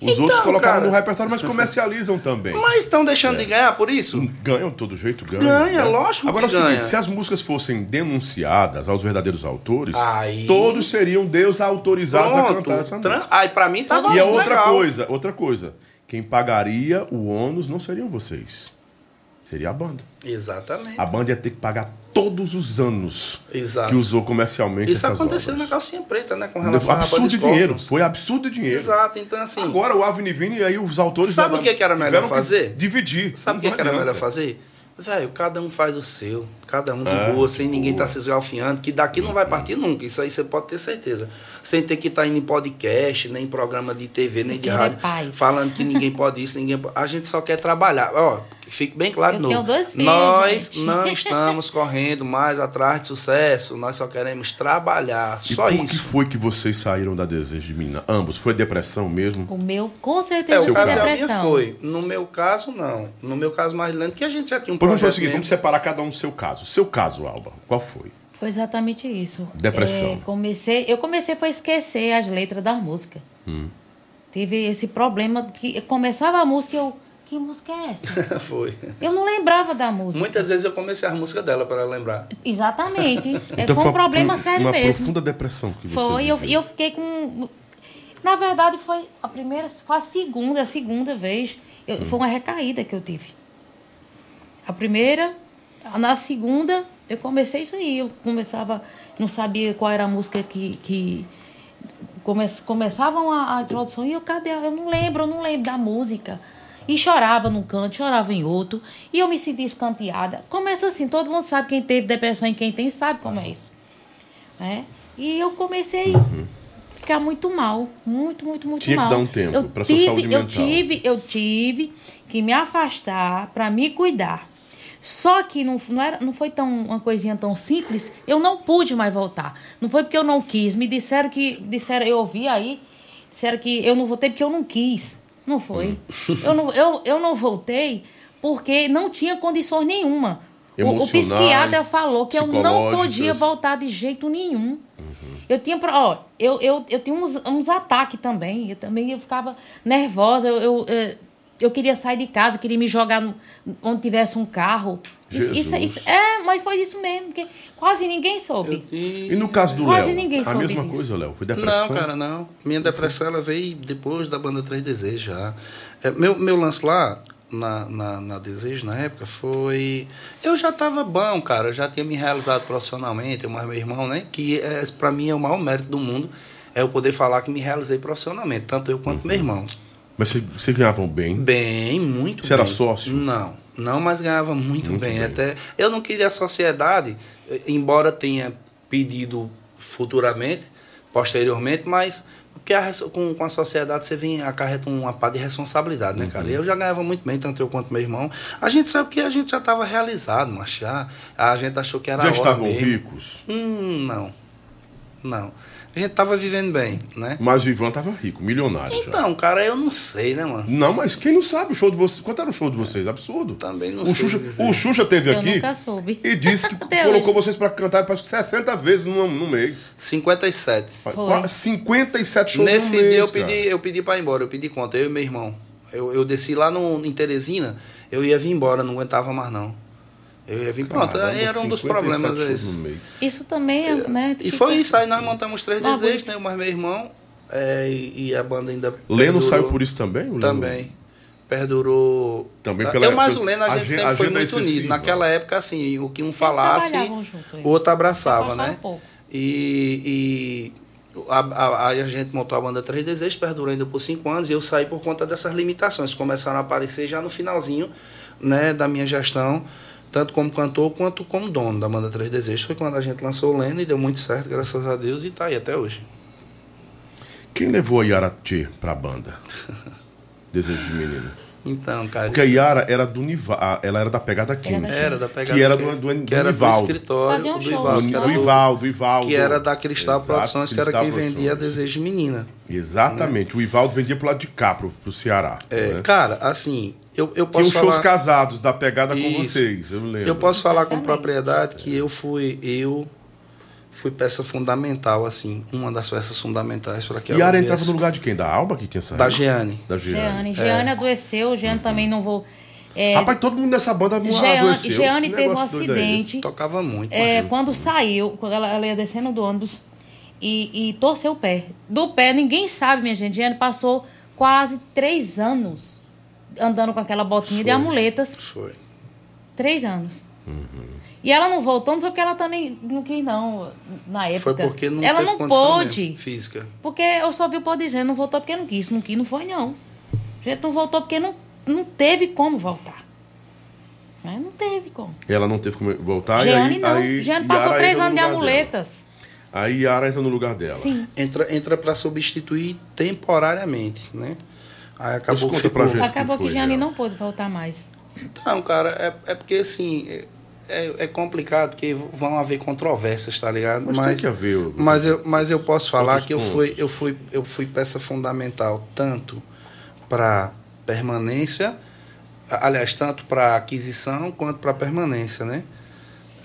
Os Então, outros colocaram cara. no repertório, mas comercializam também. Mas estão deixando de ganhar por isso? Ganham de todo jeito, ganham. Ganha, né? lógico Agora que é o seguinte, ganha. se as músicas fossem denunciadas aos verdadeiros autores, Aí- todos seriam Deus autorizados a cantar essa Tran- música. Aí pra mim tá E a legal. outra coisa, outra coisa, quem pagaria o ônus não seriam vocês. Seria a banda. Exatamente. A banda ia ter que pagar todos os anos Exato. que usou comercialmente Isso essas aconteceu na obras. calcinha preta, né? Com relação à absurdo de dinheiro. Foi absurdo de dinheiro. Exato, então assim. Agora o Avenivini e aí os autores... Sabe o que que era melhor fazer? Dividir. Sabe o que, que era melhor fazer? Velho, cada um faz o seu. Cada um de É, boa, sem ninguém boa. estar tá se esgalfinhando, que daqui não vai partir nunca. Isso aí você pode ter certeza. Sem ter que estar indo em podcast, nem em programa de TV, nem de é rádio, falando que ninguém pode isso, ninguém pode. A gente só quer trabalhar. Ó, fique bem claro Eu de novo. tenho dois filhos, Nós gente. não estamos correndo mais atrás de sucesso. Nós só queremos trabalhar. E só por que isso. foi que vocês saíram da Desejo de Menina? Ambos? Foi depressão mesmo? o meu, com É, certeza, o Seu foi caso da minha depressão. foi. No meu caso, não. No meu caso, mais lento, que a gente já tinha um vamos fazer o projeto seguinte, vamos separar cada um do seu caso. Seu caso, Alba, qual foi? Foi exatamente isso. Depressão. É, comecei, eu comecei foi esquecer as letras das músicas. Hum. Tive esse problema que começava a música eu que música é essa? Foi. Eu não lembrava da música. Muitas vezes eu comecei a música dela para lembrar. Exatamente. É, Então foi um problema foi sério uma mesmo. profunda depressão que você Foi, eu, viveu. eu fiquei com. Na verdade, foi a primeira, foi a segunda, a segunda vez. Eu- Hum. Foi uma recaída que eu tive. A primeira, na segunda, eu comecei isso aí. Eu começava, não sabia qual era a música que. que come, começavam a, a introdução e eu, cadê? Eu não lembro, eu não lembro da música. E chorava num canto, chorava em outro. E eu me sentia escanteada. Começa assim, todo mundo sabe quem teve depressão e quem tem sabe como é isso né? E eu comecei a ficar muito mal, muito, muito, muito Tinha que mal. dar um tempo eu pra sua tive, saúde eu mental. tive, eu tive que me afastar para me cuidar. Só que não, não, era, não foi tão uma coisinha tão simples, eu não pude mais voltar. Não foi porque eu não quis, me disseram que disseram, eu ouvi aí, disseram que eu não voltei porque eu não quis. Não foi. Eu, não, eu, eu não voltei porque não tinha condições nenhuma. O, o psiquiatra falou que eu não podia voltar de jeito nenhum. Eu tinha, ó, eu, eu, eu tinha uns, uns ataques também. Eu também eu ficava nervosa. Eu, eu, eu queria sair de casa, eu queria me jogar no- onde tivesse um carro. Isso, isso, isso- é, mas foi isso mesmo, porque quase ninguém soube. E no caso do Quase Léo? ninguém A soube mesma disso. coisa, Léo? Foi depressão? Não, cara, não. Minha depressão ela veio depois da banda Três Desejos já. É, meu, meu lance lá, na, na, na Desejo, na época, foi. Eu já tava bom, cara. Eu já tinha me realizado profissionalmente, eu mais meu irmão, né? Que é, pra mim é o maior mérito do mundo. É eu poder falar que me realizei profissionalmente, tanto eu quanto meu irmão. Mas vocês vocês ganhavam bem? Bem, muito Você bem. era sócio? Não, não, mas ganhava muito, Muito bem. bem. Até eu não queria a sociedade, eh, embora tenha pedido futuramente, posteriormente, mas porque a com, com a sociedade você vem acarreta uma pá de responsabilidade, né, Uhum. cara? Eu já ganhava muito bem, tanto eu quanto meu irmão. A gente sabe que a gente já estava realizado, mas já a gente achou que era Já estavam mesmo. ricos? Hum, não. Não. A gente tava vivendo bem, né? Mas o Ivan tava rico, milionário já. Então, cara, eu não sei, né, mano? Não, mas quem não sabe o show de vocês? Quanto era o show de vocês? Absurdo. Também não o sei Xuxa, dizer. o Xuxa teve Eu aqui nunca soube. e disse que colocou hoje. vocês pra cantar que 60 vezes no, no mês. 57. Qua- 57 shows Nesse no mês, dia eu cara. pedi, eu pedi pra ir embora, eu pedi conta, eu e meu irmão. Eu, eu desci lá no, em Teresina, eu ia vir embora, não aguentava mais não. Eu ia vir, pronto, Caramba, aí era um dos 57 problemas esse. mês. Isso também é, né? E foi isso, aí nós montamos três Não desejos, né? Eu mais meu irmão, é, e, e a banda ainda. Leno perdurou. saiu por isso também? Leno- Também. Perdurou. Também pela- eu mais o Leno, a gente sempre foi muito excessiva. unido. Naquela época, assim, o que um falasse, o outro abraçava, né? um. E, e a, a- aí a gente montou a banda Três Desejos, perdurou ainda por cinco anos, e eu saí por conta dessas limitações. Começaram a aparecer já no finalzinho né, da minha gestão, tanto como cantor quanto como dono da banda Três Desejos. Foi quando a gente lançou o Leno e deu muito certo, graças a Deus, e tá aí até hoje. Quem levou a Yara Tchê pra banda? Desejo de menino. Então, cara. Porque a Yara era do Nival, ela era da pegada química. Era da pegada Que era do- do- que era do escritório Faziam do shows, Ivaldo, Do, que era do do, Ivaldo, Ivaldo. que era da Cristal Exato, Produções, que era Cristal quem vendia. Desejo de Menina. Exatamente. O Ivaldo vendia pro lado de cá, pro, pro Ceará. É, né? Cara, assim, eu, eu Tinha posso os shows falar... casados da pegada com Isso. vocês, eu lembro. Eu posso falar com propriedade que eu fui eu fui peça fundamental assim, uma das peças fundamentais para que ela Yara viesse. entrava no lugar de quem? Da Alba que tinha saído? da Jeane. Da Jeane. Jeane. Jeane adoeceu, Jeane também não vou. É, Rapaz, todo mundo nessa banda Jeane, adoeceu. Jeane teve um é acidente. Tocava muito. É, quando saiu, quando ela, ela ia descendo do ônibus e, e torceu o pé. Do pé, ninguém sabe, minha gente. Jeane passou quase três anos andando com aquela botinha de Foi. amuletas. Foi. Três anos. Uhum. E ela não voltou, não foi porque ela também não quis, não, na época. Foi porque não ela teve não pôde. física. Porque eu só vi o pó dizendo, não voltou porque não quis. Não quis, não foi, não. A gente não voltou porque não, não teve como voltar. Né? Não teve como. Ela não teve como voltar. Jeane e aí, não. aí Jeane passou Yara três anos de lugar dela. amuletas. Aí Yara entra no lugar dela. Sim. Entra entra para substituir temporariamente, né? Aí acabou que conta ficou... pra gente. Acabou que que Jeane não pôde voltar mais. Então, cara, é, é porque assim, é, é, complicado, porque vão haver controvérsias, tá ligado? Mas tem que haver, o- Mas eu, mas eu posso falar Outros que eu pontos. fui, eu, fui, eu fui peça fundamental tanto para permanência, aliás, tanto para aquisição quanto para permanência, né?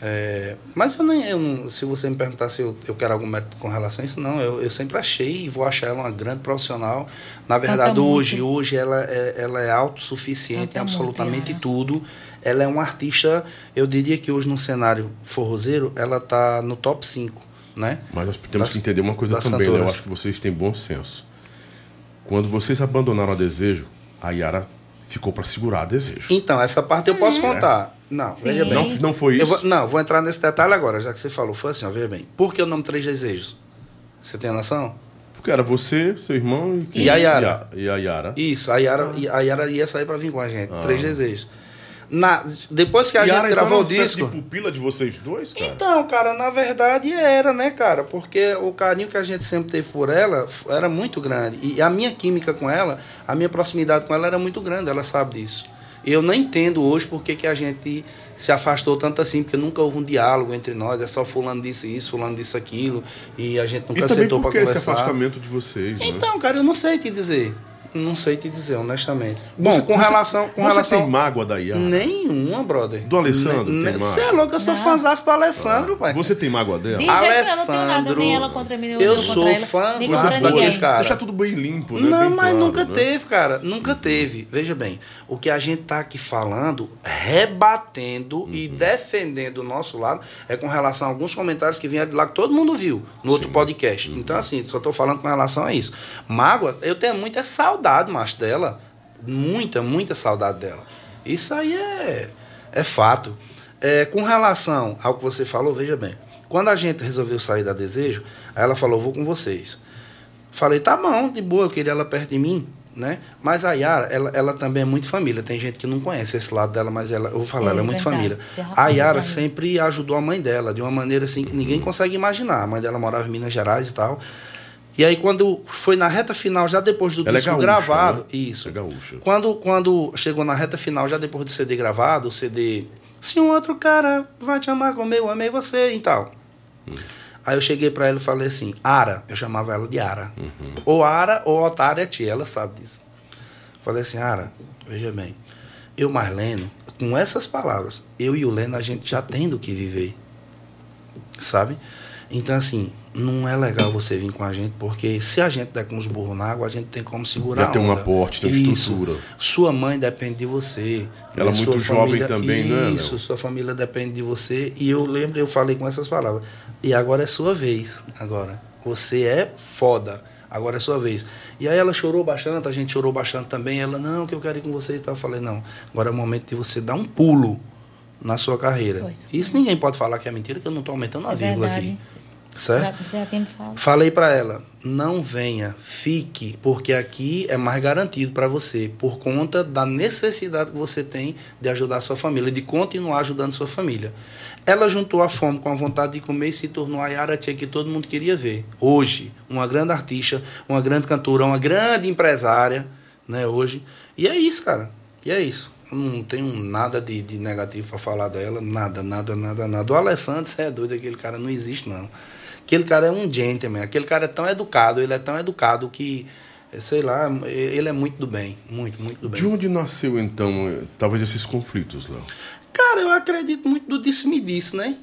É, mas eu nem, eu se você me perguntar se eu, eu quero algum método com relação a isso, não. Eu, eu sempre achei e vou achar ela uma grande profissional. Na verdade, Canta hoje, muito. hoje ela é, ela é autossuficiente em Canta absolutamente muito, tudo. Ela é uma artista, eu diria que hoje no cenário forrozeiro, ela tá no top 5, né? Mas nós temos Das- que entender uma coisa também, né? Eu acho que vocês têm bom senso. Quando vocês abandonaram a Desejo, a Yara ficou pra segurar a Desejo. Então, essa parte eu posso contar. Não, veja Sim. bem. Não, não foi Eu isso? vou, não, vou entrar nesse detalhe agora, já que você falou. Foi assim, ó, veja bem. Por que o nome Três Desejos? Você tem noção? Porque era você, seu irmão e, E a Yara. E a Yara. Isso, a Yara, a Yara ia sair pra vir com a gente. Três Desejos. Na, depois que a Yara, gente então, gravou o era uma espécie disco. de pupila de vocês dois, cara? Então, cara, na verdade era, né, cara? Porque o carinho que a gente sempre teve por ela era muito grande. E a minha química com ela, a minha proximidade com ela era muito grande, ela sabe disso. E eu não entendo hoje por que a gente se afastou tanto assim, porque nunca houve um diálogo entre nós, é só fulano disse isso, fulano disse aquilo, e a gente e nunca também sentou pra que esse conversar. afastamento de vocês, né? Então, cara, eu não sei te dizer. Não sei te dizer, honestamente. Bom, Você- com você- relação. Com você relação... tem mágoa da Yara? Nenhuma, brother. Do Alessandro Ne- tem? Você é louco, eu sou fãzaço do Alessandro, pai. Você tem mágoa dela? De nenhum, eu não tenho nada, Alessandro, nem ela contra mim, eu eu sou contra ela, fã nem do contra Alessandro, ninguém. cara. Deixar tudo bem limpo, né? Não, Bem mas claro, nunca né? teve, cara. Nunca teve. Veja bem, o que a gente tá aqui falando, rebatendo e Uhum. defendendo o nosso lado, é com relação a alguns comentários que vieram de lá que todo mundo viu no outro podcast. Uhum. Então, assim, só tô falando com relação a isso. Mágoa, eu tenho muita saudade, macho, dela. Muita, muita saudade dela. Isso aí é, é fato. É, com relação ao que você falou, veja bem. Quando a gente resolveu sair da Desejo, aí ela falou, vou com vocês. Falei, tá bom, de boa, eu queria ela perto de mim, né? Mas a Yara, ela, ela também é muito família. Tem gente que não conhece esse lado dela, mas ela, eu vou falar, É, ela é muito verdade. família. É A rapaz, Yara sempre ajudou a mãe dela, de uma maneira assim que ninguém consegue imaginar. A mãe dela morava em Minas Gerais e tal. E aí, quando foi na reta final, já depois do é disco gaúcha, gravado, né? isso. É gaúcha. Quando, quando chegou na reta final, já depois do CD gravado, o CD. Se um outro cara vai te amar como eu amei você e tal. Aí eu cheguei pra ela e falei assim: Ara, eu chamava ela de Ara. Ou Ara ou Otária Tia, ela sabe disso. Falei assim: Ara, veja bem, eu mais Leno, com essas palavras, eu e o Leno, a gente já tem do que viver. Sabe? Então, assim, não é legal você vir com a gente, porque se a gente der com os burros na água, a gente tem como segurar Já tem a um aporte, tem uma Isso. estrutura. Sua mãe depende de você. Ela né? muito Sua jovem família- também, né, Léo? Isso, sua família depende de você. E eu lembro, eu falei com essas palavras. E agora é sua vez. Agora. Você é foda. Agora é sua vez. E aí ela chorou bastante, a gente chorou bastante também. Ela, não, que eu quero ir com você e tal. Eu falei, não. Agora é o momento de você dar um pulo na sua carreira. Pois. Isso ninguém pode falar que é mentira, que eu não estou aumentando uma É vírgula verdade. aqui. Certo? Já, já. Falei pra ela, não venha, fique, porque aqui é mais garantido pra você, por conta da necessidade que você tem de ajudar a sua família, de continuar ajudando sua família. Ela juntou a fome com a vontade de comer e se tornou a Yara Tia que todo mundo queria ver. Hoje, uma grande artista, uma grande cantora, uma grande empresária, né, hoje. E é isso, cara. E é isso. Eu não tenho nada de, de negativo pra falar dela, nada, nada, nada, nada. O Alessandro, você é doido, aquele cara não existe, não. Aquele cara é um gentleman, aquele cara é tão educado, ele é tão educado que, eh, sei lá, ele é muito do bem, muito, muito do bem. De onde nasceu, então, eh, talvez esses conflitos, Léo? Cara, eu acredito muito do disse-me-disse, né?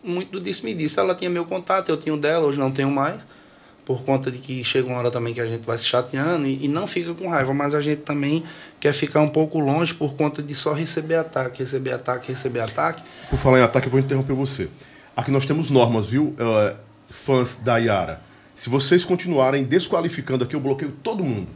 Muito do disse-me-disse. Ela tinha meu contato, eu tinha o dela, hoje não tenho mais. Por conta de que chega uma hora também que a gente vai se chateando e, e não fica com raiva, mas a gente também quer ficar um pouco longe por conta de só receber ataque, receber ataque, receber ataque. Por falar em ataque, eu vou interromper você. Aqui nós temos normas, viu, eh, fãs da Yara. Se vocês continuarem desqualificando aqui, eu bloqueio todo mundo.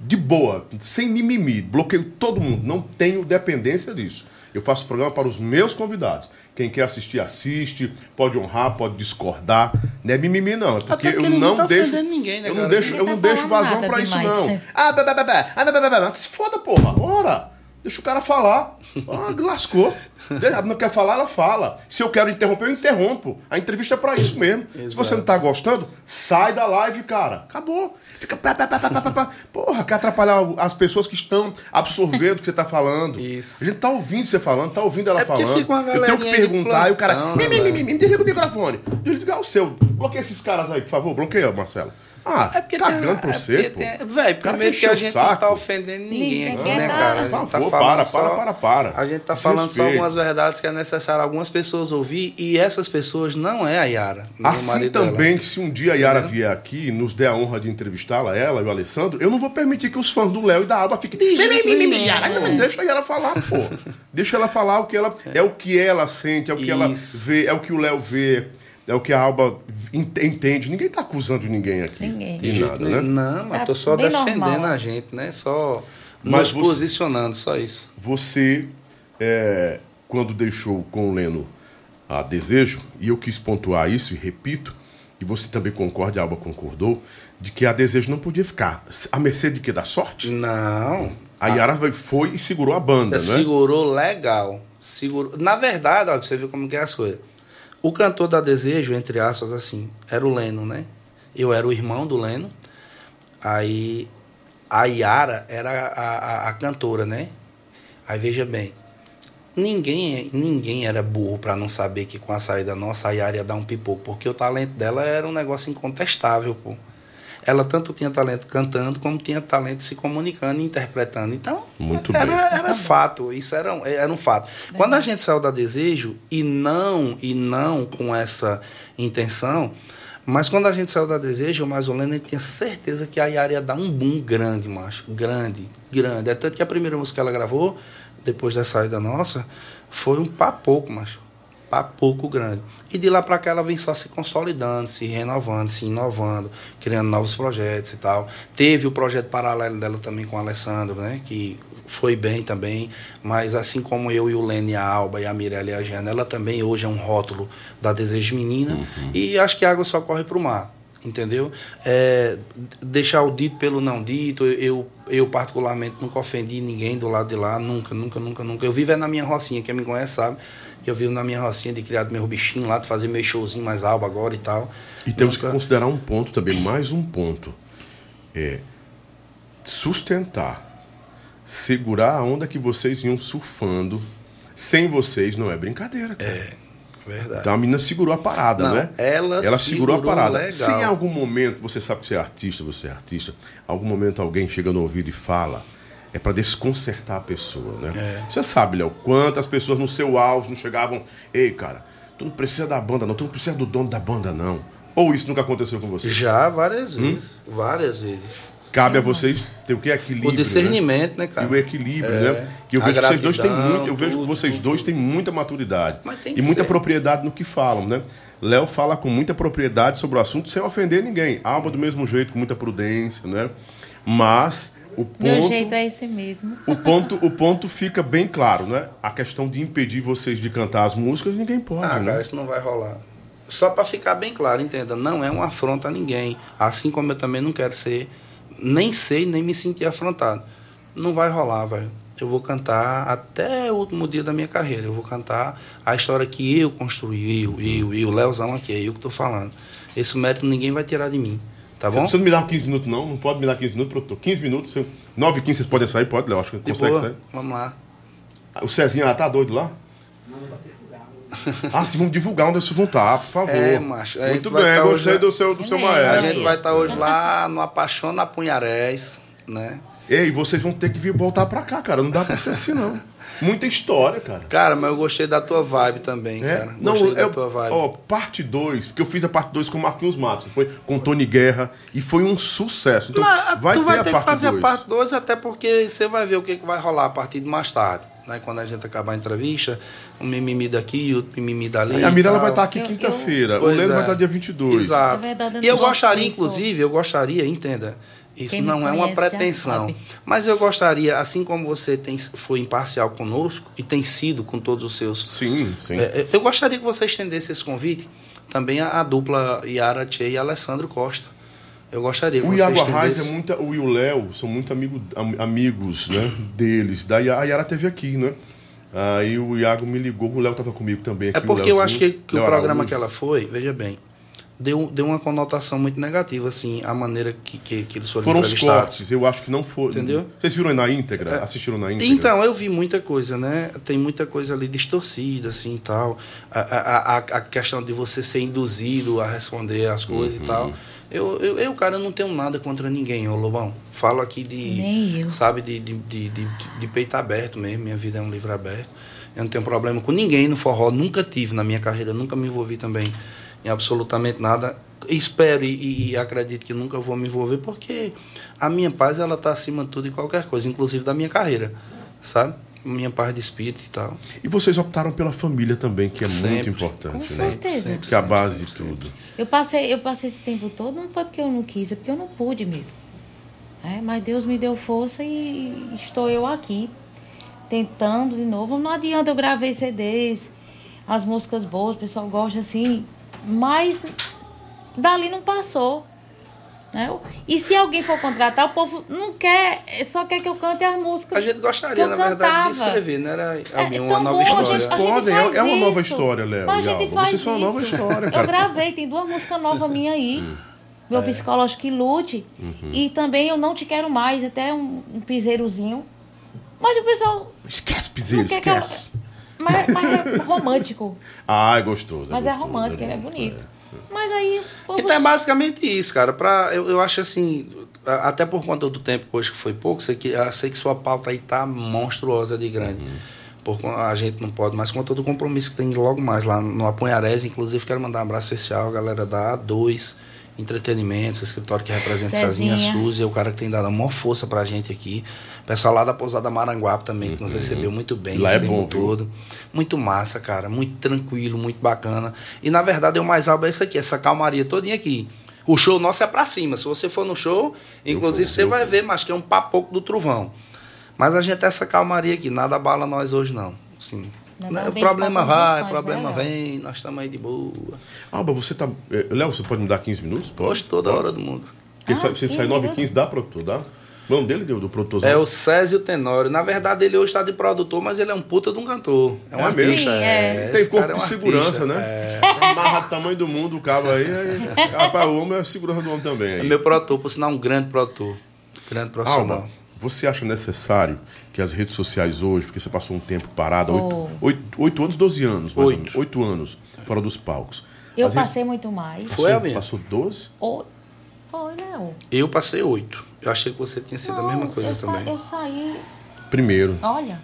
De boa, sem mimimi. Bloqueio todo mundo. Não tenho dependência disso. Eu faço programa para os meus convidados. Quem quer assistir, assiste. Pode honrar, pode discordar. Não é mimimi, não. É porque eu não tá deixo. ninguém, né, eu não cara? deixo, eu não tá deixo vazão pra isso, não. né? Ah, bé, bé. Ah, bé, bé. Que se foda, porra. Ora. Deixa o cara falar. Ah, lascou. Não quer falar, ela fala. Se eu quero interromper, eu interrompo. A entrevista é pra isso mesmo. Se você não tá gostando, sai da live, cara. Acabou. Fica pá, pá, pá, pá, pá, pá. Porra, quer atrapalhar as pessoas que estão absorvendo o que você tá falando. Isso. A gente tá ouvindo você falando, tá ouvindo ela É falando. fica uma eu tenho que perguntar e o cara. plantão, "Mi, né, mi, mi, mi, mi, desliga o microfone. Desligar o seu. Bloqueia esses caras aí, por favor. Bloqueia, Marcelo. Ah, É porque cagando tem, pra é você, porque pô. tem- primeiro que a gente não tá saco. ofendendo ninguém Ninguém aqui, né, cara? A gente tá favor, falando para, só- para, para, para. A gente tá Se falando só algumas verdades que é necessário algumas pessoas ouvir e essas pessoas não é a Yara. Assim também, dela. que se um dia a Yara vier aqui e nos der a honra de entrevistá-la, ela e o Alessandro, eu não vou permitir que os fãs do Léo e da Alba fiquem. Deixa a Yara falar, pô. Deixa ela falar o que ela. É o que ela sente, é o que ela vê, é o que o Léo vê, é o que a Alba ent- entende. Ninguém tá acusando ninguém aqui. Ninguém. De nada, né? Não, mas Tá tô só defendendo normal. a gente, né? Só Mas nos você- posicionando, só isso. Você, é, quando deixou com o Leno a Desejo, e eu quis pontuar isso, e repito, e você também concorda, a Alba concordou, de que a Desejo não podia ficar. A mercê de quê? Da sorte? Não. A Yara foi e segurou a banda, né? Segurou legal. Segurou. Na verdade, olha, pra você ver como que é as coisas. O cantor da Desejo, entre aspas, assim, era o Leno, né? Eu era o irmão do Leno. Aí a Yara era a, a, a cantora, né? Aí veja bem. Ninguém, ninguém era burro para não saber que com a saída nossa a Yara ia dar um pipoco, porque o talento dela era um negócio incontestável, pô. Ela tanto tinha talento cantando, como tinha talento se comunicando e interpretando. Então, Muito era, bem. era fato, isso era, um- era um fato. Quando a gente saiu da Desejo, e não, e não com essa intenção, mas quando a gente saiu da Desejo, o Mazolena ele tinha certeza que a Yara ia dar um boom grande, macho. Grande, grande. É tanto que a primeira música que ela gravou, depois da saída nossa, foi um papoco, macho. Papoco grande. E de lá pra cá ela vem só se consolidando, se renovando, se inovando, criando novos projetos e tal. Teve o projeto paralelo dela também com o Alessandro, né? Que foi bem também, mas assim como eu e o Lene, a Alba e a Mirella e a Jana, ela também hoje é um rótulo da Desejo Menina e acho que a água só corre pro mar, entendeu? É, deixar o dito pelo não dito, eu, eu, eu particularmente nunca ofendi ninguém do lado de lá, nunca, nunca, nunca, nunca. Eu vivo é na minha rocinha, quem me conhece sabe que eu vivo na minha rocinha de criar meus bichinhos lá, de fazer meu showzinho mais Alba agora e tal. E temos que Nunca- considerar um ponto também, mais um ponto. É sustentar, segurar a onda que vocês iam surfando. Sem vocês não é brincadeira, cara. É, verdade. Então a menina segurou a parada, Não, né? ela segurou, segurou a parada. legal. Se em algum momento, você sabe que você é artista, você é artista, algum momento alguém chega no ouvido e fala, é para desconcertar a pessoa, né? É. Você sabe, Léo, quantas pessoas no seu auge não chegavam, ei, cara, tu não precisa da banda não, tu não precisa do dono da banda não. Ou isso nunca aconteceu com você? Já várias vezes, várias vezes. Cabe a vocês ter o que? Equilíbrio. O discernimento, né, Né? cara? E o equilíbrio, É. né? Que eu A vejo que vocês dois têm muito, eu vejo que tudo, vocês tudo. dois têm muita maturidade Mas tem e que muita ser. propriedade no que falam, né? Léo fala com muita propriedade sobre o assunto sem ofender ninguém. Alba do mesmo jeito, com muita prudência, né? Mas o Meu ponto, jeito é esse mesmo. o ponto, o ponto fica bem claro, né? A questão de impedir vocês de cantar as músicas, ninguém pode, Ah, né? cara, isso não vai rolar. Só para ficar bem claro, entenda, não é uma afronta a ninguém. Assim como eu também não quero ser, nem sei, nem me sentir afrontado. Não vai rolar, velho. Eu vou cantar até o último dia da minha carreira. Eu vou cantar a história que eu construí, eu, eu, eu, Leozão aqui, é eu que tô falando. Esse mérito ninguém vai tirar de mim. Tá bom? Você não me dá 15 minutos, não? Não pode me dar 15 minutos, produtor. 15 minutos, eu- 9 e 15 vocês podem sair, pode, Léo? Acho que De consegue boa, sair. vamos lá. O Cezinha já tá doido lá? Ah, sim, vamos divulgar onde vocês vão estar, por favor. É, macho, Muito bem, tá gostei hoje- do seu, do seu É, A maestro. gente vai estar hoje lá no Apaixona Punharés, né? Ei, vocês vão ter que vir voltar pra cá, cara. Não dá pra ser assim, não. Muita história, cara. Cara, mas eu gostei da tua vibe também, É? cara. Não, Gostei é, da tua vibe. ó, parte 2, porque eu fiz a parte 2 com o Marquinhos Matos, foi com o Tony Guerra, e foi um sucesso. Então, Não, vai tu ter vai a ter que fazer a dois. parte 2, até porque você vai ver o que, que vai rolar a partir de mais tarde. Né? Quando a gente acabar a entrevista, um mimimi daqui, outro mimimi dali. Aí a Mirella vai estar tal. aqui quinta-feira, o Leno é. vai estar dia 22. Exato. Na verdade, eu e eu gostaria, inclusive, eu gostaria, entenda, isso Quem não é uma pretensão. Mas eu gostaria, assim como você tem, foi imparcial conosco e tem sido com todos os seus Sim, sim. É, eu gostaria que você estendesse esse convite também à, à dupla Yara Tchê e Alessandro Costa. Eu gostaria que O você Iago Arraes estendesse. é muita, o e o Léo são muito amigo, am- amigos né, deles. Daí a Yara teve aqui, né? Aí o Iago me ligou, o Léo tava comigo também aqui. É porque eu acho que, que o programa Araújo. que ela foi, veja bem, deu, deu uma conotação muito negativa, assim, a maneira que, que, que eles foram, Foram os entrevistados. cortes, eu acho que não foi. Entendeu? Vocês viram aí na íntegra? É. Assistiram na íntegra? Então, eu vi muita coisa, né? Tem muita coisa ali distorcida, assim, e tal. A, a, a, a questão de você ser induzido a responder as coisas Uhum. e tal. Eu, eu, eu, cara, não tenho nada contra ninguém, ô Lobão. Falo aqui de... Nem eu. Sabe, de, de, de, de, de peito aberto mesmo. Minha vida é um livro aberto. Eu não tenho problema com ninguém no forró. Nunca tive na minha carreira. Nunca me envolvi também em absolutamente nada. Espero e, e- e acredito que nunca vou me envolver porque a minha paz ela está acima de tudo e qualquer coisa, inclusive da minha carreira, sabe? Minha paz de espírito e tal. E vocês optaram pela família também, que é muito Sempre. importante. Com né? certeza. Que é a base sempre, de sempre. tudo. Eu passei, eu passei esse tempo todo, não foi porque eu não quis, é porque eu não pude mesmo. É, mas Deus me deu força e estou eu aqui, tentando de novo. Não adianta, eu gravei CDs, as músicas boas, o pessoal gosta assim, mas dali não passou. Né? E se alguém for contratar, o povo não quer, só quer que eu cante as músicas. A gente gostaria, na eu verdade, de escrever, né? Era É, alguém- uma então nova bom, história. Vocês a gente podem, faz é uma nova história, Léo Mas a gente faz Vocês são uma nova isso. história, Eu cara. gravei, tem duas músicas novas minhas aí. Hum. Meu psicológico que lute. Uhum. E também eu não te quero mais, até um, um piseirozinho. Mas o pessoal. Esquece, piseiro, Não eu- esquece. Mas, mas é romântico. Ah, é gostoso. Mas é gostoso, romântico, é é bonito. Mas aí. povo- Então é basicamente isso, cara. Pra, eu, eu acho assim, até por conta do tempo que hoje que foi pouco, sei que, eu sei que sua pauta aí tá monstruosa de grande. Por, con- a gente não pode, mas com todo o compromisso que tem logo mais lá no Apunharés, inclusive quero mandar um abraço especial à galera da A2 Entretenimentos, escritório que representa Cezinha, Cezinha. Suzy, é o cara que tem dado a maior força pra gente aqui. Pessoal lá da Pousada Maranguape também, que nos recebeu muito bem Lá esse é tempo bom, viu? todo. Muito massa, cara. Muito tranquilo, muito bacana. E na verdade, o mais alto é isso aqui, essa calmaria todinha aqui. O show nosso é pra cima. Se você for no show, inclusive vou, você eu vai ver, mas que é um papoco do trovão. Mas a gente tem essa calmaria aqui, nada abala nós hoje não. Não né, o problema vai, o problema né, vem, nós estamos aí de boa. Alba, você tá. eh, Léo, você pode me dar 15 minutos? Pode? Hoje toda Pode? hora do mundo. Porque Ah, sai- você 15 sai 9 e minutos. 15 dá, produtor? Dá? O nome dele, do, do produtor? É o Césio Tenório. Na verdade, ele hoje está de produtor, mas ele é um puta de um cantor. É um É mesmo? artista. Sim, é. Tem esse corpo é de um segurança, artista. né? É. Amarra o tamanho do mundo, o cabo aí. aí rapaz, o homem é segurança do homem também. É Aí. meu produtor, por sinal, um grande produtor. Grande profissional. Alba, você acha necessário que as redes sociais hoje, porque você passou um tempo parado, Oh. oito, oito, oito anos, 12 anos, mais ou Oito. menos, oito anos, fora dos palcos. Eu As redes- passei muito mais. Foi, Passou, Albinha? passou 12? Ou- Foi, Léo. Eu passei oito. Eu achei que você tinha sido a mesma Não, coisa eu sa- também. eu saí. Primeiro. Olha.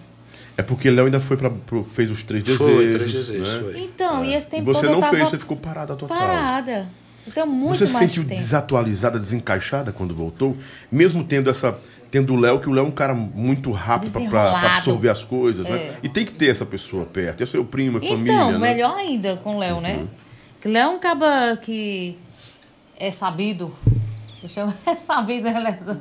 É porque Léo ainda foi pra, pro- fez os três desejos. Foi, Três Desejos, né? foi. Então, e esse E tempo você todo não eu tava fez, você ficou parada total. parada. Então, muito Você se sentiu tempo. desatualizada, desencaixada quando voltou? Mesmo tendo essa. Tendo o Léo, que o Léo é um cara muito rápido Desenrolado. absorver as coisas, É. né? E tem que ter essa pessoa perto. É seu primo, é Então, família, né? melhor ainda com o Léo, né? Que Léo é um caba que é sabido. Eu chamo é sabido, né, Léo?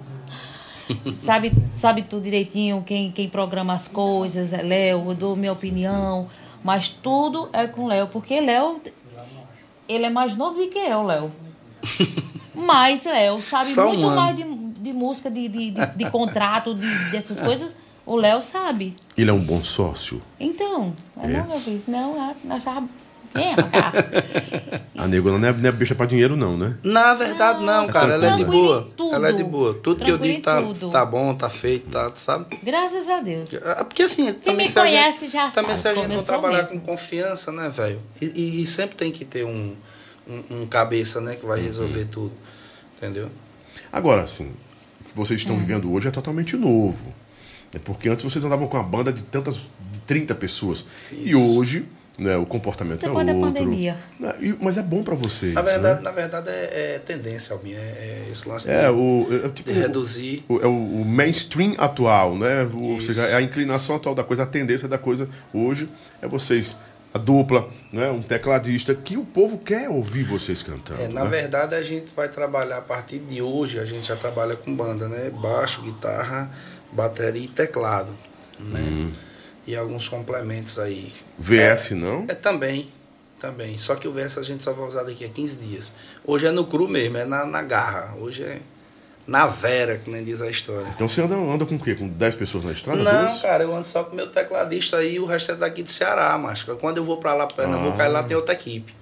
sabe, sabe tudo direitinho, quem, quem programa as coisas é Léo, eu dou minha opinião, mas tudo é com Léo, porque Léo, ele é mais novo do que eu, Léo. Mas Léo sabe Só muito mais de, de música, de, de, de, de contrato, de, dessas coisas. O Léo sabe. Ele é um bom sócio. Então, É. não, meu filho, não, ah, Vem cá. A negona não é, não é bicha pra dinheiro, não, né? Na verdade, não, Não, cara. Ela é de boa. tudo. Ela é de boa. Tudo que eu digo tá, tudo. tá bom, tá feito, tá, sabe? Graças a Deus. É, Porque assim, também me se a gente, conhece já também sabe se a gente não trabalhar mesmo. com confiança, né, velho? E, e- e sempre tem que ter um, um, um cabeça, né, que vai resolver tudo. Entendeu? Agora, assim, o que vocês Hum. estão vivendo hoje é totalmente novo. É porque antes vocês andavam com uma banda de tantas, de 30 pessoas. E Isso. hoje, né, o comportamento Depois é da outro. pandemia. Né, e- Mas é bom pra vocês. Na verdade, né? na verdade é, é tendência, Albinha. É, é esse lance É, de, o, é, tipo, de reduzir. o, é o, o mainstream atual, né? O- ou seja, é a inclinação atual da coisa, a tendência da coisa hoje é vocês, a dupla, né? um tecladista, que o povo quer ouvir vocês cantando. É, na né? verdade, a gente vai trabalhar a partir de hoje, a gente já trabalha com banda, né? Baixo, guitarra, bateria e teclado. Né? Hum. E alguns complementos aí. VS não? É também, também. Só que o VS a gente só vai usar daqui a 15 dias. Hoje é no cru mesmo, é na, na garra. Hoje é na vera, que nem diz a história. Então você anda, anda com o quê? Com 10 pessoas na estrada? Não, Duas? cara, eu ando só com meu tecladista aí, o resto é daqui de Ceará, mas quando eu vou pra lá, pra Pernambuco, Ah. aí lá tem outra equipe.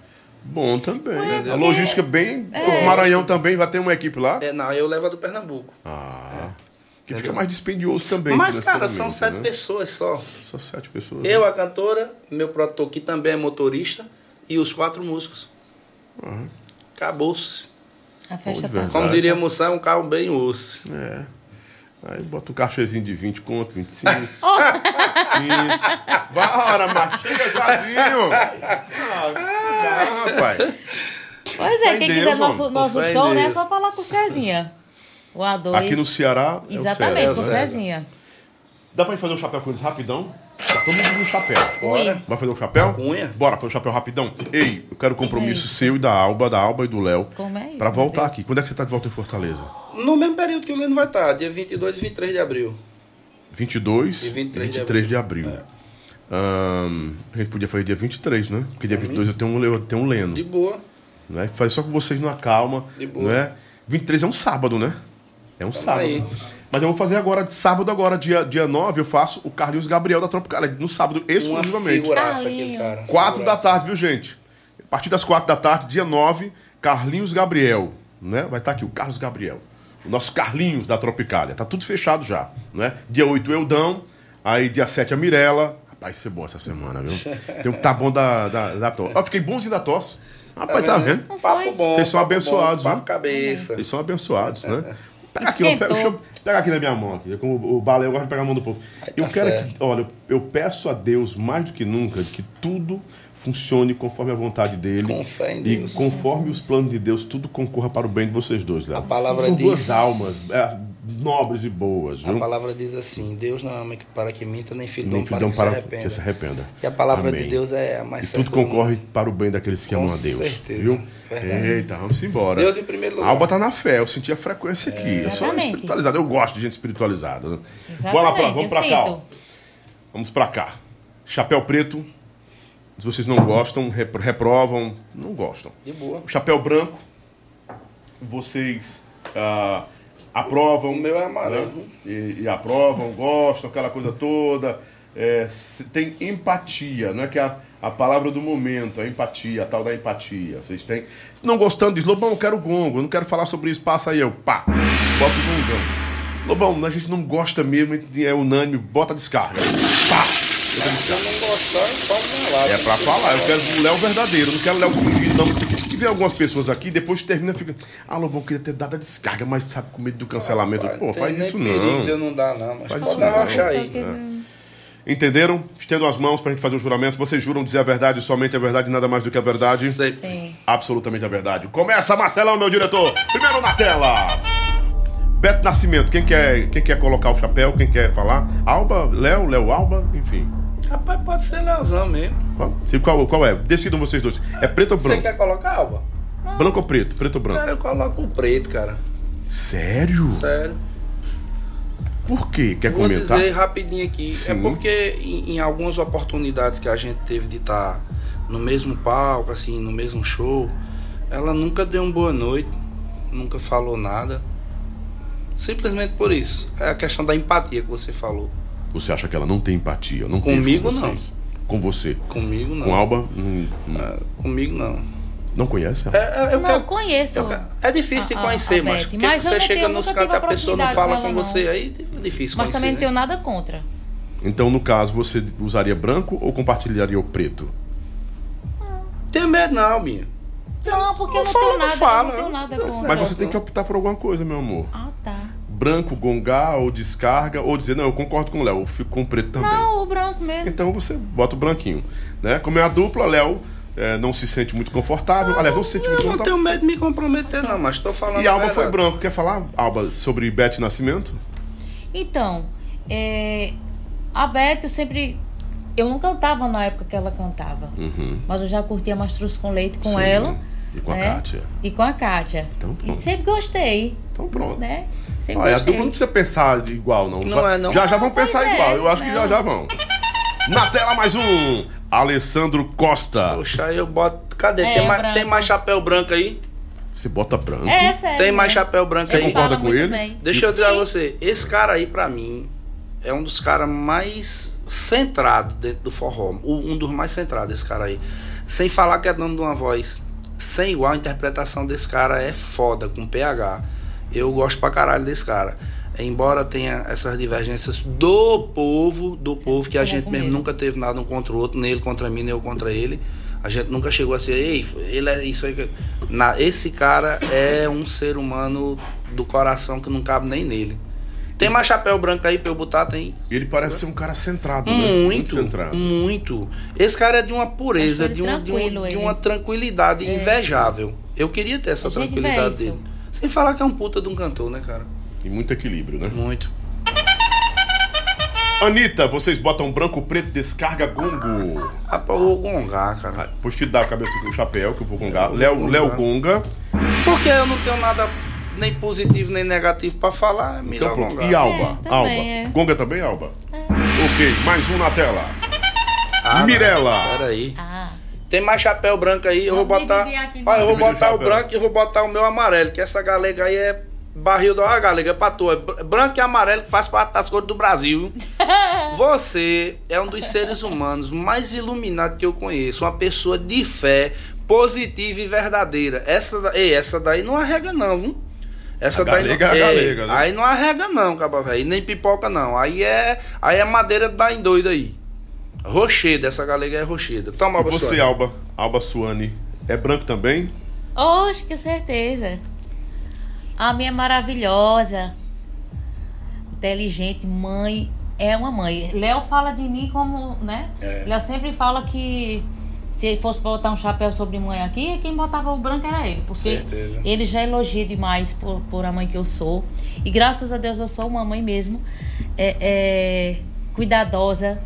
Bom também. Entendeu? A logística bem. É. Pro Maranhão também, vai ter uma equipe lá? É, não, eu levo a do Pernambuco. Ah. Que fica mais dispendioso também. mas, cara, são sete né? pessoas só. Só sete pessoas. Eu, né? a cantora, meu produtor, que também é motorista, e os quatro músicos. A Acabou-se. festa Bom de tá. Como diria Moçar, é um carro bem osso. É. Aí bota um cachezinho de 20 conto, 25. Isso. Bora, mas chega sozinho. Ah, rapaz. Pois é, em quem Deus, quiser nosso, homem. nosso show, né? É só falar com o Cezinha. O A2. Aqui no Ceará. é o Exatamente, César, com o? Cezinha. Dá pra gente fazer um chapéu com eles rapidão? Tá todo mundo no chapéu. Bora. Vai fazer um chapéu? Cunha. Bora fazer um chapéu rapidão. Ei, eu quero compromisso É seu e da Alba, da Alba e do Léo. Como é isso, Pra voltar aqui. Quando é que você tá de volta em Fortaleza? No mesmo período que o Leno vai estar, dia 22 e 23 de abril. 22 E e 23 de 23 de abril. É. A gente podia fazer dia 23, né? Porque dia 22 eu tenho um, eu tenho um Leno. De boa. Né? Faz só com vocês numa calma. De boa. Né? 23 é um sábado, né? É um Tamo sábado. aí. Mas eu vou fazer agora, sábado agora, dia, dia 9, eu faço o Carlinhos Gabriel da Tropicália, no sábado, Uma exclusivamente. figuraça Carlinhos. aquele cara. 4 da tarde, viu, gente? A partir das 4 da tarde, dia 9, Carlinhos Gabriel, né? Vai estar aqui o Carlos Gabriel. O nosso Carlinhos da Tropicália. Tá tudo fechado já, né? Dia 8, o Eudão. Aí, dia 7, a Mirella. Rapaz, isso é bom essa semana, viu? Tem um que tá bom da, da, da tosse. Ó, fiquei bonzinho da tosse. Rapaz, tá vendo? Papo bom. Vocês são abençoados, Bom, viu? papo cabeça. Vocês são abençoados, né? Pega aqui, eu Esquentou. pego- deixa eu pegar aqui na minha mão. Aqui, com o, balé, eu gosto de pegar a mão do povo. Aí eu tá quero certo. que, olha, eu, eu peço a Deus mais do que nunca que tudo funcione conforme a vontade dele. Com fé em E Deus. conforme os planos de Deus, tudo concorra para o bem de vocês dois, Léo. A palavra São duas diz- almas é, nobres e boas, A viu? palavra diz assim: Deus não é homem que- para que minta, nem filho, Nem não para filhão que para se que arrependa. se arrependa. E a palavra Amém. de Deus é a mais E tudo certa do concorre mundo. para o bem daqueles que Com amam a Deus. certeza. Viu? Verdade. Eita, vamos embora. Deus em primeiro lugar. A Alba tá na fé, eu senti a frequência aqui. eu sou Exatamente. espiritualizado, eu gosto de gente espiritualizada. né? Exatamente, Bora lá, pra, vamos pra cá. ó. Vamos pra cá. Chapéu preto. Se vocês não gostam, rep- reprovam, não gostam. De boa. Chapéu branco, vocês ah, aprovam. O meu é amarelo. né? E, e aprovam, gostam, aquela coisa toda. É, tem empatia, não é que é a, a palavra do momento, a empatia, a tal da empatia. Vocês têm. Se não gostando, diz, Lobão, eu quero gongo, eu não quero falar sobre isso, passa aí, eu, pá, bota o gongão. Lobão, a gente não gosta mesmo, é unânime, bota a descarga. Pá! Se eu não gostar, pode falar. É pra falar, eu quero o Léo verdadeiro, eu não quero o Léo fingido, não. E vem algumas pessoas aqui, depois termina e fica. Ah, Lobão, queria ter dado a descarga, mas sabe, com medo do cancelamento. Pô, tem faz isso perigo de eu não. não dar, não. Mas Faz isso não. aí. que não- Entenderam? Estendam as mãos pra gente fazer o juramento. Vocês juram dizer a verdade, somente a verdade, nada mais do que a verdade. Sempre. Sim. Absolutamente a verdade. Começa, Marcelão, meu diretor. Primeiro na tela. Beto Nascimento, quem quer, quem quer colocar o chapéu, quem quer falar? Alba, Léo, Léo Alba, enfim. Rapaz, pode ser Leozão mesmo. Qual, qual, qual é? Decidam vocês dois. É preto ou Você branco? quer colocar, Alba? Branco ou preto? Preto ou branco? Cara, eu coloco o preto, cara. Sério? Sério. Por quê? Quer Vou comentar? dizer rapidinho aqui. Sim. É porque em, em algumas oportunidades que a gente teve de estar no mesmo palco, assim, no mesmo show, ela nunca deu uma boa noite, nunca falou nada. Simplesmente por isso. É a questão da empatia que você falou. Você acha que ela não tem empatia? Não Comigo, com vocês? Com você? Comigo não. Com Alba? Hum, hum. Ah, comigo não. Não conhece? É, é, eu Não, quero- conheço. eu quero- é difícil de a- a- conhecer, a mas Beth, porque mas você não chega tenho- nos cantos e a pessoa não fala com com ela, você, não. aí é difícil Mas conhecer. também não né? tenho nada contra. Então, no caso, você usaria branco ou compartilharia o preto? Tem medo não, minha. Não, porque eu Não não fala, tenho não nada, fala. eu não tenho nada Mas contra. Mas você tem não. que optar por alguma coisa, meu amor. Ah, tá. Branco, gongar ou descarga, ou dizer, não, eu concordo com o Léo, eu fico com o preto também. Não, o branco mesmo. Então você bota o branquinho. Né? Como é a dupla, Léo é, não se sente muito confortável. Aliás, não se sente muito Eu não tenho medo de me comprometer, não, mas tô falando E a Alba foi branco. Quer falar, Alba, sobre Beth Nascimento? Então, é, a Beth, eu sempre. Eu não cantava na época que ela cantava. Uhum. Mas eu já curtia Mastruz com Leite com Sim. ela. E com a né? Kátia. E com a Kátia. Então, e pronto. sempre gostei, Então pronto. né? Sempre Olha, a dupla não precisa pensar de igual, não. Não é, não. Já já vão pensar é, igual. Eu acho que não. já já vão. Na tela mais um. Alessandro Costa. Poxa, aí eu boto. Cadê? É, tem, mais, tem mais chapéu branco aí? Você bota branco. É, sério. Tem mais né? chapéu branco Você aí? concorda fala com ele? bem. Deixa eu dizer a Sim. você, esse cara aí pra mim é um dos caras mais centrados dentro do forró. Um dos mais centrados, esse cara aí. Sem falar que é dono de uma voz sem igual, a interpretação desse cara é foda, com PH. Eu gosto pra caralho desse cara. Embora tenha essas divergências do povo, do povo, que a gente mesmo nunca teve nada um contra o outro, nem ele contra mim, nem eu contra ele. A gente nunca chegou a ser, ei, ele é isso aí. que-" Na, esse cara é um ser humano do coração que não cabe nem nele. Tem mais chapéu branco aí pra eu botar? Tem. Ele parece ser um cara centrado, né? Muito, centrado. muito. Esse cara é de uma pureza, de, um, de, um- de uma tranquilidade É. invejável. Eu queria ter essa É tranquilidade dele. Sem falar que é um puta de um cantor, né, cara? E muito equilíbrio, né? Muito. Anitta, vocês botam branco, preto, descarga, gongo. Rapaz, eu vou gongar, cara. Ah, te dar a cabeça com o chapéu, que eu vou gongar. Léo. Léo gonga. Porque eu não tenho nada nem positivo nem negativo pra falar, é melhor Então pronto. gongar. E Alba? É, também Alba. é. Gonga também, Alba? Ok, mais um na tela. Ah. Mirella. Peraí. Ah, Tem mais chapéu branco aí, eu vou botar. Olha, eu vou botar o branco e vou botar o meu amarelo, que essa galega aí é barril. Olha, galega, é pra tu. É br- branco e amarelo que faz parte das cores do Brasil. viu? Você é um dos seres humanos mais iluminados que eu conheço. Uma pessoa de fé, positiva e verdadeira. Essa, da- ei, essa daí não arrega, não, viu? Essa A daí galega não, é a ei, galega, né? Aí não arrega, não, caba velho. Nem pipoca, não. Aí é, aí é madeira da endoida aí. Rocheda, essa galega é rocheda. Toma, E você, Suane. Alba? Alba Suane. É branco também? Oxe, que certeza. A minha é maravilhosa. Inteligente, mãe. É uma mãe. Léo fala de mim como, né? É. Léo sempre fala que se ele fosse botar um chapéu sobre mãe aqui, quem botava o branco era ele. Porque Certeza. ele já elogia demais por, por a mãe que eu sou. E graças a Deus eu sou uma mãe mesmo. É, é, cuidadosa.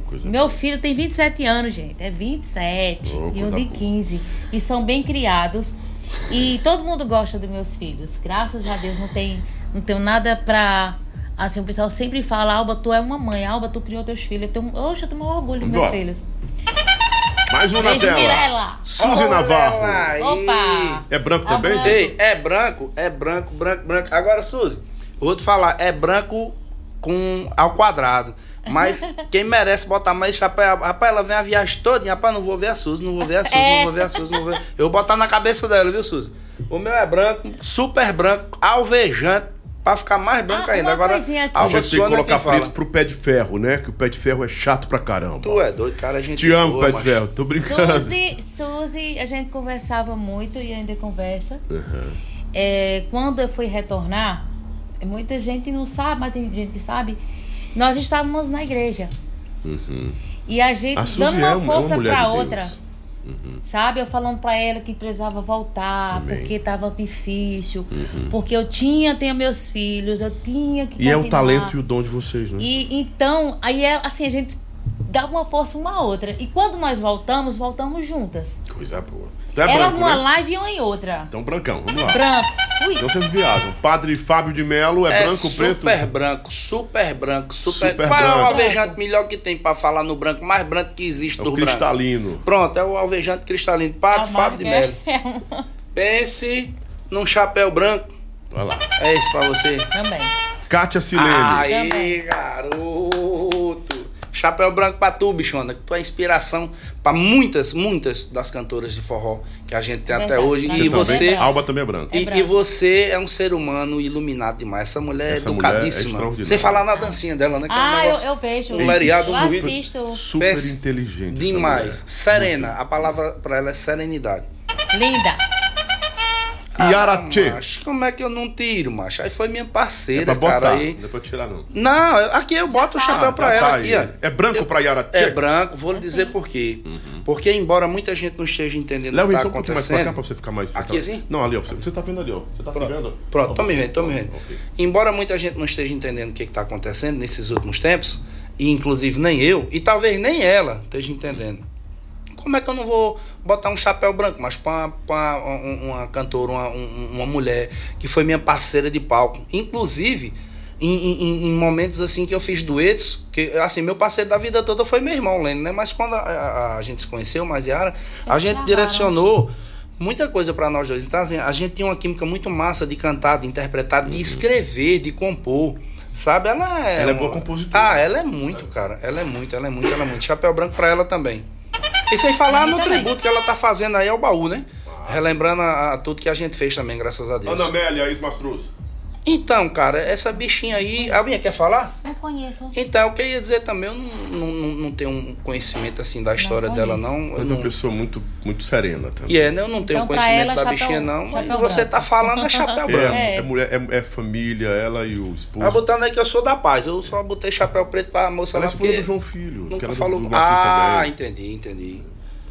Coisa Meu filho tem 27 anos, gente. É 27 Ô, e um de boa. 15. E são bem criados. E todo mundo gosta dos meus filhos. Graças a Deus não tem, não tenho nada pra. Assim, o pessoal sempre fala, Alba, tu é uma mãe, Alba, tu criou teus filhos. Eu tenho, oxe, eu tenho maior orgulho dos meus filhos. Mais um na Beijo, tela. Mirella. Suzy Olha Navarro. Opa! É branco também? branco. Ei, é branco, é branco, branco, branco. Agora, Suzy, vou te falar, é branco com ao quadrado. Mas quem merece botar mais chapéu, rapaz, ela vem a viagem toda, rapaz, não vou ver a Suzy, não vou ver a Suzy, É. não vou ver a Suzy, não vou ver. Eu vou botar na cabeça dela, viu, Suzy? O meu é branco, super branco, alvejante, pra ficar mais branco Ah, ainda. uma Agora. A gente tem que Suana colocar fala. preto pro pé de ferro, né? Que o pé de ferro é chato pra caramba. Tu é doido, cara, a gente Te amo, boa, pé de macho. ferro. Tô brincando. Suzy, Suzy, a gente conversava muito e ainda conversa. Uhum. É, quando eu fui retornar, muita gente não sabe, mas tem gente que sabe. Nós estávamos na igreja. E a gente A dando uma é é uma força pra de outra. Sabe? Eu falando pra ela que precisava voltar, Amém. porque tava difícil. Porque eu tinha, tenho meus filhos, eu tinha que E é o continuar. talento e o dom de vocês, né? E então, aí é assim, a gente dá uma força uma à outra. E quando nós voltamos, voltamos juntas. Coisa boa. Então é Ela branco, numa né? live e eu em outra. Então brancão, vamos lá. Branco. Ui. Então vocês viajam. Padre Fábio de Melo é, É branco, super preto? branco, super branco, super. Super Qual é o branco. alvejante melhor que tem pra falar no branco, mais branco que existe É do o branco? cristalino. Pronto, é o alvejante cristalino. Padre A Fábio de Melo. é- uma- Pense num chapéu branco. Olha lá. É isso pra você. Também. Kátia Silene. Aí, Também. garoto. Chapéu branco pra tu, bichona. que Tu é inspiração pra muitas, muitas das cantoras de forró que a gente tem até Verdade, hoje. tá E você. É Alba também é branco. É E, branco. e você é um ser humano iluminado demais. Essa mulher Essa é mulher é educadíssima. extraordinária. Sem falar na dancinha dela, né? Que é um Ah, eu, eu vejo. um lereado, eu um assisto. Super inteligente. essa demais. mulher. Serena. A palavra pra ela é serenidade. Linda. Yara Ah, macho, como é que eu não tiro, macho? Aí foi minha É parceira, pra botar. cara. Aí... Não é pra tirar, não. Não, aqui eu boto o chapéu Ah, pra tá, ela tá aqui, ó. É branco Eu- pra Yara Tchê? É branco, vou lhe dizer por quê. Porque embora muita gente não esteja entendendo o Léo, que vem tá um pouquinho mais pra cá acontecendo. pra você ficar mais... Aqui assim? Não, ali, ó. Você, você tá vendo ali, ó. Você tá se vendo? Pronto, Ó, tô me vendo, tô me vendo. Ok. Embora muita gente não esteja entendendo o que está acontecendo nesses últimos tempos, e inclusive nem eu, e talvez nem ela esteja entendendo. Como é que eu não vou botar um chapéu branco, mas para uma, um- uma cantora, uma, um- uma mulher que foi minha parceira de palco, inclusive em, em- em momentos assim que eu fiz duetos, que assim, meu parceiro da vida toda foi meu irmão, Lênin, né? Mas quando a, a- a gente se conheceu, mais Yara, a gente gravaram. direcionou muita coisa para nós dois. Então, assim, a gente tinha uma química muito massa de cantar, de interpretar, de escrever, de compor. Sabe, ela é. Ela é uma- boa compositora. Ah, ela é muito, cara. Ela é muito, ela é muito, ela é muito. Chapéu branco pra ela também. E sem falar no também. tributo que ela tá fazendo aí ao baú, né? Relembrando a, a tudo que a gente fez também, graças a Deus. Ana Amélia, ex-Mastruz. Então, cara, essa bichinha aí. Alguém quer falar? Não conheço. Então, o que eu ia dizer também, eu não, não, não, não tenho um conhecimento assim da história conheço. dela, não. Eu Mas é não uma pessoa muito, muito serena também. e é, né? Eu não tenho Então, conhecimento ela, da chapéu- bichinha, não. Mas você branco. tá falando é chapéu branco. É, É. é mulher, é, é família, ela e o esposo. Tá botando aí que eu sou da paz. Eu só botei chapéu preto pra moça Ela é lá esposa porque do João Filho, nunca do- falou. do Mastruz ah, também. entendi, entendi.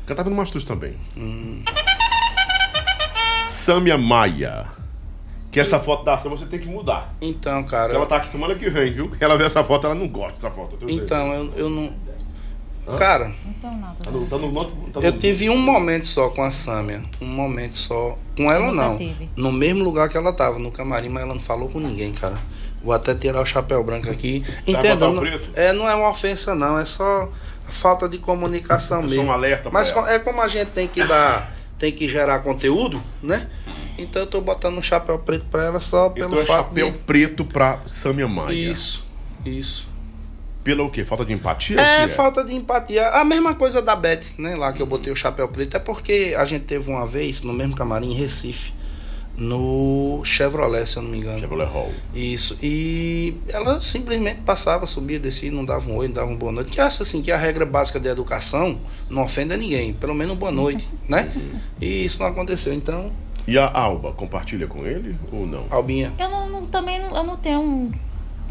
Cantava no Mastruz também. Samia Maia. Que essa foto da Samia você tem que mudar. Então, cara. Ela tá aqui semana que vem, viu? Ela vê essa foto, ela não gosta dessa foto. eu. Então, eu, eu não. Cara, Não tenho nada. Tá no, tá no, tá no- eu tive um momento só com a Sâmia. Um momento só. Com ela não. tive. No mesmo lugar que ela tava, no camarim, mas ela não falou com ninguém, cara. Vou até tirar o chapéu branco aqui. Entenda, botar o não- preto? é, não é uma ofensa, não. É só falta de comunicação Eu mesmo. sou um alerta pra Mas ela. é como a gente tem que dar, tem que gerar conteúdo, né? Então eu tô botando um chapéu preto pra ela só pelo Então é fato chapéu de... preto pra Samia Maia. Isso, isso. Pela o quê? Falta de empatia? É, Que falta de empatia. A mesma coisa da Beth, né? Lá que eu botei o chapéu preto. É porque a gente teve uma vez, no mesmo camarim, em Recife. no Chevrolet, se eu não me engano. Chevrolet Hall. Isso. E ela simplesmente passava, subia, descia, não dava um oi, não dava uma boa noite. Que acha assim que a regra básica da educação não ofenda ninguém, pelo menos boa noite, né? E isso não aconteceu. Então, E a Alba, compartilha com ele ou não? Albinha, Eu não, não- também não, eu não tenho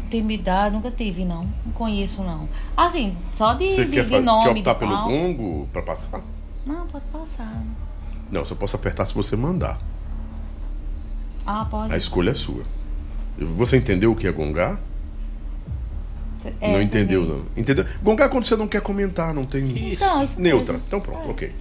intimidade, nunca tive, não. Não conheço, não. Assim, só de, Você de, quer, de nome. quer optar pelo gongo pra passar? Não, pode passar. Não, só posso apertar se você mandar. Ah, pode. A escolha é sua. Você entendeu o que é gongar? É, não entendeu, entendi. não. Entendeu? Gongar é quando você não quer comentar, não tem. Então, isso Neutra. mesmo. Então pronto, ok.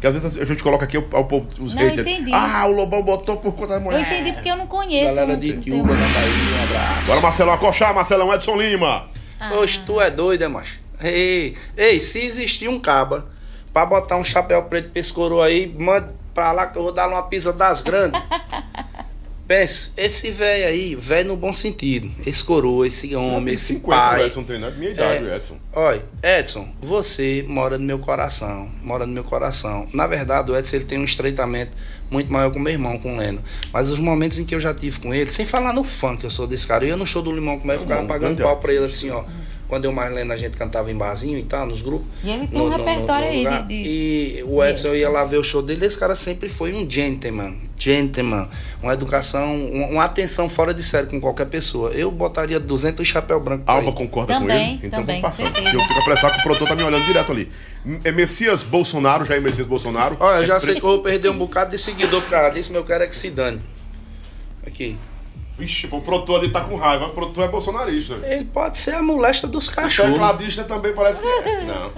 Porque às vezes a gente coloca aqui o, o povo, os Não, eu haters. entendi. Ah, o Lobão botou por conta da Eu mulher. entendi porque eu não conheço. galera eu de Tiúba, na Bahia, um abraço. Bora, Marcelão, acochar, Marcelão, Edson Lima. Ah. Oxe, tu é doido, é, macho? Ei, ei, se existir um caba pra botar um chapéu preto coroa aí, manda pra lá que eu vou dar uma pisa das grandes. Pense, esse velho aí, velho no bom sentido. Esse coroa, esse homem, esse 50, o pai. Edson tem né? minha idade, É. Edson. Olha, Edson, você mora no meu coração, mora no meu coração. Na verdade, o Edson ele tem um estreitamento muito maior com o meu irmão, com o Leno. Mas os momentos em que eu já tive com ele, sem falar no fã que eu sou desse cara, eu ia no show do Limão, como é ficava Não, pagando pau pra ele assim, ó. Quando eu mais Leno, a gente cantava em barzinho e tal, nos grupos. E ele tem um repertório aí lugar. de- de- E o Edson, eu ia lá ver o show dele, esse cara sempre foi um gentleman. Gentleman. Uma educação, uma, uma atenção fora de série com qualquer pessoa. Eu botaria 200 chapéu branco pra Alba concorda com Também, ele? Então também, vamos passar. certeza. Eu tenho que apressar que o produtor tá me olhando direto ali. É Messias Bolsonaro, já é Messias Bolsonaro. Olha, eu já sei que eu vou perder um bocado de seguidor por causa disso, mas eu quero é que se dane. Aqui. Vixe, o produtor ali tá com raiva. O produtor é bolsonarista. Ele pode ser a molesta dos O cachorros. tecladista também parece que é. Não.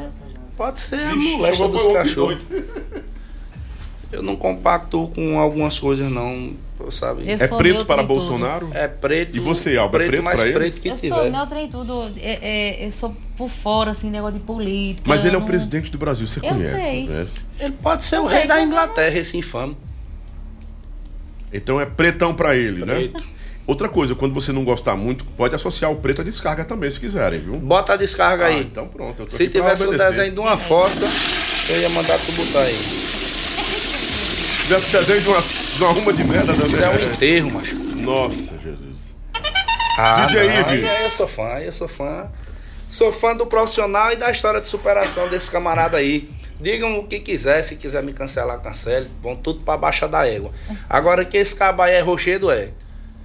Pode ser a Vixe, molesta chegou, dos cachorros. Eu não compacto com algumas coisas, não, sabe? Eu É preto para em tudo. É Bolsonaro? preto. E você, Alba, é preto, preto mais pra ele? preto que Eu tiver. sou neutra em tudo. É, é, eu sou por fora, assim, negócio de política. Mas ele é o não- presidente do Brasil, você Eu conhece, sei. conhece? Ele pode ser Eu o sei rei da é. Inglaterra, esse infame. Então é pretão pra ele, né? Outra coisa, quando você não gostar muito, pode associar o preto à descarga também, se quiserem, viu? Bota a descarga Ah, aí. então pronto. Eu tô Se tivesse o desenho de uma fossa, eu ia mandar tu botar aí. Se tivesse desenho de uma, de uma ruma de merda, né? Isso é um enterro, macho. Nossa, Jesus. Ah, DJ não, Ives. eu sou fã, eu sou fã. Sou fã do profissional e da história de superação desse camarada aí. Digam o que quiser, se quiser me cancelar, cancele. Vão tudo pra baixa da égua. Agora que esse cabo aí é rochedo, é.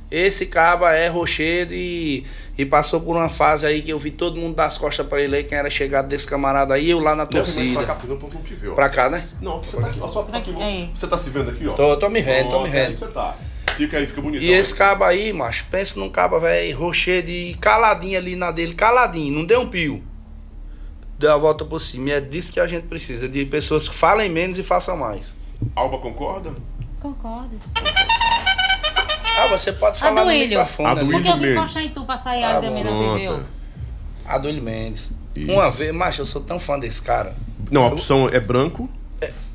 Esse caba é rochedo e, e passou por uma fase aí que eu vi todo mundo das costas pra ele aí, quem era chegado desse camarada aí, eu lá na Leva mais pra torcida. cá, porque não não te. Pra cá, né? Não, aqui você tá aqui, ó, só pra aqui. Aí. Você tá se vendo aqui, ó? Tô, tô me vendo, tô me é vendo. que Você tá. Fica aí, fica bonito. E esse caba aí, macho, pensa num caba, velho, rochedo e caladinho ali na dele, caladinho, não deu um pio. Deu a volta por cima. E é disso que a gente precisa, de pessoas que falem menos e façam mais. Alba concorda? Concordo. Ah, você pode falar do no microfone A do ali. Porque eu vim encostar em tu pra sair Ah, também na TV. Pronto. ó. A do William Mendes. Isso. Uma vez, macho, eu sou tão fã desse cara. Não, a opção é branco.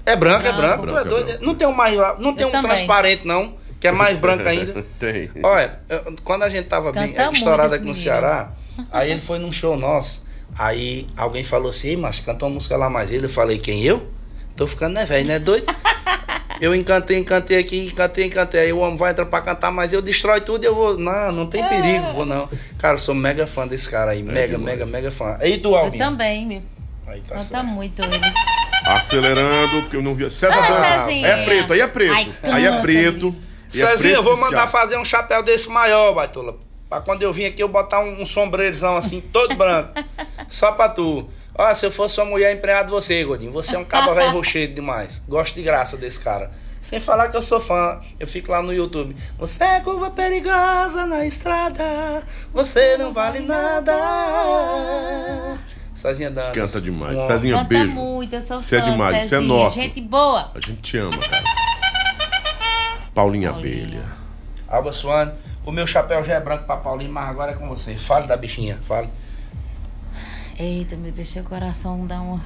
É branco, é Branco. branco. é é doido. branco. Não tem um mais. Não tem Eu um também. transparente, não. Que é mais branco ainda. Tem. Olha, eu- quando a gente tava bem Canta muito estourado esse aqui no menino. Ceará, aí ele foi num show nosso. Aí alguém falou assim, "Ei, macho, canta uma música lá mais ele. Eu falei, quem eu? Tô ficando né, velho, né, doido? Eu encantei, encantei aqui, encantei, encantei. Aí o homem vai entrar pra cantar, mas eu destrói tudo e eu vou. Não, não tem perigo, vou não. Cara, eu sou mega fã desse cara aí. mega, demais. mega, mega fã. E tu, Eu Albinho? também, meu. Aí tá Canta certo. muito ele. Acelerando, porque eu não vi. César Ah, Dantas. É preto, aí é preto. Ai, aí é preto. é Cezinha, eu vou mandar fazer um chapéu desse maior, Baitola. Pra quando eu vim aqui eu botar um, um sombreirzão assim, todo branco. Só pra tu. Ó, se eu fosse uma mulher empreada, você, Godinho. Você é um cabo velho rochedo demais. Gosto de graça desse cara. Sem falar que eu sou fã. Eu fico lá no YouTube. Você é curva perigosa na estrada. Você não vale nada. Cezinha Dantas. Canta demais. Um Cezinha, Canta beijo. muito, eu sou Você é fã, demais, você é Cezinha. nosso. Gente boa. A gente te ama, cara. Paulinha Paulinha. Abelha. Alba Suane. O meu chapéu já é branco pra Paulinho, mas agora é com você. Fale da bichinha, fale. Eita, meu, deixa o coração dar uma.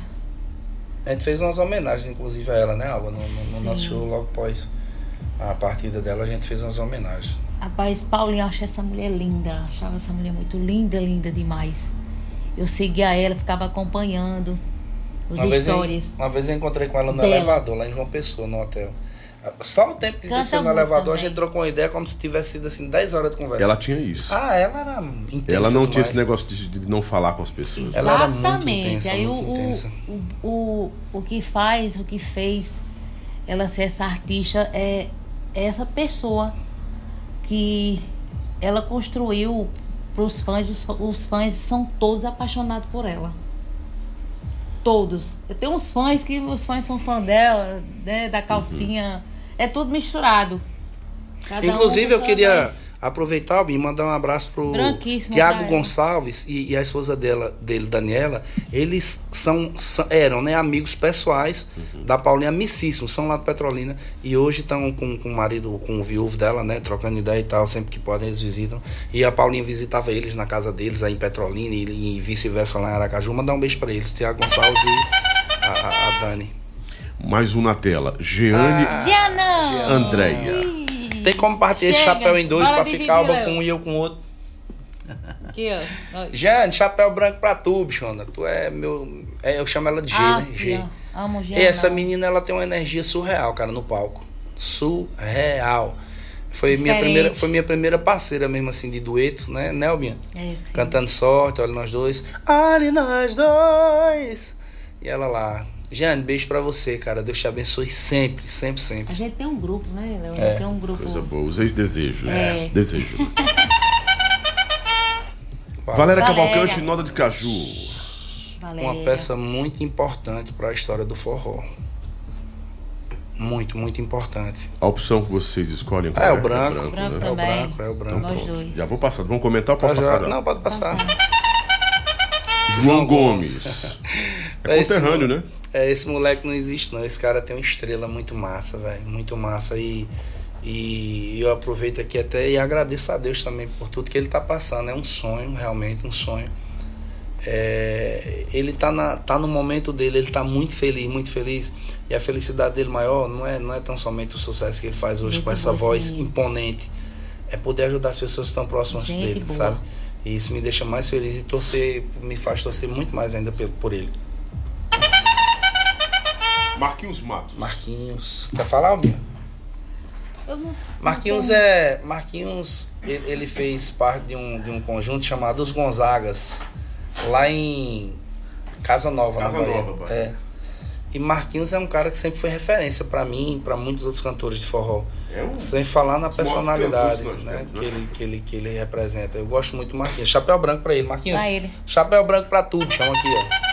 A gente fez umas homenagens, inclusive, a ela, né, Alba? No, no- no nosso show, logo após a partida dela, a gente fez umas homenagens. Rapaz, Paulinho, eu achei essa mulher linda. Achava essa mulher muito linda, linda demais. Eu seguia ela, ficava acompanhando os Uma vez, eu, stories. uma vez eu encontrei com ela no Dela. elevador, lá em João Pessoa, no hotel. Só o tempo que desceu no elevador, a também. gente trocou uma ideia como se tivesse sido assim 10 horas de conversa. Ela tinha isso. Ah, ela era intensa ela não tinha demais. esse negócio de, de não falar com as pessoas. Ela era muito Exatamente. intensa, Aí muito o, intensa. o, o, o que faz, o que fez ela ser essa artista é essa pessoa que ela construiu para os fãs. Os, os fãs são todos apaixonados por ela. Todos. Eu tenho uns fãs que os fãs são fã dela, né, da calcinha. É tudo misturado. Cada um Inclusive, com eu queria aproveitar e mandar um abraço pro Tiago. Gonçalves e, e a esposa dela, dele, Daniela. Eles são, são- eram né, amigos pessoais da Paulinha amicíssimos, são lá do Petrolina. E hoje estão com, com o marido, com o viúvo dela, né? Trocando ideia e tal, sempre que podem eles visitam. E a Paulinha visitava eles na casa deles, aí em Petrolina e, e vice-versa lá em Aracaju. Mandar um beijo para eles, Tiago Gonçalves e a, a- a Dani. Mais um na tela. Jeane Ah. Andréia. Tem como partir esse chapéu em dois para ficar uma com um e eu com o outro. Aqui, ó. Jane, chapéu branco pra tu, bichona. Tu é meu. é, eu chamo ela de G, Ah, né? G. ó, Amo G. E essa menina, ela tem uma energia surreal, cara, no palco. Surreal. Foi minha, primeira, foi minha primeira parceira mesmo, assim, de dueto, né, Nelbinha? É, sim. Cantando sorte, olha nós dois. Olha nós dois. E ela lá. Jane, beijo pra você, cara. Deus te abençoe sempre, sempre, A sempre. gente tem um grupo, né, Léo? É. Tem um grupo. Coisa boa. Os ex-desejos. É. Desejo. Valéria Valéria. Cavalcante, Noda de Caju. Valéria. Uma peça muito importante para a história do forró. Muito, muito importante. A opção que vocês escolhem qual É, o branco. né? Branco É o também. branco, é o branco. Nós Pronto. dois. Já vou passar. Vamos comentar ou posso já- passar? já? Não, pode passar. João João Gomes. É É conterrâneo, mo- né? É, esse moleque não existe, não. Esse cara tem uma estrela muito massa, velho. Muito massa. E, e eu aproveito aqui até e agradeço a Deus também por tudo que ele tá passando. É um sonho, realmente, um sonho. É, ele tá, na, tá no momento dele, ele tá muito feliz, muito feliz. E a felicidade dele maior não é, não é tão somente o sucesso que ele faz hoje Gente com essa voz imponente. É poder ajudar as pessoas que estão próximas Gente dele, boa. sabe? E isso me deixa mais feliz e torcer, me faz torcer muito mais ainda por ele. Marquinhos Matos. Marquinhos. Quer falar, Albinho? Eu não- Marquinhos não é. Marquinhos, ele, ele fez parte de um, de um conjunto chamado Os Gonzagas, lá em Casa Nova, Casa na Bahia. Nova, Bahia. É. E Marquinhos é um cara que sempre foi referência pra mim e pra muitos outros cantores de forró. É um... Sem falar na personalidade né, que, né? ele, que, ele, que ele representa. Eu gosto muito do Marquinhos. Chapéu branco pra ele. Marquinhos, Pra ele. chapéu branco pra tudo. Chama aqui, ó.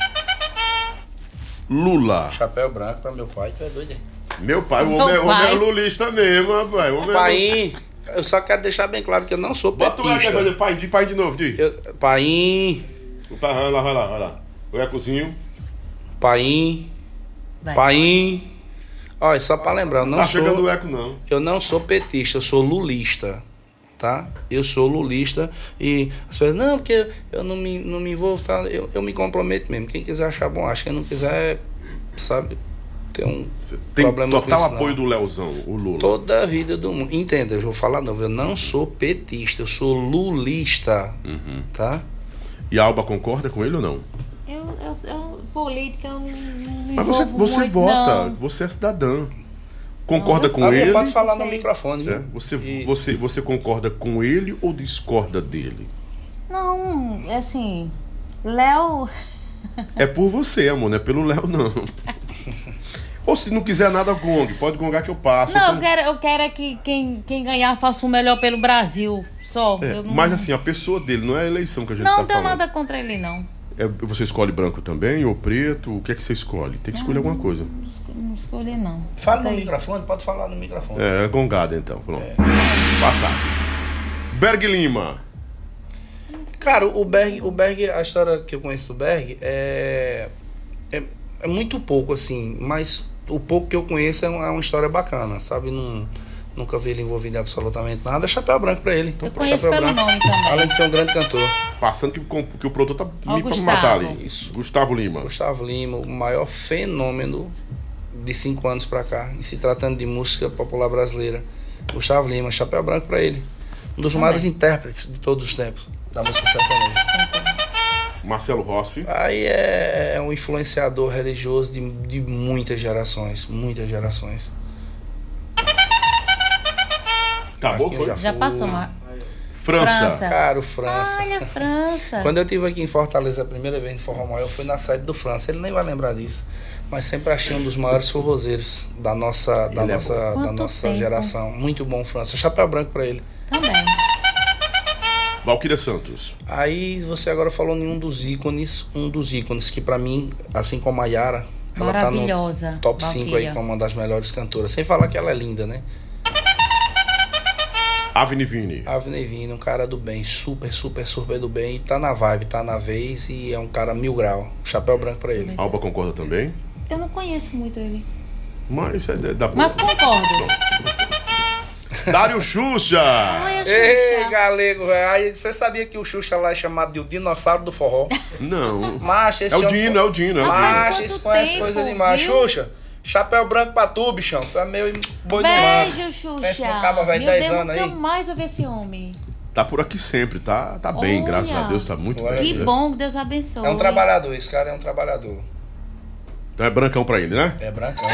Lula. Chapéu branco pra meu pai. Tu é doido, hein? Meu pai, o homem, é- o homem é vai. lulista mesmo, rapaz. O homem é Paim, eu só quero deixar bem claro que eu não sou Bota o eco petista. fazer pai, de pai de novo, de. Eu, Paim, Tá, vai lá, vai lá, vai lá. O ecozinho. Paim, Vai. Paim. Olha, só pra lembrar, eu não tá chegando sou, o eco, não. eu não sou petista, eu sou lulista, tá? Eu sou lulista e as pessoas, não, porque eu não me, não me envolvo, tá? Eu, eu me comprometo mesmo. Quem quiser achar bom, acha. Quem não quiser, sabe, tem um Você tem problema com total isso, não. apoio do Leozão, o Lula. Toda a vida do mundo. Entenda, eu vou falar novo. Eu não sou petista, eu sou lulista. Uhum. Tá? E a Alba concorda com ele ou não? Eu, eu, eu, política, eu não, não me Mas você, você muito, vota, não. você é cidadã. Concorda Não, com ele? pode falar no microfone, viu? É, você, Isso. você, você concorda com ele ou discorda dele? Não, é assim, Léo... É por você, amor, não é pelo Léo, não. ou se não quiser nada, gongue. Pode gongar que eu passo. Não, então- eu quero, eu quero é que quem, quem ganhar faça o melhor pelo Brasil, só. É, Eu não, Mas assim, a pessoa dele, não é a eleição que a gente não tá tenho falando. nada contra ele, não. É, você escolhe branco também ou preto? O que é que você escolhe? Tem que escolher alguma coisa. Não escolhi, não. Fala no Aí. microfone, pode falar no microfone. É, é gongada então, pronto. Passar. Berg Lima. Cara, o Berg, o Berg, a história que eu conheço do Berg é, é, é muito pouco, assim, mas o pouco que eu conheço é uma, é uma história bacana, sabe? Não, nunca vi ele envolvido em absolutamente nada. Chapéu branco pra ele. Eu conheço Chapéu pelo branco. nome também. Além de ser um grande cantor. Passando que, que o produtor tá me pra matar ali. Isso. Gustavo Lima. Gustavo Lima, o maior fenômeno de cinco anos pra cá, e se tratando de música popular brasileira. Gustavo Lima, chapéu branco pra ele. Um dos Também. maiores intérpretes de todos os tempos da música sertaneja. Marcelo Rossi. Aí é, um influenciador religioso de, de muitas gerações, muitas gerações. Acabou, Marquinhos foi? já Já passou, mas... França. França. Cara, o França. Olha, França. Quando eu estive aqui em Fortaleza a primeira vez no Forró Maior, eu fui na sede do França. Ele nem vai lembrar disso. Mas sempre achei um dos maiores forrozeiros da nossa, da Ele é nossa, da nossa tempo? geração. Muito bom, França. Chapéu branco pra ele. Também. Valquíria Santos. Aí você agora falou em um dos ícones, um dos ícones que pra mim, assim como a Yara, ela tá no top 5 aí como uma das melhores cantoras. Sem falar que ela é linda, né? Avni Vini. Avnei Vini, um cara do bem, super, super, super do bem. E tá na vibe, tá na vez e é um cara mil grau. Chapéu branco pra ele. Alba concorda também? Eu não conheço muito ele. Mas é da. Mas concordo. Dário Xuxa. Olha, Ei, Xuxa. galego, velho. Aí Você sabia que o Xuxa lá é chamado de o dinossauro do forró? Não. Macho, esse É o Dino, é o Dino. É o Mas Dino. Macho, esse conhece tempo, coisa demais. viu? Xuxa, chapéu branco pra tu, bichão. Tu é meio boi do Beijo, mar. Xuxa. Pensa no cabo, velho, Meu 10 Deus, anos aí. nunca mais ouvi esse homem. Tá por aqui sempre, tá, tá bem, Olha. graças a Deus, tá muito bem. Que Deus. bom, que Deus abençoe. É um trabalhador, esse cara é um trabalhador. Então é brancão pra ele, né? É brancão.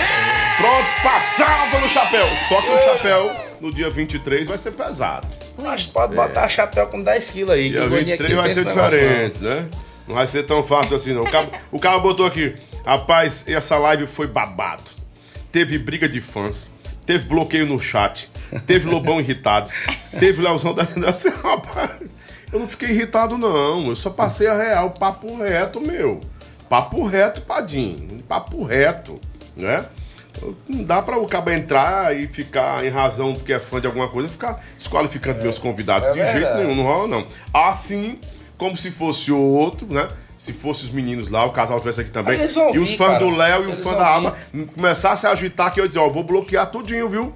Pronto, passado pelo chapéu. Só que o chapéu, no dia 23, vai ser pesado. Mas pode botar chapéu com 10 quilos aí. que Dia o Goninho 23 aqui vai ser negócio, não. diferente, né? Não vai ser tão fácil assim, não. O cara, o cara botou aqui, rapaz, essa live foi babado. Teve briga de fãs, teve bloqueio no chat, teve Lobão irritado, teve Leozão da assim, rapaz, eu não fiquei irritado, não. Eu só passei a real, papo reto, meu. Papo reto, Padim. Papo reto, né? Não dá pra o cabo entrar e ficar em razão porque é fã de alguma coisa, ficar desqualificando meus convidados. é de jeito verdade. nenhum, não rola não. Assim como se fosse outro, né? Se fosse os meninos lá, o casal tivesse aqui também. E os fãs cara. do Léo e o Eles fã vão da. Alba começassem a agitar que eu dizer, ó, vou bloquear tudinho, viu?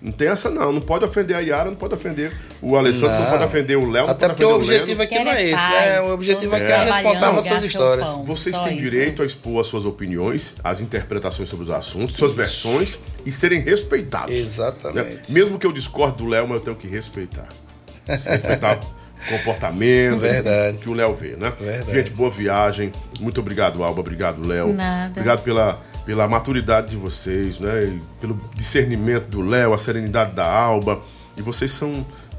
Não tem essa não, não pode ofender a Yara, não pode ofender o Alessandro, não, Não. pode ofender o Léo, Até porque o objetivo aqui não é esse, paz, né? O objetivo aqui é a gente contar nossas seu histórias. pão. Vocês têm isso. direito a expor as suas opiniões, as interpretações sobre os assuntos, suas versões e serem respeitados. Exatamente. né? Mesmo que eu discorde do Léo, mas eu tenho que respeitar. Respeitar o comportamento Verdade. que o Léo vê, né? Verdade. Gente, boa viagem. Muito obrigado, Alba. Obrigado, Léo. Nada. Obrigado pela, pela maturidade de vocês, né? E pelo discernimento do Léo, a serenidade da Alba. E vocês são.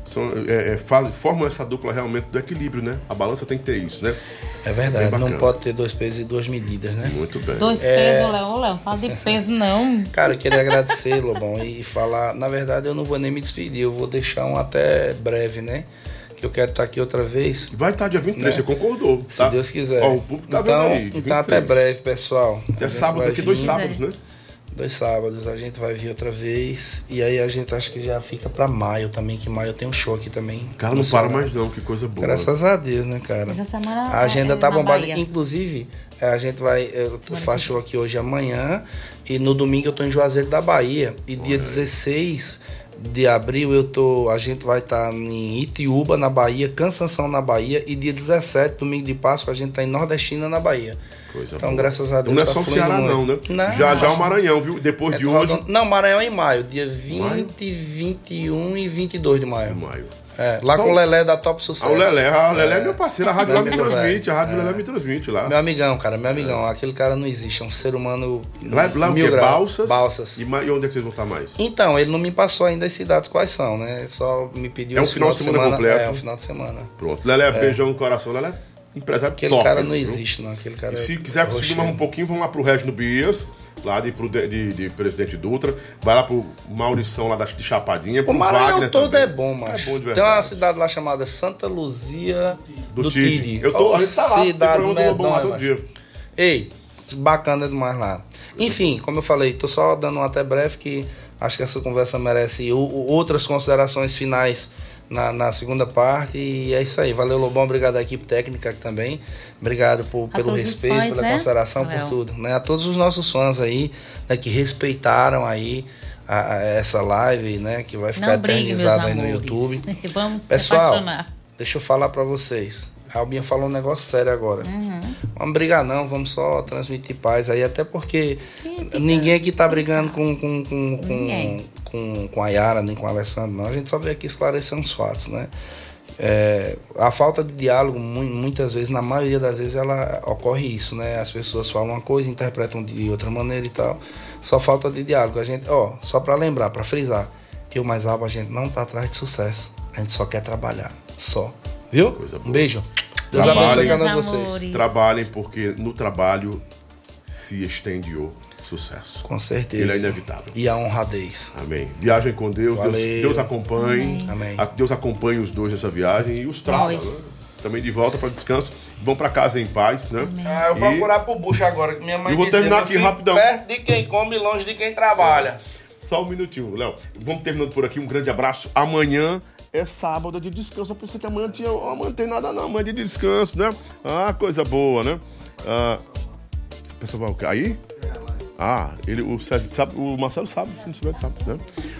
são é, é, faz- formam essa dupla realmente do equilíbrio, né? A balança tem que ter isso, né? É verdade, não pode ter dois pesos e duas medidas, né? Muito bem. Dois É. pesos, Léo. Léo, fala de peso, não. Cara, eu queria agradecer, Lobão, e falar. Na verdade, eu não vou nem me despedir, eu vou deixar um até breve, né? Que eu quero estar aqui outra vez. Vai estar dia 23, Né? você concordou. Se tá? Deus quiser. Ó, o público tá então, vendo aí. então até 23. breve, pessoal. Até sábado, daqui dois sábados, né? Dois sábados, a gente vai vir outra vez. E aí a gente acho que já fica pra maio também, que maio tem um show aqui também. Cara, não para Ceará. mais não, que coisa boa. Graças a Deus, né, cara? Essa semana A agenda é tá bombada. Bahia. Inclusive, é, a gente vai. Eu faço show aqui hoje e amanhã. E no domingo eu tô em Juazeiro da Bahia. E dia 16 de abril eu tô. A gente vai estar em Itiúba, na Bahia, Cansanção na Bahia. E dia 17, domingo de Páscoa, a gente tá em Nordestina, na Bahia. Coisa Então, boa. graças a Deus. Não é tá só o Ceará, não, né? Não, já já mas- o Maranhão, viu? Depois É de hoje. rodando- Não, Maranhão é em maio, dia 20, Maio? 21 e 22 de maio. Maio. É, lá Então- com o Lelé da Top Sucesso. Ah, o Lelé, a Lelé é meu parceiro, a rádio lá me transmite, velho. a rádio Lelé me transmite lá. Meu amigão, cara, meu amigão. Aquele cara não existe, é um ser humano Lá, lá mil graus. Balsas? Balsas. E, e onde é que vocês vão estar mais? Então, ele não me passou ainda as cidades quais são, né? Só me pediu É um esse final de semana completo. É, um final de semana. Pronto. Lelé, beijão no coração. Lelé, empresário Aquele top. cara não viu? existe, não. Aquele cara E se é quiser conseguir rochedo. mais um pouquinho, vamos lá pro Regino Bias, lá de, de, de Presidente Dutra. Vai lá pro Maurição lá da, de Chapadinha. O pro Maranhão Wagner todo também. é bom, mas É bom de Tem uma cidade lá chamada Santa Luzia Do, do, Tide. Tide. Eu tô, Ô, a gente tá lá, cidade Lobão lá medonha, todo dia. Ei, bacana demais lá. Enfim, como eu falei, tô só dando um até breve que acho que essa conversa merece o- o- outras considerações finais na, na segunda parte. E é isso aí. Valeu, Lobão. Obrigado à equipe técnica também. Obrigado por, pelo respeito, fãs, pela né, consideração, Léo? por tudo. Né? A todos os nossos fãs aí, né, que respeitaram aí a- a- essa live, né? Que vai ficar Não brigue, eternizada aí no. YouTube. Vamos Pessoal, deixa eu falar pra vocês. A Albinha falou um negócio sério agora. Uhum. Vamos brigar não, vamos só transmitir paz aí, até porque Que fica- ninguém aqui tá brigando com, com, com, com. Com, com a Yara, nem com o Alessandro, não. A gente só veio aqui esclarecer uns fatos, né? É, a falta de diálogo, mu- muitas vezes, na maioria das vezes, ela ocorre isso, né? As pessoas falam uma coisa, interpretam de outra maneira e tal. Só falta de diálogo. A gente, ó, só para lembrar, para frisar, Eu mais algo, a gente não tá atrás de sucesso. A gente só quer trabalhar. Só. Viu? Coisa boa. Um beijo. Deus Trabalhem. abençoe cada um de vocês. Trabalhem, porque no trabalho se estende o sucesso. Com certeza. Ele é inevitável. E a honradez. Amém. Viagem com Deus. Deus, Valeu. Deus acompanhe. Amém. A- Deus acompanhe os dois nessa viagem e os traga. Né? Também de volta para descanso. Vão para casa em paz, né? Ah, eu E- vou procurar pro bucho agora, que minha mãe Eu vou terminar "Meu aqui rapidão." Perto de quem come, longe de quem trabalha. Só um minutinho, Léo. Vamos terminando por aqui. Um grande abraço. Amanhã é sábado é de descanso. Eu pensei que amanhã tinha. Amanhã não tem nada, não. Amanhã é de descanso, né? Ah, coisa boa, né? Ah, pessoal vai o quê? Aí? Ah, ele, o, Sérgio sabe, o Marcelo sabe, se não souber, ele sabe, né?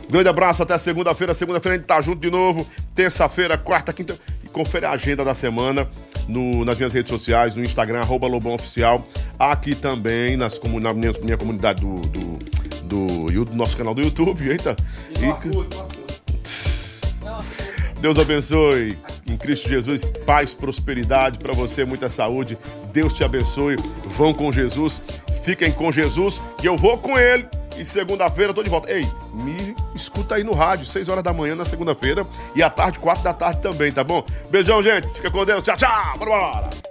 Um grande abraço, até segunda-feira. Segunda-feira a gente tá junto de novo. Terça-feira, quarta, quinta. E confere a agenda da semana no- nas minhas redes sociais, no Instagram, arroba Lobão Oficial. Aqui também, nas, na minha, minha comunidade do, do, do, do nosso canal do YouTube. Eita. E- Deus abençoe. Em Cristo Jesus, paz, prosperidade para você, muita saúde. Deus te abençoe. Vão com Jesus. Fiquem com Jesus e eu vou com ele. E segunda-feira eu tô de volta. Ei, me escuta aí no rádio, 6 horas da manhã na segunda-feira e à tarde, 4 da tarde também, tá bom? Beijão, gente. Fica com Deus. Tchau, tchau. Bora, bora.